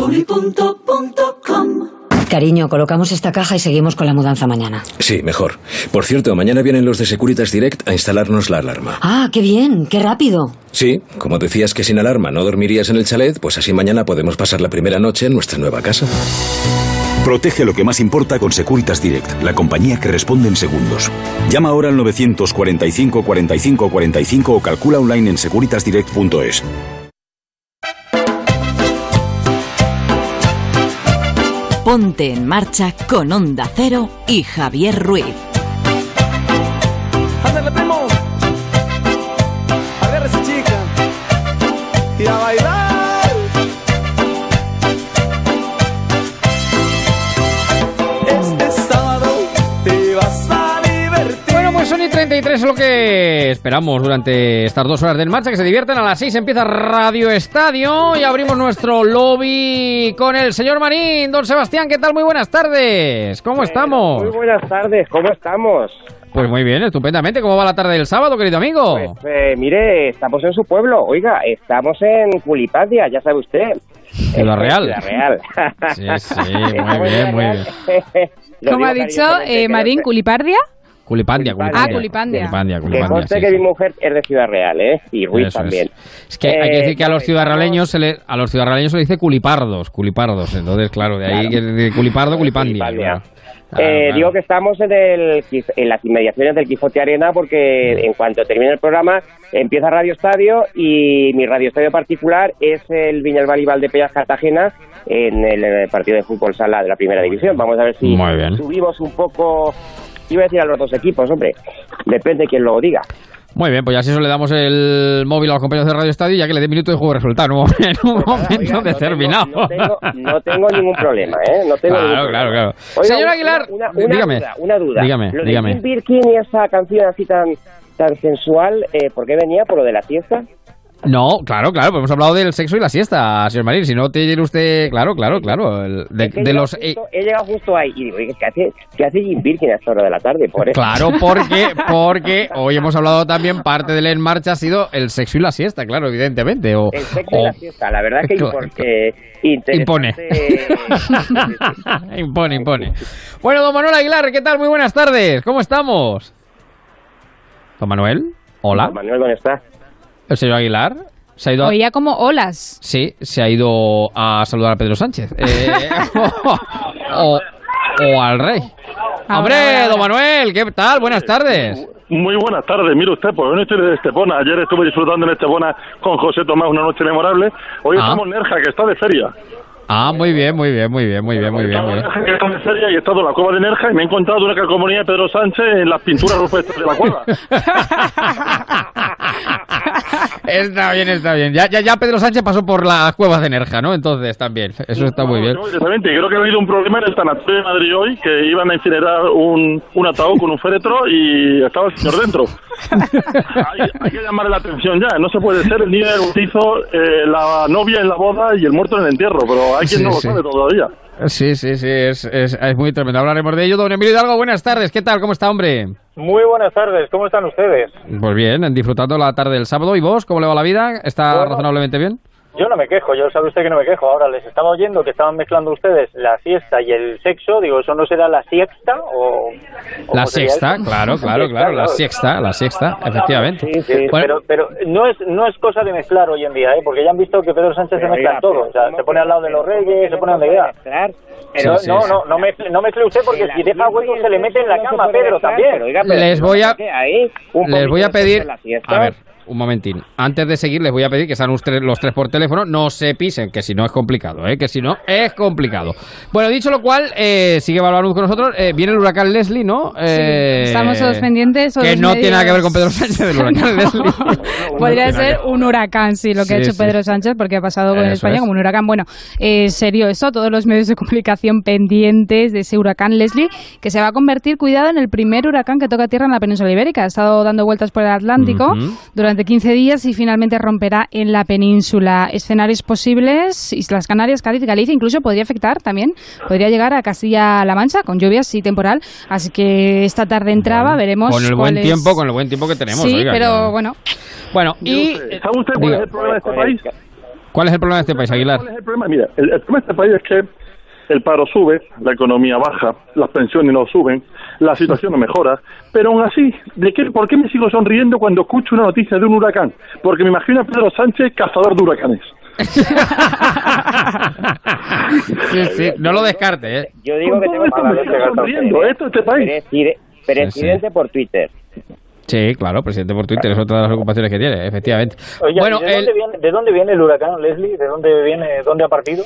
Cariño, colocamos esta caja y seguimos con la mudanza mañana. Sí, mejor. Por cierto, mañana vienen los de Securitas Direct a instalarnos la alarma. Ah, qué bien, qué rápido. Sí, como decías que sin alarma no dormirías en el chalet, pues así mañana podemos pasar la primera noche en nuestra nueva casa. Protege lo que más importa con Securitas Direct, la compañía que responde en segundos. Llama ahora al 945 45 45 o calcula online en securitasdirect.es. Ponte en marcha con Onda Cero y Javier Ruiz. Ándale, primo. Agárrese, chica. Y a bailar. Es lo que esperamos durante estas dos horas del marcha, que se divierten. A las seis empieza Radio Estadio y abrimos nuestro lobby con el señor Marín. Don Sebastián, ¿qué tal? Muy buenas tardes. ¿Cómo estamos? Muy buenas tardes, ¿cómo estamos? Pues muy bien, estupendamente. ¿Cómo va la tarde del sábado, querido amigo? Pues eh, mire, estamos en su pueblo. Oiga, estamos en Culipadia, ya sabe usted. Ciudad Real. Ciudad Real. Sí, sí, muy bien, muy bien. Lo ¿Cómo digo ha dicho eh, Marín? ¿Culipardia? Culipandia, Culipandia. Ah, Culipandia. Culipandia, Que Culipandia, sí, que sí. mi mujer es de Ciudad Real, ¿eh? Y Ruiz Eso también. Es que hay que Eh, decir que a los ciudadraleños se le, a los ciudadraleños se le dice culipardos, culipardos. Entonces, claro, de ahí que de culipardo, culipandia. Culipandia. claro. Claro, Eh, claro. Digo que estamos en, el, en las inmediaciones del Quijote Arena porque en cuanto termine el programa empieza Radio Estadio y mi Radio Estadio particular es el Viñalbal y Valdepellas Cartagena en el, eh, partido de fútbol sala de la primera división. Vamos a ver si subimos un poco, iba a decir a los dos equipos, hombre, depende quién lo diga. Muy bien, pues ya si eso le damos el móvil a los compañeros de Radio Estadio ya que le dé minuto de juego de resultado en un momento, en un momento determinado. No tengo, no tengo ningún problema, ¿eh? No tengo Claro, claro, claro. Oiga, Señor Aguilar, una, una dígame. duda, una duda. Dígame, Lo de dígame. Jim Birkin y esa canción así tan, tan sensual, eh, ¿por qué venía? ¿Por lo de la siesta? No, claro, claro, pues hemos hablado del sexo y la siesta, señor Marín. Si no tiene usted, claro, claro, claro, el- de, Es que he de llegado los... eh, justo- he llegado justo ahí y digo, oye, ¿qué hace, qué hace Jim Birkin a esta hora de la tarde? Por eso. Claro, porque, porque hoy hemos hablado también, parte del En Marcha ha sido el sexo y la siesta, claro, evidentemente. O, El sexo y la siesta, la verdad que interesante. Impone. impone, impone. Bueno, don Manuel Aguilar, ¿qué tal? Muy buenas tardes. ¿Cómo estamos? Don Manuel, hola. Manuel, ¿dónde está? El señor Aguilar se ha ido a... Oía como olas. Sí, se ha ido a saludar a Pedro Sánchez. Eh, o, o al rey. Hombre, don Manuel, ¿qué tal? Buenas tardes. Muy buenas tardes, mire usted, pues hoy estoy de Estepona. Ayer estuve disfrutando en Estepona con José Tomás una noche memorable. Hoy Ah. estamos en Nerja, que está de feria. Ah, muy bien, muy bien, muy bien, muy bien, muy bien. Muy bien. Nerja, que está de feria y he estado en la cueva de Nerja y me he encontrado una calcomanía de Pedro Sánchez en las pinturas rupestres de la cueva. Está bien, está bien. Ya, ya, ya Pedro Sánchez pasó por las cuevas de Nerja, ¿no? Entonces también. Eso está muy bien. No, directamente. Y creo que ha habido un problema en el Tanatorio de Madrid hoy, que iban a incinerar un, un ataúd con un féretro y estaba el señor dentro. hay, hay que llamarle la atención ya. No se puede ser el niño del bautizo, eh, la novia en la boda y el muerto en el entierro, pero hay quien Sí, no lo sí. sabe todavía. Sí, sí, sí, es, es, es muy tremendo. Hablaremos de ello. Don Emilio Hidalgo, buenas tardes. ¿Qué tal? ¿Cómo está, hombre? Muy buenas tardes, ¿cómo están ustedes? Pues bien, disfrutando la tarde del sábado. ¿Y vos? ¿Cómo le va la vida? ¿Está Bueno. razonablemente bien? Yo no me quejo, yo sabe usted que no me quejo. Ahora les estaba oyendo que estaban mezclando ustedes la siesta y el sexo. Digo, ¿eso no será la siesta o...? o La eso? claro, claro, claro. La sexta, la sexta, efectivamente. Bueno, Pero, pero no es no es cosa de mezclar hoy en día, ¿eh? porque ya han visto que Pedro Sánchez Pero, se mezcla oiga, todo. O sea, ¿cómo se pone al lado de los reyes, se pone donde quiera. Pero no, sí, no, sí. no, no mezcle, no mezcle usted porque si deja hueco se le mete en la cama a Pedro también. les voy a, les voy a pedir, en siesta. a ver, un momentín. Antes de seguir, les voy a pedir que sean ustedes los tres por teléfono, no se pisen, que si no es complicado, ¿eh? que si no es complicado. Bueno, dicho lo cual, eh, sigue Balbaluz con nosotros. Eh, viene el huracán Leslie, ¿no? Eh, estamos todos pendientes. Que no tiene nada que ver con Pedro. Sánchez del huracán Leslie. Podría No ser que- un huracán, sí, lo que ha hecho sí. Pedro Sánchez, porque ha pasado con España es. como un huracán. Bueno, eh, serio eso, todos los medios de comunicación pendientes de ese huracán Leslie, que se va a convertir, cuidado, en el primer huracán que toca tierra en la península ibérica. Ha estado dando vueltas por el Atlántico durante 15 días y finalmente romperá en la península. Escenarios posibles, Islas Canarias, Cádiz, Galicia, incluso podría afectar también, podría llegar a Castilla-La Mancha con lluvias y temporal. Así que esta tarde entraba, veremos. Con el cuál buen es- tiempo, con el buen tiempo que tenemos. Sí, oiga, pero que- bueno. Bueno, y... ¿Sabe usted cuál Diga. es el problema de este país? ¿Cuál es el problema de este país, Aguilar? ¿Cuál es el problema? Mira, el, el problema de este país es que el paro sube, la economía baja, las pensiones no suben, la situación no mejora, pero aún así, ¿de qué, ¿por qué me sigo sonriendo cuando escucho una noticia de un huracán? Porque me imagino a Pedro Sánchez cazador de huracanes. Sí, sí, no lo descarte, ¿eh? Yo digo que tengo esto me sigo sonriendo, esto es este país. Preside- Presidente por Twitter. Sí, claro, presidente por Twitter, es otra de las ocupaciones que tiene, efectivamente. Oiga, bueno, ¿y ¿de, el- dónde viene, ¿de dónde viene el huracán, Leslie? ¿De dónde viene, dónde ha partido?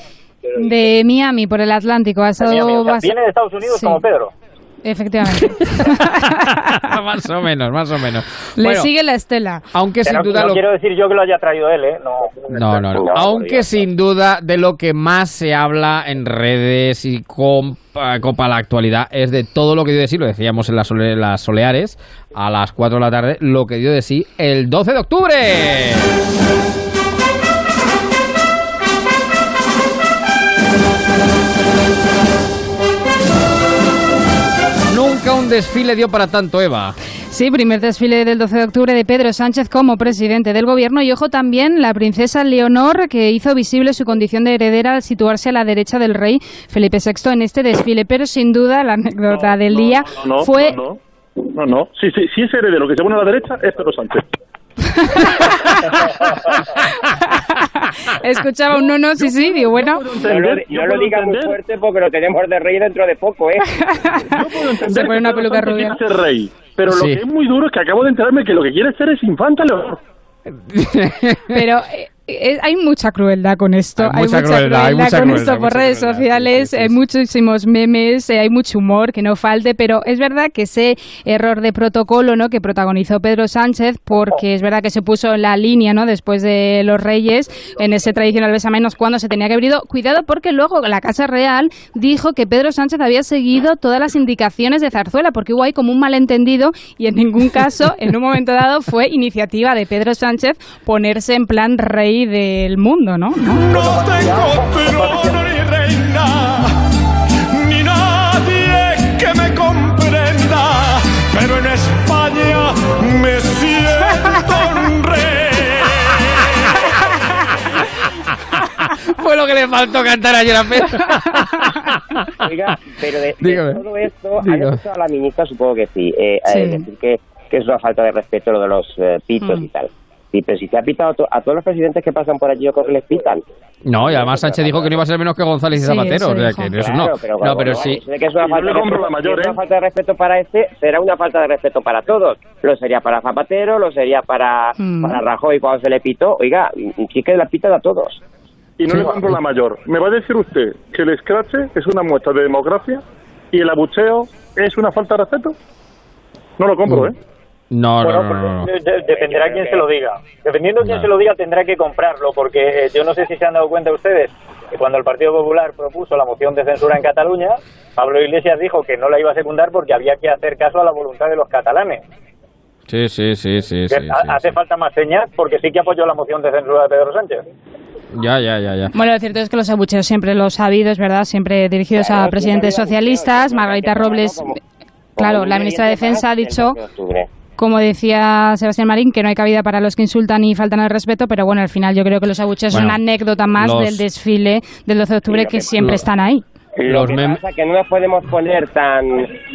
De Miami, por el Atlántico. Ha estado Miami, o sea, bas- viene de Estados Unidos Sí. como Pedro. Efectivamente. más o menos, más o menos. Le Bueno, sigue la estela. aunque sin duda no lo- quiero decir yo que lo haya traído él, ¿eh? No, No, no, no. Aunque sin duda de lo que más se habla en redes y con Copa la actualidad es de todo lo que dio de sí, lo decíamos en las, sole- las Soleares, a las 4 de la tarde, lo que dio de sí el 12 de octubre. Un desfile dio para tanto, Eva. Sí, primer desfile del 12 de octubre de Pedro Sánchez como presidente del gobierno y ojo también la princesa Leonor que hizo visible su condición de heredera al situarse a la derecha del rey Felipe VI en este desfile, pero sin duda la anécdota del día No, no, fue no, no, no, no. Si, si, si es heredero que se pone a la derecha es Pedro Sánchez. escuchaba un no no sí sí digo bueno No lo, no lo diga muy fuerte porque lo tenemos de rey dentro de poco, ¿eh? se pone una peluca rubia Quiere ser rey. Pero lo que es muy duro es que acabo de enterarme que lo que quiere ser es infanta Leonor. pero eh, hay mucha crueldad con esto, Hay mucha crueldad, hay mucha con crueldad, esto por redes crueldad, sociales, hay muchísimos memes, eh, hay mucho humor que no falte, pero es verdad que ese error de protocolo, ¿no? que protagonizó Pedro Sánchez, porque es verdad que se puso en la línea, ¿no? después de los Reyes en ese tradicional besamenos cuando se tenía que haber ido, cuidado porque luego la Casa Real dijo que Pedro Sánchez había seguido todas las indicaciones de Zarzuela, porque hubo ahí como un malentendido y en ningún caso, en un momento dado, fue iniciativa de Pedro Sánchez ponerse en plan rey del mundo, ¿no? No tengo trono ni reina, ni nadie que me comprenda, pero en España me siento un Fue lo que le faltó cantar ayer a Pedro. Oiga, pero de, de Dígame. todo esto, ¿han Dígame. escuchado a la ministra? Supongo que sí. Eh, Sí. decir que, que es una falta de respeto lo de los eh, pitos Mm. y tal. Sí, pero si se ha pitado a, to- a todos los presidentes que pasan por allí, yo creo que les pitan. No, y además Sánchez dijo que no iba a ser menos que González y Sí, Zapatero. o sea, que eso Claro, no. pero no, bueno, pero bueno, sí. que es una Y no falta le de mayor, ¿eh? una falta de respeto para este, será una falta de respeto para todos. Lo sería para Zapatero, lo sería para, Mm. para Rajoy cuando se le pitó. Oiga, sí que la pitan a todos. Y no le compro la mayor. ¿Me va a decir usted que el escrache es una muestra de democracia y el abucheo es una falta de respeto? No lo compro, ¿eh? No, Bueno, no, no, no, no. de- de- dependerá quién se lo diga. Dependiendo quién No. se lo diga, tendrá que comprarlo, porque eh, yo no sé si se han dado cuenta ustedes que cuando el Partido Popular propuso la moción de censura en Cataluña, Pablo Iglesias dijo que no la iba a secundar porque había que hacer caso a la voluntad de los catalanes. Sí, sí, sí, sí, hace falta más señas porque sí que apoyó la moción de censura de Pedro Sánchez. Ya, ya, ya, ya. Bueno, lo cierto es que los abucheos siempre los ha habido, es verdad, siempre dirigidos Claro, a presidentes socialistas. Margarita Robles, claro, la ministra de Defensa ha dicho, como decía Sebastián Marín, que no hay cabida para los que insultan y faltan al respeto, pero bueno, al final yo creo que los abucheos Bueno, son una anécdota más los- del desfile del 12 de octubre Sí, que que- siempre lo- están ahí. Lo que pasa es que no nos podemos poner tan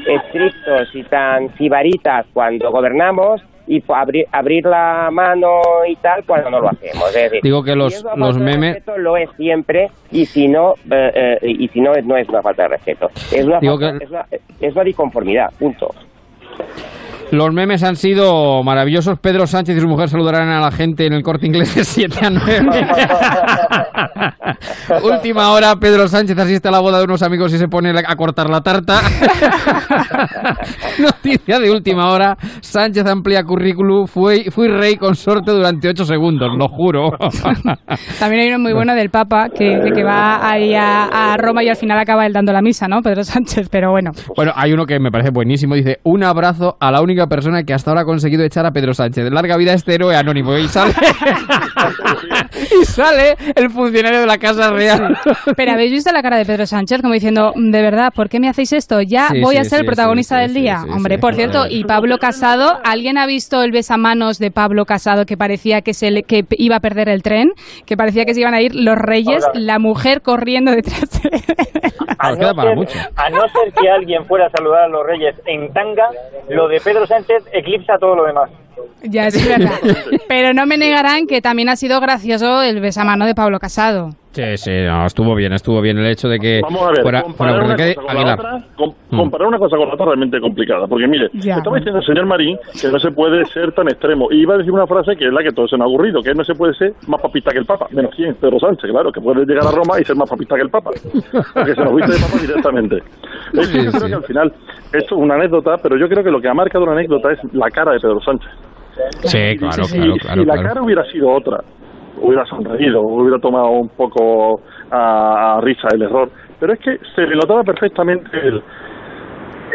estrictos y tan sibaritas cuando gobernamos y abrir, abrir la mano y tal cuando no lo hacemos. Es decir, Digo que los- si los memes- respeto, lo es siempre y si no eh, eh, y si no no es una falta de respeto. Es una, falta- que- es una, es una disconformidad. Punto. Los memes han sido maravillosos. Pedro Sánchez y su mujer saludarán a la gente en el corte inglés de 7 a 9. Última hora, Pedro Sánchez asiste a la boda de unos amigos y se pone a cortar la tarta. Noticia de última hora. Sánchez amplía currículum. Fui, fui rey consorte durante 8 segundos, lo juro. También hay uno muy bueno del Papa que, que va ahí a, a Roma y al final acaba él dando la misa, ¿no? Pedro Sánchez, pero bueno. Bueno, hay uno que me parece buenísimo. Dice, un abrazo a la única persona que hasta ahora ha conseguido echar a Pedro Sánchez. Larga vida a este héroe anónimo. Y sale, y sale el funcionario de la Casa Real. Pero habéis visto la cara de Pedro Sánchez como diciendo, de verdad, ¿por qué me hacéis esto? Ya Sí, voy a ser sí, el protagonista sí, del sí, día. sí, Hombre, sí. por cierto, y Pablo Casado, ¿alguien ha visto el besamanos de Pablo Casado que parecía que se le- que iba a perder el tren? Que parecía que se iban a ir los reyes, la mujer corriendo detrás de A no, ser, a no ser que alguien fuera a saludar a los reyes en tanga, lo de Pedro Sánchez eclipsa todo lo demás. Ya, es verdad. Pero no me negarán que también ha sido gracioso el besamano de Pablo Casado. Sí, sí, no, estuvo bien, estuvo bien el hecho de que Vamos a ver, fuera, fuera comparar, porque una cosa con la otra, com- Mm. comparar una cosa con la otra es realmente complicada. Porque mire, Ya. estaba diciendo el señor Marín que no se puede ser tan extremo. Y iba a decir una frase que es la que todos se nos ha aburrido, que no se puede ser más papista que el Papa. Menos quién, Pedro Sánchez, claro, que puede llegar a Roma y ser más papista que el Papa. Porque se nos viste de Papa directamente. Es que Sí, yo creo sí. que al final, esto es una anécdota, pero yo creo que lo que ha marcado una anécdota es la cara de Pedro Sánchez. Sí, claro, si, claro, si claro. la claro. cara hubiera sido otra, hubiera sonreído, hubiera tomado un poco a, risa el error, pero es que se le notaba perfectamente el,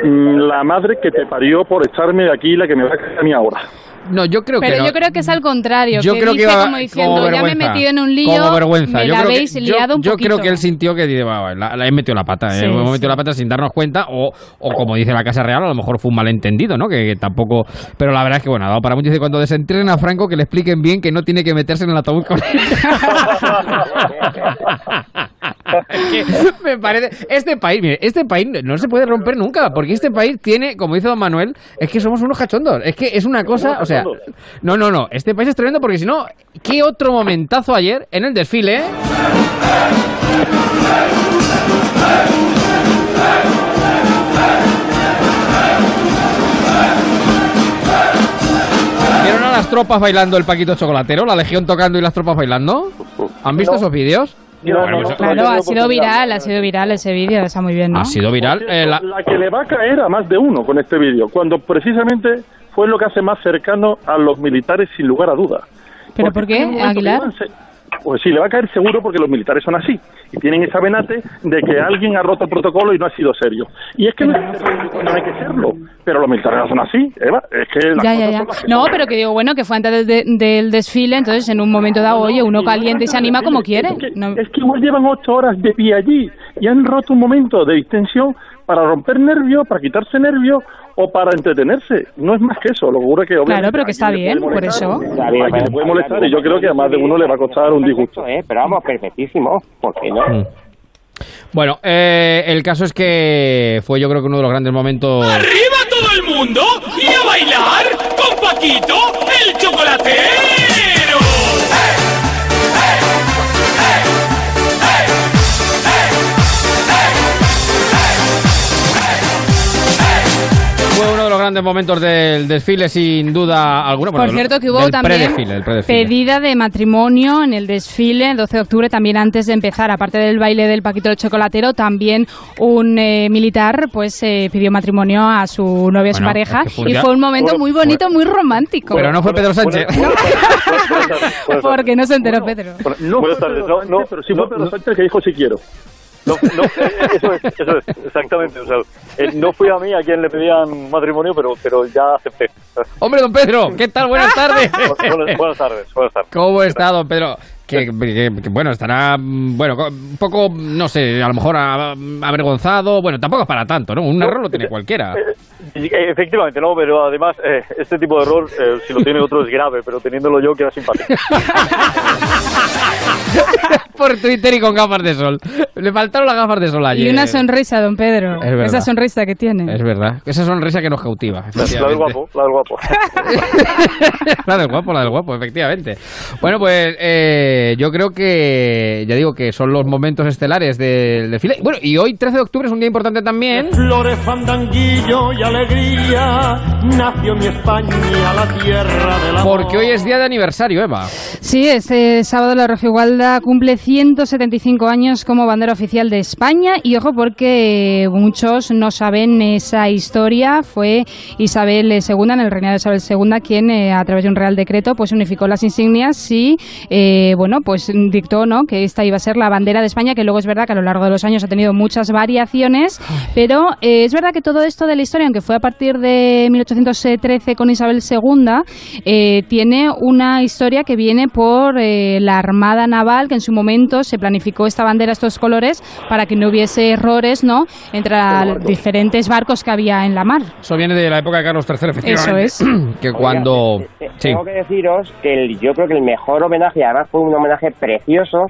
mm, la madre que te parió por echarme de aquí la que me va a caer a mí ahora. No, yo creo Pero que no. yo creo que es al contrario. Yo que creo que dice iba como diciendo, como ya me he vergüenza, metido en un lío, como vergüenza. me yo la creo habéis que, liado yo, un yo poquito. creo que él sintió que dice, va, la, la he metido la pata, Sí, eh, hemos metido la pata sin darnos cuenta, o, o como dice la Casa Real, a lo mejor fue un malentendido, ¿no? Que, que tampoco. Pero la verdad es que, bueno, ha dado para mucho. Dice, cuando desentren a Franco, que le expliquen bien que no tiene que meterse en el ataúd con Es que me parece. Este país, mire, este país no se puede romper nunca, porque este país tiene, como dice don Manuel, es que somos unos cachondos. Es que es una cosa, o sea. No, no, no. Este país es tremendo porque si no, ¿qué otro momentazo ayer en el desfile? ¿Vieron a las tropas bailando el Paquito Chocolatero? ¿La Legión tocando y las tropas bailando? ¿Han visto No. esos vídeos? Bueno, pues- Claro, ha sido viral, ha sido viral ese vídeo, está muy bien, ¿no? Ha sido viral. eh, la- La que le va a caer a más de uno con este vídeo, cuando precisamente fue lo que hace más cercano a los militares sin lugar a duda. ¿Pero Porque por qué, Aguilar? Pues sí, le va a caer seguro porque los militares son así y tienen esa venate de que alguien ha roto el protocolo y no ha sido serio. Y es que no es hay que serlo, pero los militares no son así, Eva. Es que las Ya, ya, ya. son que No, pero que digo, bueno, que fue antes del, de- del desfile, entonces en un momento dado, oye, uno caliente y se anima como quiere. No- Es que igual llevan ocho horas de pie allí y han roto un momento de distensión para romper nervios, para quitarse nervios o para entretenerse. No es más que eso. Lo que ocurre es que obviamente Claro, pero que está bien, puede por molestar, eso. Está bien, a quien le puede molestar y yo creo que a más de uno le va a costar un disgusto. Eh, pero vamos, perfectísimo. ¿Por qué no? Mm. Bueno, eh, el caso es que fue yo creo que uno de los grandes momentos... ¡Arriba todo el mundo! ¡Y a bailar con Paquito, el chocolatero! Grandes momentos del desfile, sin duda alguna. Por Bueno, cierto, que hubo también pedida de matrimonio en el desfile, el 12 de octubre, también antes de empezar, aparte del baile del Paquito del Chocolatero, también un eh, militar pues eh, pidió matrimonio a su novia, a su Bueno, pareja, es que fue y ya- fue un momento muy bonito, muy romántico. Pero no fue Pedro Sánchez. Porque no se enteró Pedro. No Buenas fue tardes. Pedro No, Sánchez, no, pero sí no, fue Pedro. Sánchez el que dijo sí quiero. No, no, eh, eso es, eso es, exactamente. O sea, eh, no fui a mí a quien le pedían matrimonio, pero, pero ya acepté. Hombre, don Pedro, ¿qué tal? Buenas tardes. buenas, buenas tardes, buenas tardes. ¿Cómo está, don Pedro? Que, que- que, bueno, estará, mm, bueno, un poco, no sé, a lo mejor a- avergonzado. Bueno, tampoco es para tanto, ¿no? Un error lo tiene cualquiera. Eh, Efectivamente, no, pero además eh, este tipo de error, eh, si lo tiene otro es grave, pero teniéndolo yo queda simpático. Por Twitter y con gafas de sol. Le faltaron las gafas de sol ayer. Y una sonrisa, don Pedro. Es verdad. Esa sonrisa que tiene. Es verdad. Esa sonrisa que nos cautiva. La, del guapo, la del guapo. la del guapo, la del guapo, efectivamente. Bueno, pues eh, yo creo que, ya digo que son los momentos estelares del desfile. Bueno, y hoy, 13 de octubre, es un día importante también. Flores, fandanguillo y alegría, nació mi España, la tierra de la Porque hoy es día de aniversario, Eva. Sí, este sábado la Roja Igualda cumple 175 años como bandera oficial de España y ojo porque muchos no saben esa historia. Fue Isabel II, en el reinado de Isabel II, quien eh, a través de un real decreto pues unificó las insignias y eh, bueno pues dictó no que esta iba a ser la bandera de España, que luego es verdad que a lo largo de los años ha tenido muchas variaciones, pero eh, es verdad que todo esto de la historia, aunque fue a partir de 1813 con Isabel II, eh, tiene una historia que viene por eh, la Armada Naval, que en su momento se planificó esta bandera, estos colores, para que no hubiese errores ¿no? entre los diferentes barcos que había en la mar. Eso viene de la época de Carlos III, efectivamente. Eso es. Que cuando... Oiga, te- te- Sí. Tengo que deciros que el- yo creo que el mejor homenaje, además fue un homenaje precioso,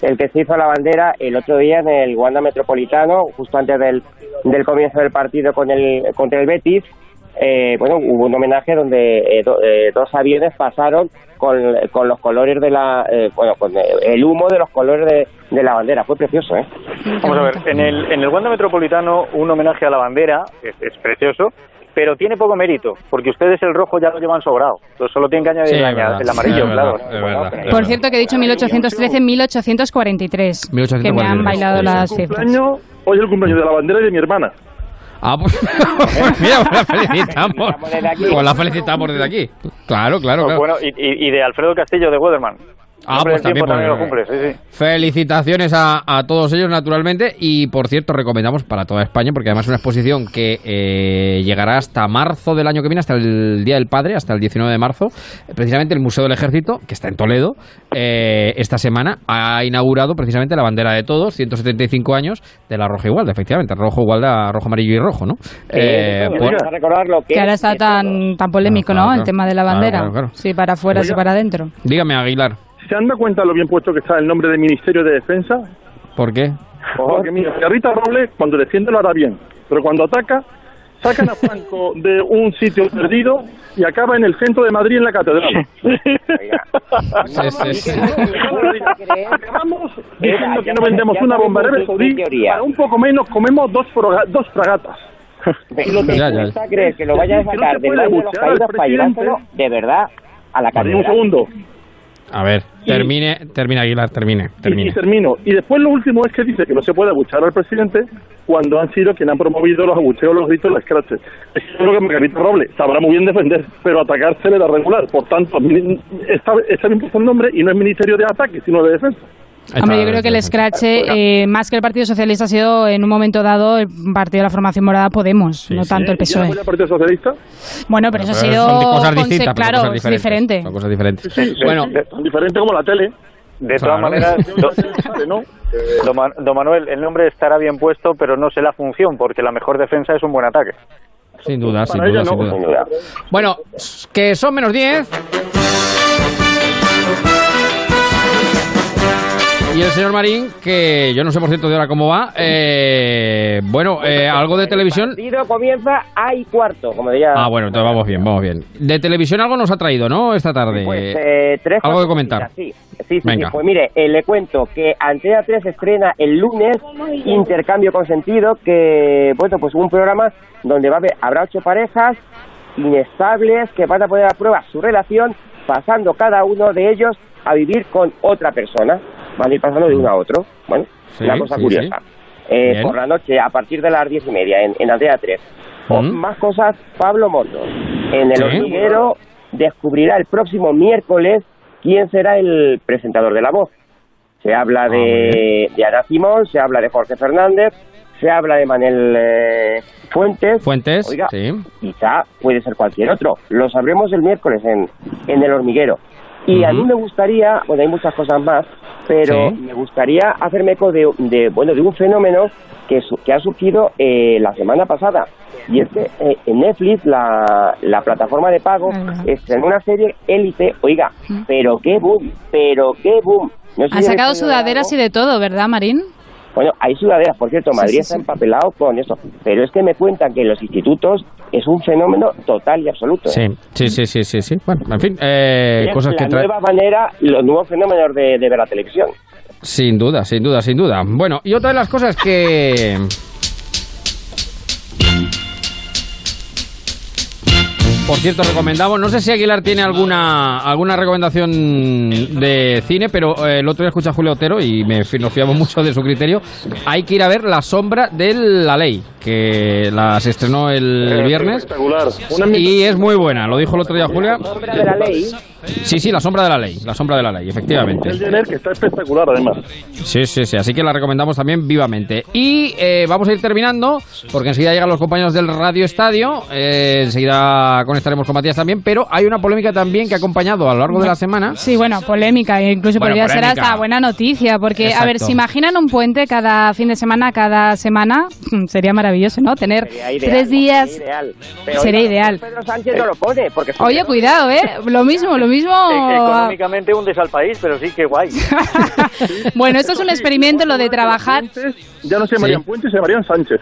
el que se hizo a la bandera el otro día en el Wanda Metropolitano, justo antes del, del comienzo del partido con el, contra el Betis. Eh, bueno, hubo un homenaje donde eh, do- eh, dos aviones pasaron con, con los colores de la, eh, bueno, con el humo de los colores de, de la bandera. Fue precioso, ¿eh? Vamos a ver, en el, en el Wanda Metropolitano un homenaje a la bandera es, es precioso, pero tiene poco mérito, porque ustedes el rojo ya lo llevan sobrado, entonces solo tienen que añadir Sí, el, verdad, amarillo, es claro. verdad, Por verdad. cierto, que he dicho 1813, 1843, que me han 1843. bailado las cifras. Hoy es el cumpleaños de la bandera y de mi hermana. Ah, pues mira, pues la felicitamos. Pues la felicitamos desde aquí. Claro, claro, claro. Bueno, y, y- y de Alfredo Castillo de Weatherman. Ah, Hombre pues del tiempo también, también lo pues, cumple, sí, sí. Felicitaciones a, a todos ellos, naturalmente. Y por cierto, recomendamos para toda España, porque además es una exposición que eh, llegará hasta marzo del año que viene, hasta el Día del Padre, hasta el 19 de marzo. Precisamente el Museo del Ejército, que está en Toledo, eh, esta semana ha inaugurado precisamente la bandera de todos, 175 años de la Roja Igualda, efectivamente, rojo Igualda, rojo, amarillo y rojo, ¿no? Eh, Sí, por- lo que, Que ahora está tan, tan polémico, Claro, ¿no? claro. El tema de la bandera. claro, claro. Sí, para afuera, sí, Oiga. para adentro. Dígame, Aguilar, ¿Se han dado cuenta lo bien puesto que está el nombre del Ministerio de Defensa? ¿por qué? Porque mira, Rita Robles cuando defiende lo hará bien, pero cuando ataca, sacan a Franco de un sitio perdido y acaba en el centro de Madrid en la catedral. Sí, sí, sí. Acabamos diciendo que no vendemos una bomba Arabia Saudí, para un poco menos comemos dos, dos fragatas. Y lo que Ya, ya. cuesta creer que lo vayas a sacar baño de los caídos para de verdad a la Vale, un catedral. segundo. A ver, termine, termine Aguilar, termine, Y, termine. y termino. Y después lo último es que dice que no se puede abuchear al presidente cuando han sido quienes han promovido los abucheos, los gritos y las scratches. Es creo que Margarita Robles sabrá muy bien defender, pero atacar se le da regular. Por tanto, está, está bien puesto el nombre y no es Ministerio de Ataque, sino de Defensa. Hombre, yo creo que el scratch, eh, más que el Partido Socialista, ha sido en un momento dado el partido de la formación morada Podemos, no tanto el ¿Y PSOE. apoya al Partido Socialista? Bueno, pero eso ha sido. son cosas distintas, claro, cosas diferentes. diferente. Son cosas diferentes. Sí, bueno, tan diferente como la tele. De Claro. todas maneras, ¿no? don, don Manuel, el nombre estará bien puesto, pero no sé la función, porque la mejor defensa es un buen ataque. sin duda, sin Para duda, ella sin no. duda. Sin duda. Bueno, que son menos 10. Y el señor Marín, que yo no sé por cierto de ahora cómo va, eh, bueno, eh, algo de televisión. El partido comienza a y cuarto, como diría. Ah, bueno, entonces vamos bien, vamos bien. De televisión algo nos ha traído, ¿no? Esta tarde. Pues, eh, tres algo que comentar. Sí, sí, sí, Venga. sí. Pues mire, eh, le cuento que Antena 3 estrena el lunes Intercambio con Sentido, que, bueno, pues un programa donde va a haber, habrá ocho parejas inestables que van a poner a prueba su relación, pasando cada uno de ellos a vivir con otra persona. Van a ir pasando de uno a otro. Bueno, Sí, una cosa sí, curiosa. sí. Eh, por la noche, a partir de las diez y media, en, en Antena 3. O Mm. Más cosas, Pablo Motos. En el hormiguero descubrirá el próximo miércoles quién será el presentador de La Voz. Se habla Ah, de, de Ana Simón, se habla de Jorge Fernández, se habla de Manel eh, Fuentes. Fuentes, Oiga, sí. quizá puede ser cualquier otro. Lo sabremos el miércoles en, en el hormiguero. Y a mí me gustaría, bueno, hay muchas cosas más, pero Sí. me gustaría hacerme eco de, de, bueno, de un fenómeno que, su- que ha surgido eh, la semana pasada. Y es que eh, en Netflix, la, la plataforma de pago, Ajá. estrenó una serie élite, oiga, pero qué boom, pero qué boom. No sé Han si sacado sudaderas y de todo, ¿verdad, Marín? Bueno, hay sudaderas, por cierto, Sí, Madrid sí, está sí. empapelado con esto, pero es que me cuentan que en los institutos es un fenómeno total y absoluto. ¿eh? Sí, sí, sí, sí, sí, sí. Bueno, en fin, eh, Es cosas la que trae. nueva manera, los nuevos fenómenos de, de ver la televisión. Sin duda, sin duda, sin duda. Bueno, y otra de las cosas que... Por cierto, recomendamos, no sé si Aguilar tiene alguna alguna recomendación de cine, pero eh, el otro día escuché a Julio Otero y me, nos fiamos mucho de su criterio. Hay que ir a ver La Sombra de la Ley, que la, se estrenó el Eh, viernes y es muy buena, lo dijo el otro día Julia. Sombra de la ley, Sí, sí, La Sombra de la Ley, La Sombra de la Ley, efectivamente. Que está espectacular además. Sí, sí, sí, así que la recomendamos también vivamente. Y eh, vamos a ir terminando, porque enseguida llegan los compañeros del Radio Estadio, eh, enseguida conectaremos con Matías también, pero hay una polémica también que ha acompañado a lo largo de la semana. Sí, bueno, polémica, e incluso Bueno, podría ser polémica. hasta buena noticia, porque, a ver, Exacto. si imaginan un puente cada fin de semana, cada semana, sería maravilloso, ¿no? Tener sería ideal, tres días. Sería ideal. Pero, Sería ideal. Pedro Sánchez no lo pone, porque Oye, cuidado, ¿eh? Lo mismo, lo mismo. Económicamente hundes al país, pero sí que guay. Bueno, esto es un experimento, lo de trabajar. Ya no se llamarían Sí. Puentes, se llamarían Sánchez.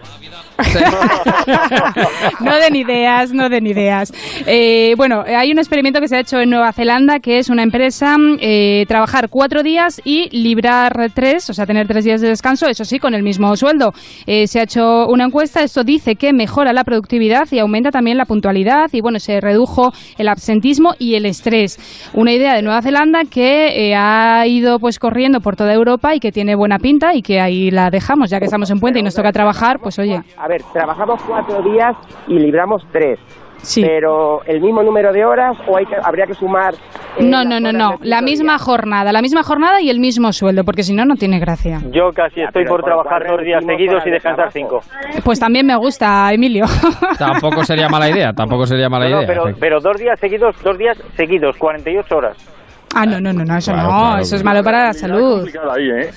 No den ideas, no den ideas. Eh, bueno, hay un experimento que se ha hecho en Nueva Zelanda, que es una empresa eh, trabajar cuatro días y librar tres, o sea, tener tres días de descanso, eso sí, con el mismo sueldo. Eh, se ha hecho una encuesta, esto dice que mejora la productividad y aumenta también la puntualidad y, bueno, se redujo el absentismo y el estrés. Una idea de Nueva Zelanda que eh, ha ido pues corriendo por toda Europa y que tiene buena pinta y que ahí la dejamos, ya que estamos en puente y nos toca trabajar, pues oye. A ver, trabajamos cuatro días y libramos tres. Sí. Pero el mismo número de horas o hay que, habría que sumar No, no, no, no. La misma jornada, la misma jornada y el mismo sueldo, porque si no, no tiene gracia. Yo casi estoy por trabajar dos días seguidos y descansar cinco. Pues también me gusta, Emilio. Tampoco sería mala idea, tampoco sería mala No, no, idea. pero, pero dos días seguidos, dos días seguidos, 48 horas. Ah, no, no, no, no eso Claro, no, claro. eso es malo para la salud. ahí, ¿eh?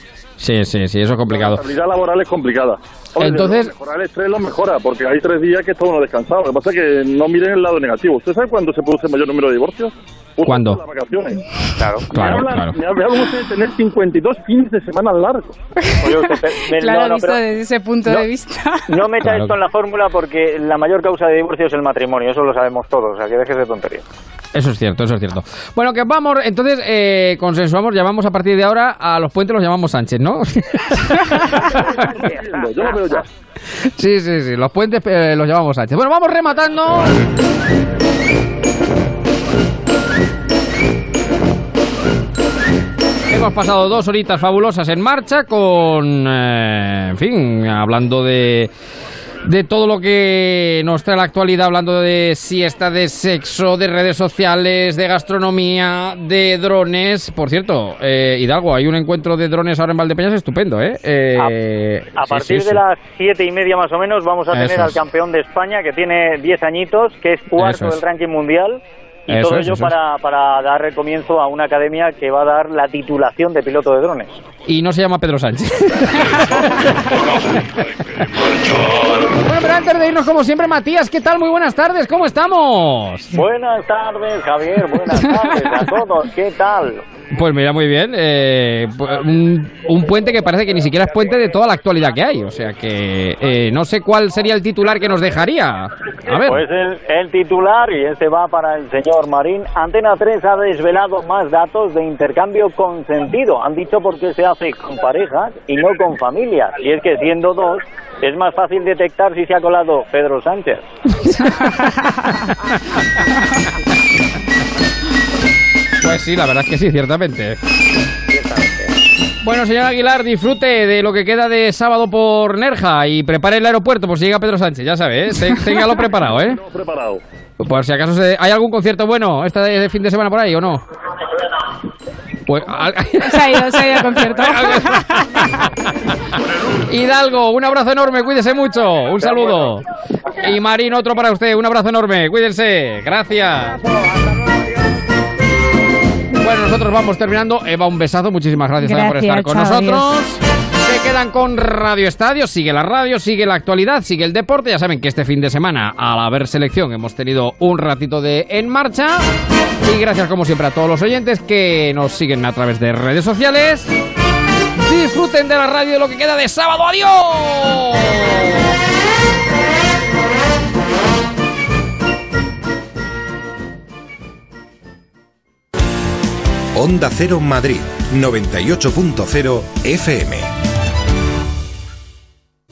Sí, sí, sí, eso es complicado. La estabilidad laboral es complicada. Hombre, Entonces- Mejorar el estrés lo mejora, porque hay tres días que está uno descansado. Lo que pasa es que no miren el lado negativo. ¿Usted sabe cuándo se produce el mayor número de divorcios? Justo ¿Cuándo? en Las vacaciones. Claro, Claro, me hablan, claro. Me hablan ustedes de tener 52 fines de semana largos. Claro, no, no, visto pero- desde ese punto no. de vista. No meta Claro. esto en la fórmula porque la mayor causa de divorcio es el matrimonio, eso lo sabemos todos, o sea que dejes de tonterías. Eso es cierto, eso es cierto. Bueno, que vamos, entonces eh, consensuamos, llamamos a partir de ahora a los puentes los llamamos Sánchez, ¿no? Sí, sí, sí, los puentes eh, los llamamos Sánchez. Bueno, vamos rematando. Hemos pasado dos horitas fabulosas en marcha con, eh, en fin, hablando de, de todo lo que nos trae la actualidad, hablando de siesta, de sexo, de redes sociales, de gastronomía, de drones. Por cierto, eh, Hidalgo, hay un encuentro de drones ahora en Valdepeñas estupendo, ¿eh? Eh, A sí, partir sí, de las siete y media más o menos vamos a Eso tener al campeón de España que tiene 10 añitos, que es cuarto es. del ranking mundial. Y Eso todo es, ello eso es. para, para dar comienzo a una academia que va a dar la titulación de piloto de drones. Y no se llama Pedro Sánchez. bueno, pero antes de irnos, como siempre, Matías, ¿qué tal? Muy buenas tardes, ¿cómo estamos? Buenas tardes, Javier, buenas tardes a todos, ¿qué tal? Pues mira, muy bien. eh, un, un puente que parece que ni siquiera es puente de toda la actualidad que hay. O sea que eh, no sé cuál sería el titular que nos dejaría. A ver. Pues el, el titular, y este va para el señor Marín, Antena 3 ha desvelado más datos de intercambio consentido. Han dicho por qué se hace con parejas y no con familias. Y es que siendo dos, es más fácil detectar si se ha colado Pedro Sánchez. Pues sí, la verdad es que sí, ciertamente. Bueno, señor Aguilar, disfrute de lo que queda de sábado por Nerja y prepare el aeropuerto por si llega Pedro Sánchez, ya sabe, ¿eh? Téngalo preparado, ¿eh? No, preparado. Por si acaso se- hay algún concierto bueno este de fin de semana por ahí o no. Pues, al- Se ha ido, se ha ido al concierto. Hidalgo, un abrazo enorme, cuídese mucho, un saludo. Y Marín, otro para usted, un abrazo enorme, cuídense, gracias. Bueno, nosotros vamos terminando. Eva, un besazo, muchísimas gracias, por estar con chao, nosotros. Se quedan con Radio Estadio, sigue la radio, sigue la actualidad, sigue el deporte. Ya saben que este fin de semana, al haber selección, hemos tenido un ratito de En Marcha. Y gracias, como siempre, a todos los oyentes que nos siguen a través de redes sociales. Disfruten de la radio de lo que queda de sábado. ¡Adiós! Onda Cero Madrid, 98.0 FM.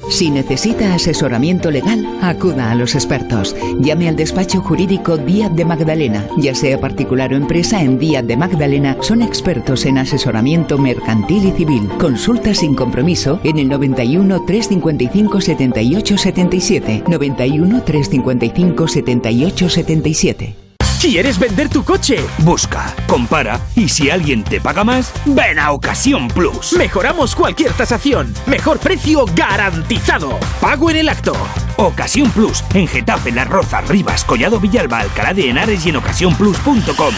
Si necesita asesoramiento legal, acuda a los expertos. Llame al despacho jurídico Díaz de Magdalena. Ya sea particular o empresa, en Díaz de Magdalena son expertos en asesoramiento mercantil y civil. Consulta sin compromiso en el 91 355 78 77. 91 355 78 77. ¿Quieres vender tu coche? Busca, compara y si alguien te paga más, ven a Ocasión Plus. Mejoramos cualquier tasación. Mejor precio garantizado. Pago en el acto. Ocasión Plus en Getafe, Las Rozas, Rivas, Collado Villalba, Alcalá de Henares y en ocasiónplus.com.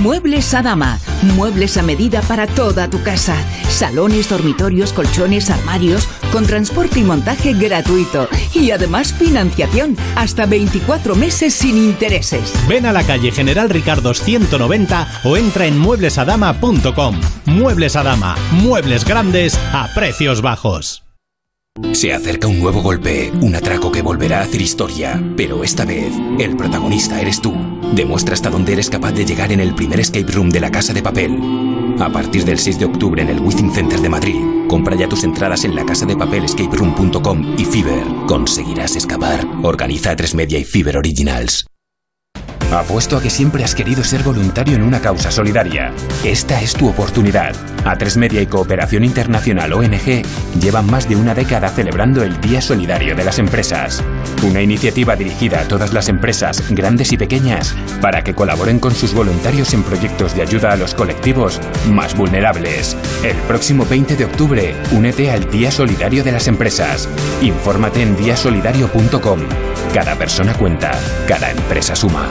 Muebles a dama. Muebles a medida para toda tu casa. Salones, dormitorios, colchones, armarios, con transporte y montaje gratuito. Y además financiación hasta 24 meses sin intereses. Ven a la calle General Ricardo 190 o entra en mueblesadama.com. Muebles a Dama, muebles grandes a precios bajos. Se acerca un nuevo golpe, un atraco que volverá a hacer historia, pero esta vez el protagonista eres tú. Demuestra hasta dónde eres capaz de llegar en el primer escape room de la Casa de Papel. A partir del 6 de octubre en el Within Center de Madrid, compra ya tus entradas en la casa de y Fiber. Conseguirás escapar. Organiza A3 Media y Fiber Originals. Apuesto a que siempre has querido ser voluntario en una causa solidaria. Esta es tu oportunidad. A3 Media y Cooperación Internacional ONG llevan más de una década celebrando el Día Solidario de las Empresas. Una iniciativa dirigida a todas las empresas, grandes y pequeñas, para que colaboren con sus voluntarios en proyectos de ayuda a los colectivos más vulnerables. El próximo 20 de octubre, únete al Día Solidario de las Empresas. Infórmate en diasolidario.com. Cada persona cuenta, cada empresa suma.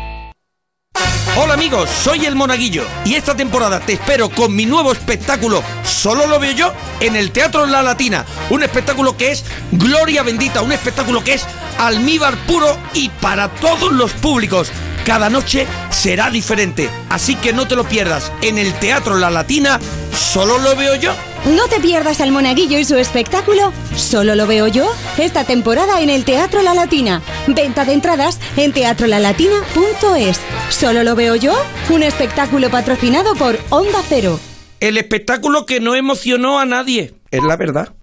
Hola amigos, soy el Monaguillo y esta temporada te espero con mi nuevo espectáculo Solo lo veo yo en el Teatro La Latina. Un espectáculo que es gloria bendita, un espectáculo que es almíbar puro y para todos los públicos. Cada noche será diferente, así que no te lo pierdas. En el Teatro La Latina, Solo lo veo yo. No te pierdas al Monaguillo y su espectáculo. Solo lo veo yo esta temporada en el Teatro La Latina. Venta de entradas en teatrolalatina.es. Solo lo veo yo, un espectáculo patrocinado por Onda Cero. El espectáculo que no emocionó a nadie, es la verdad.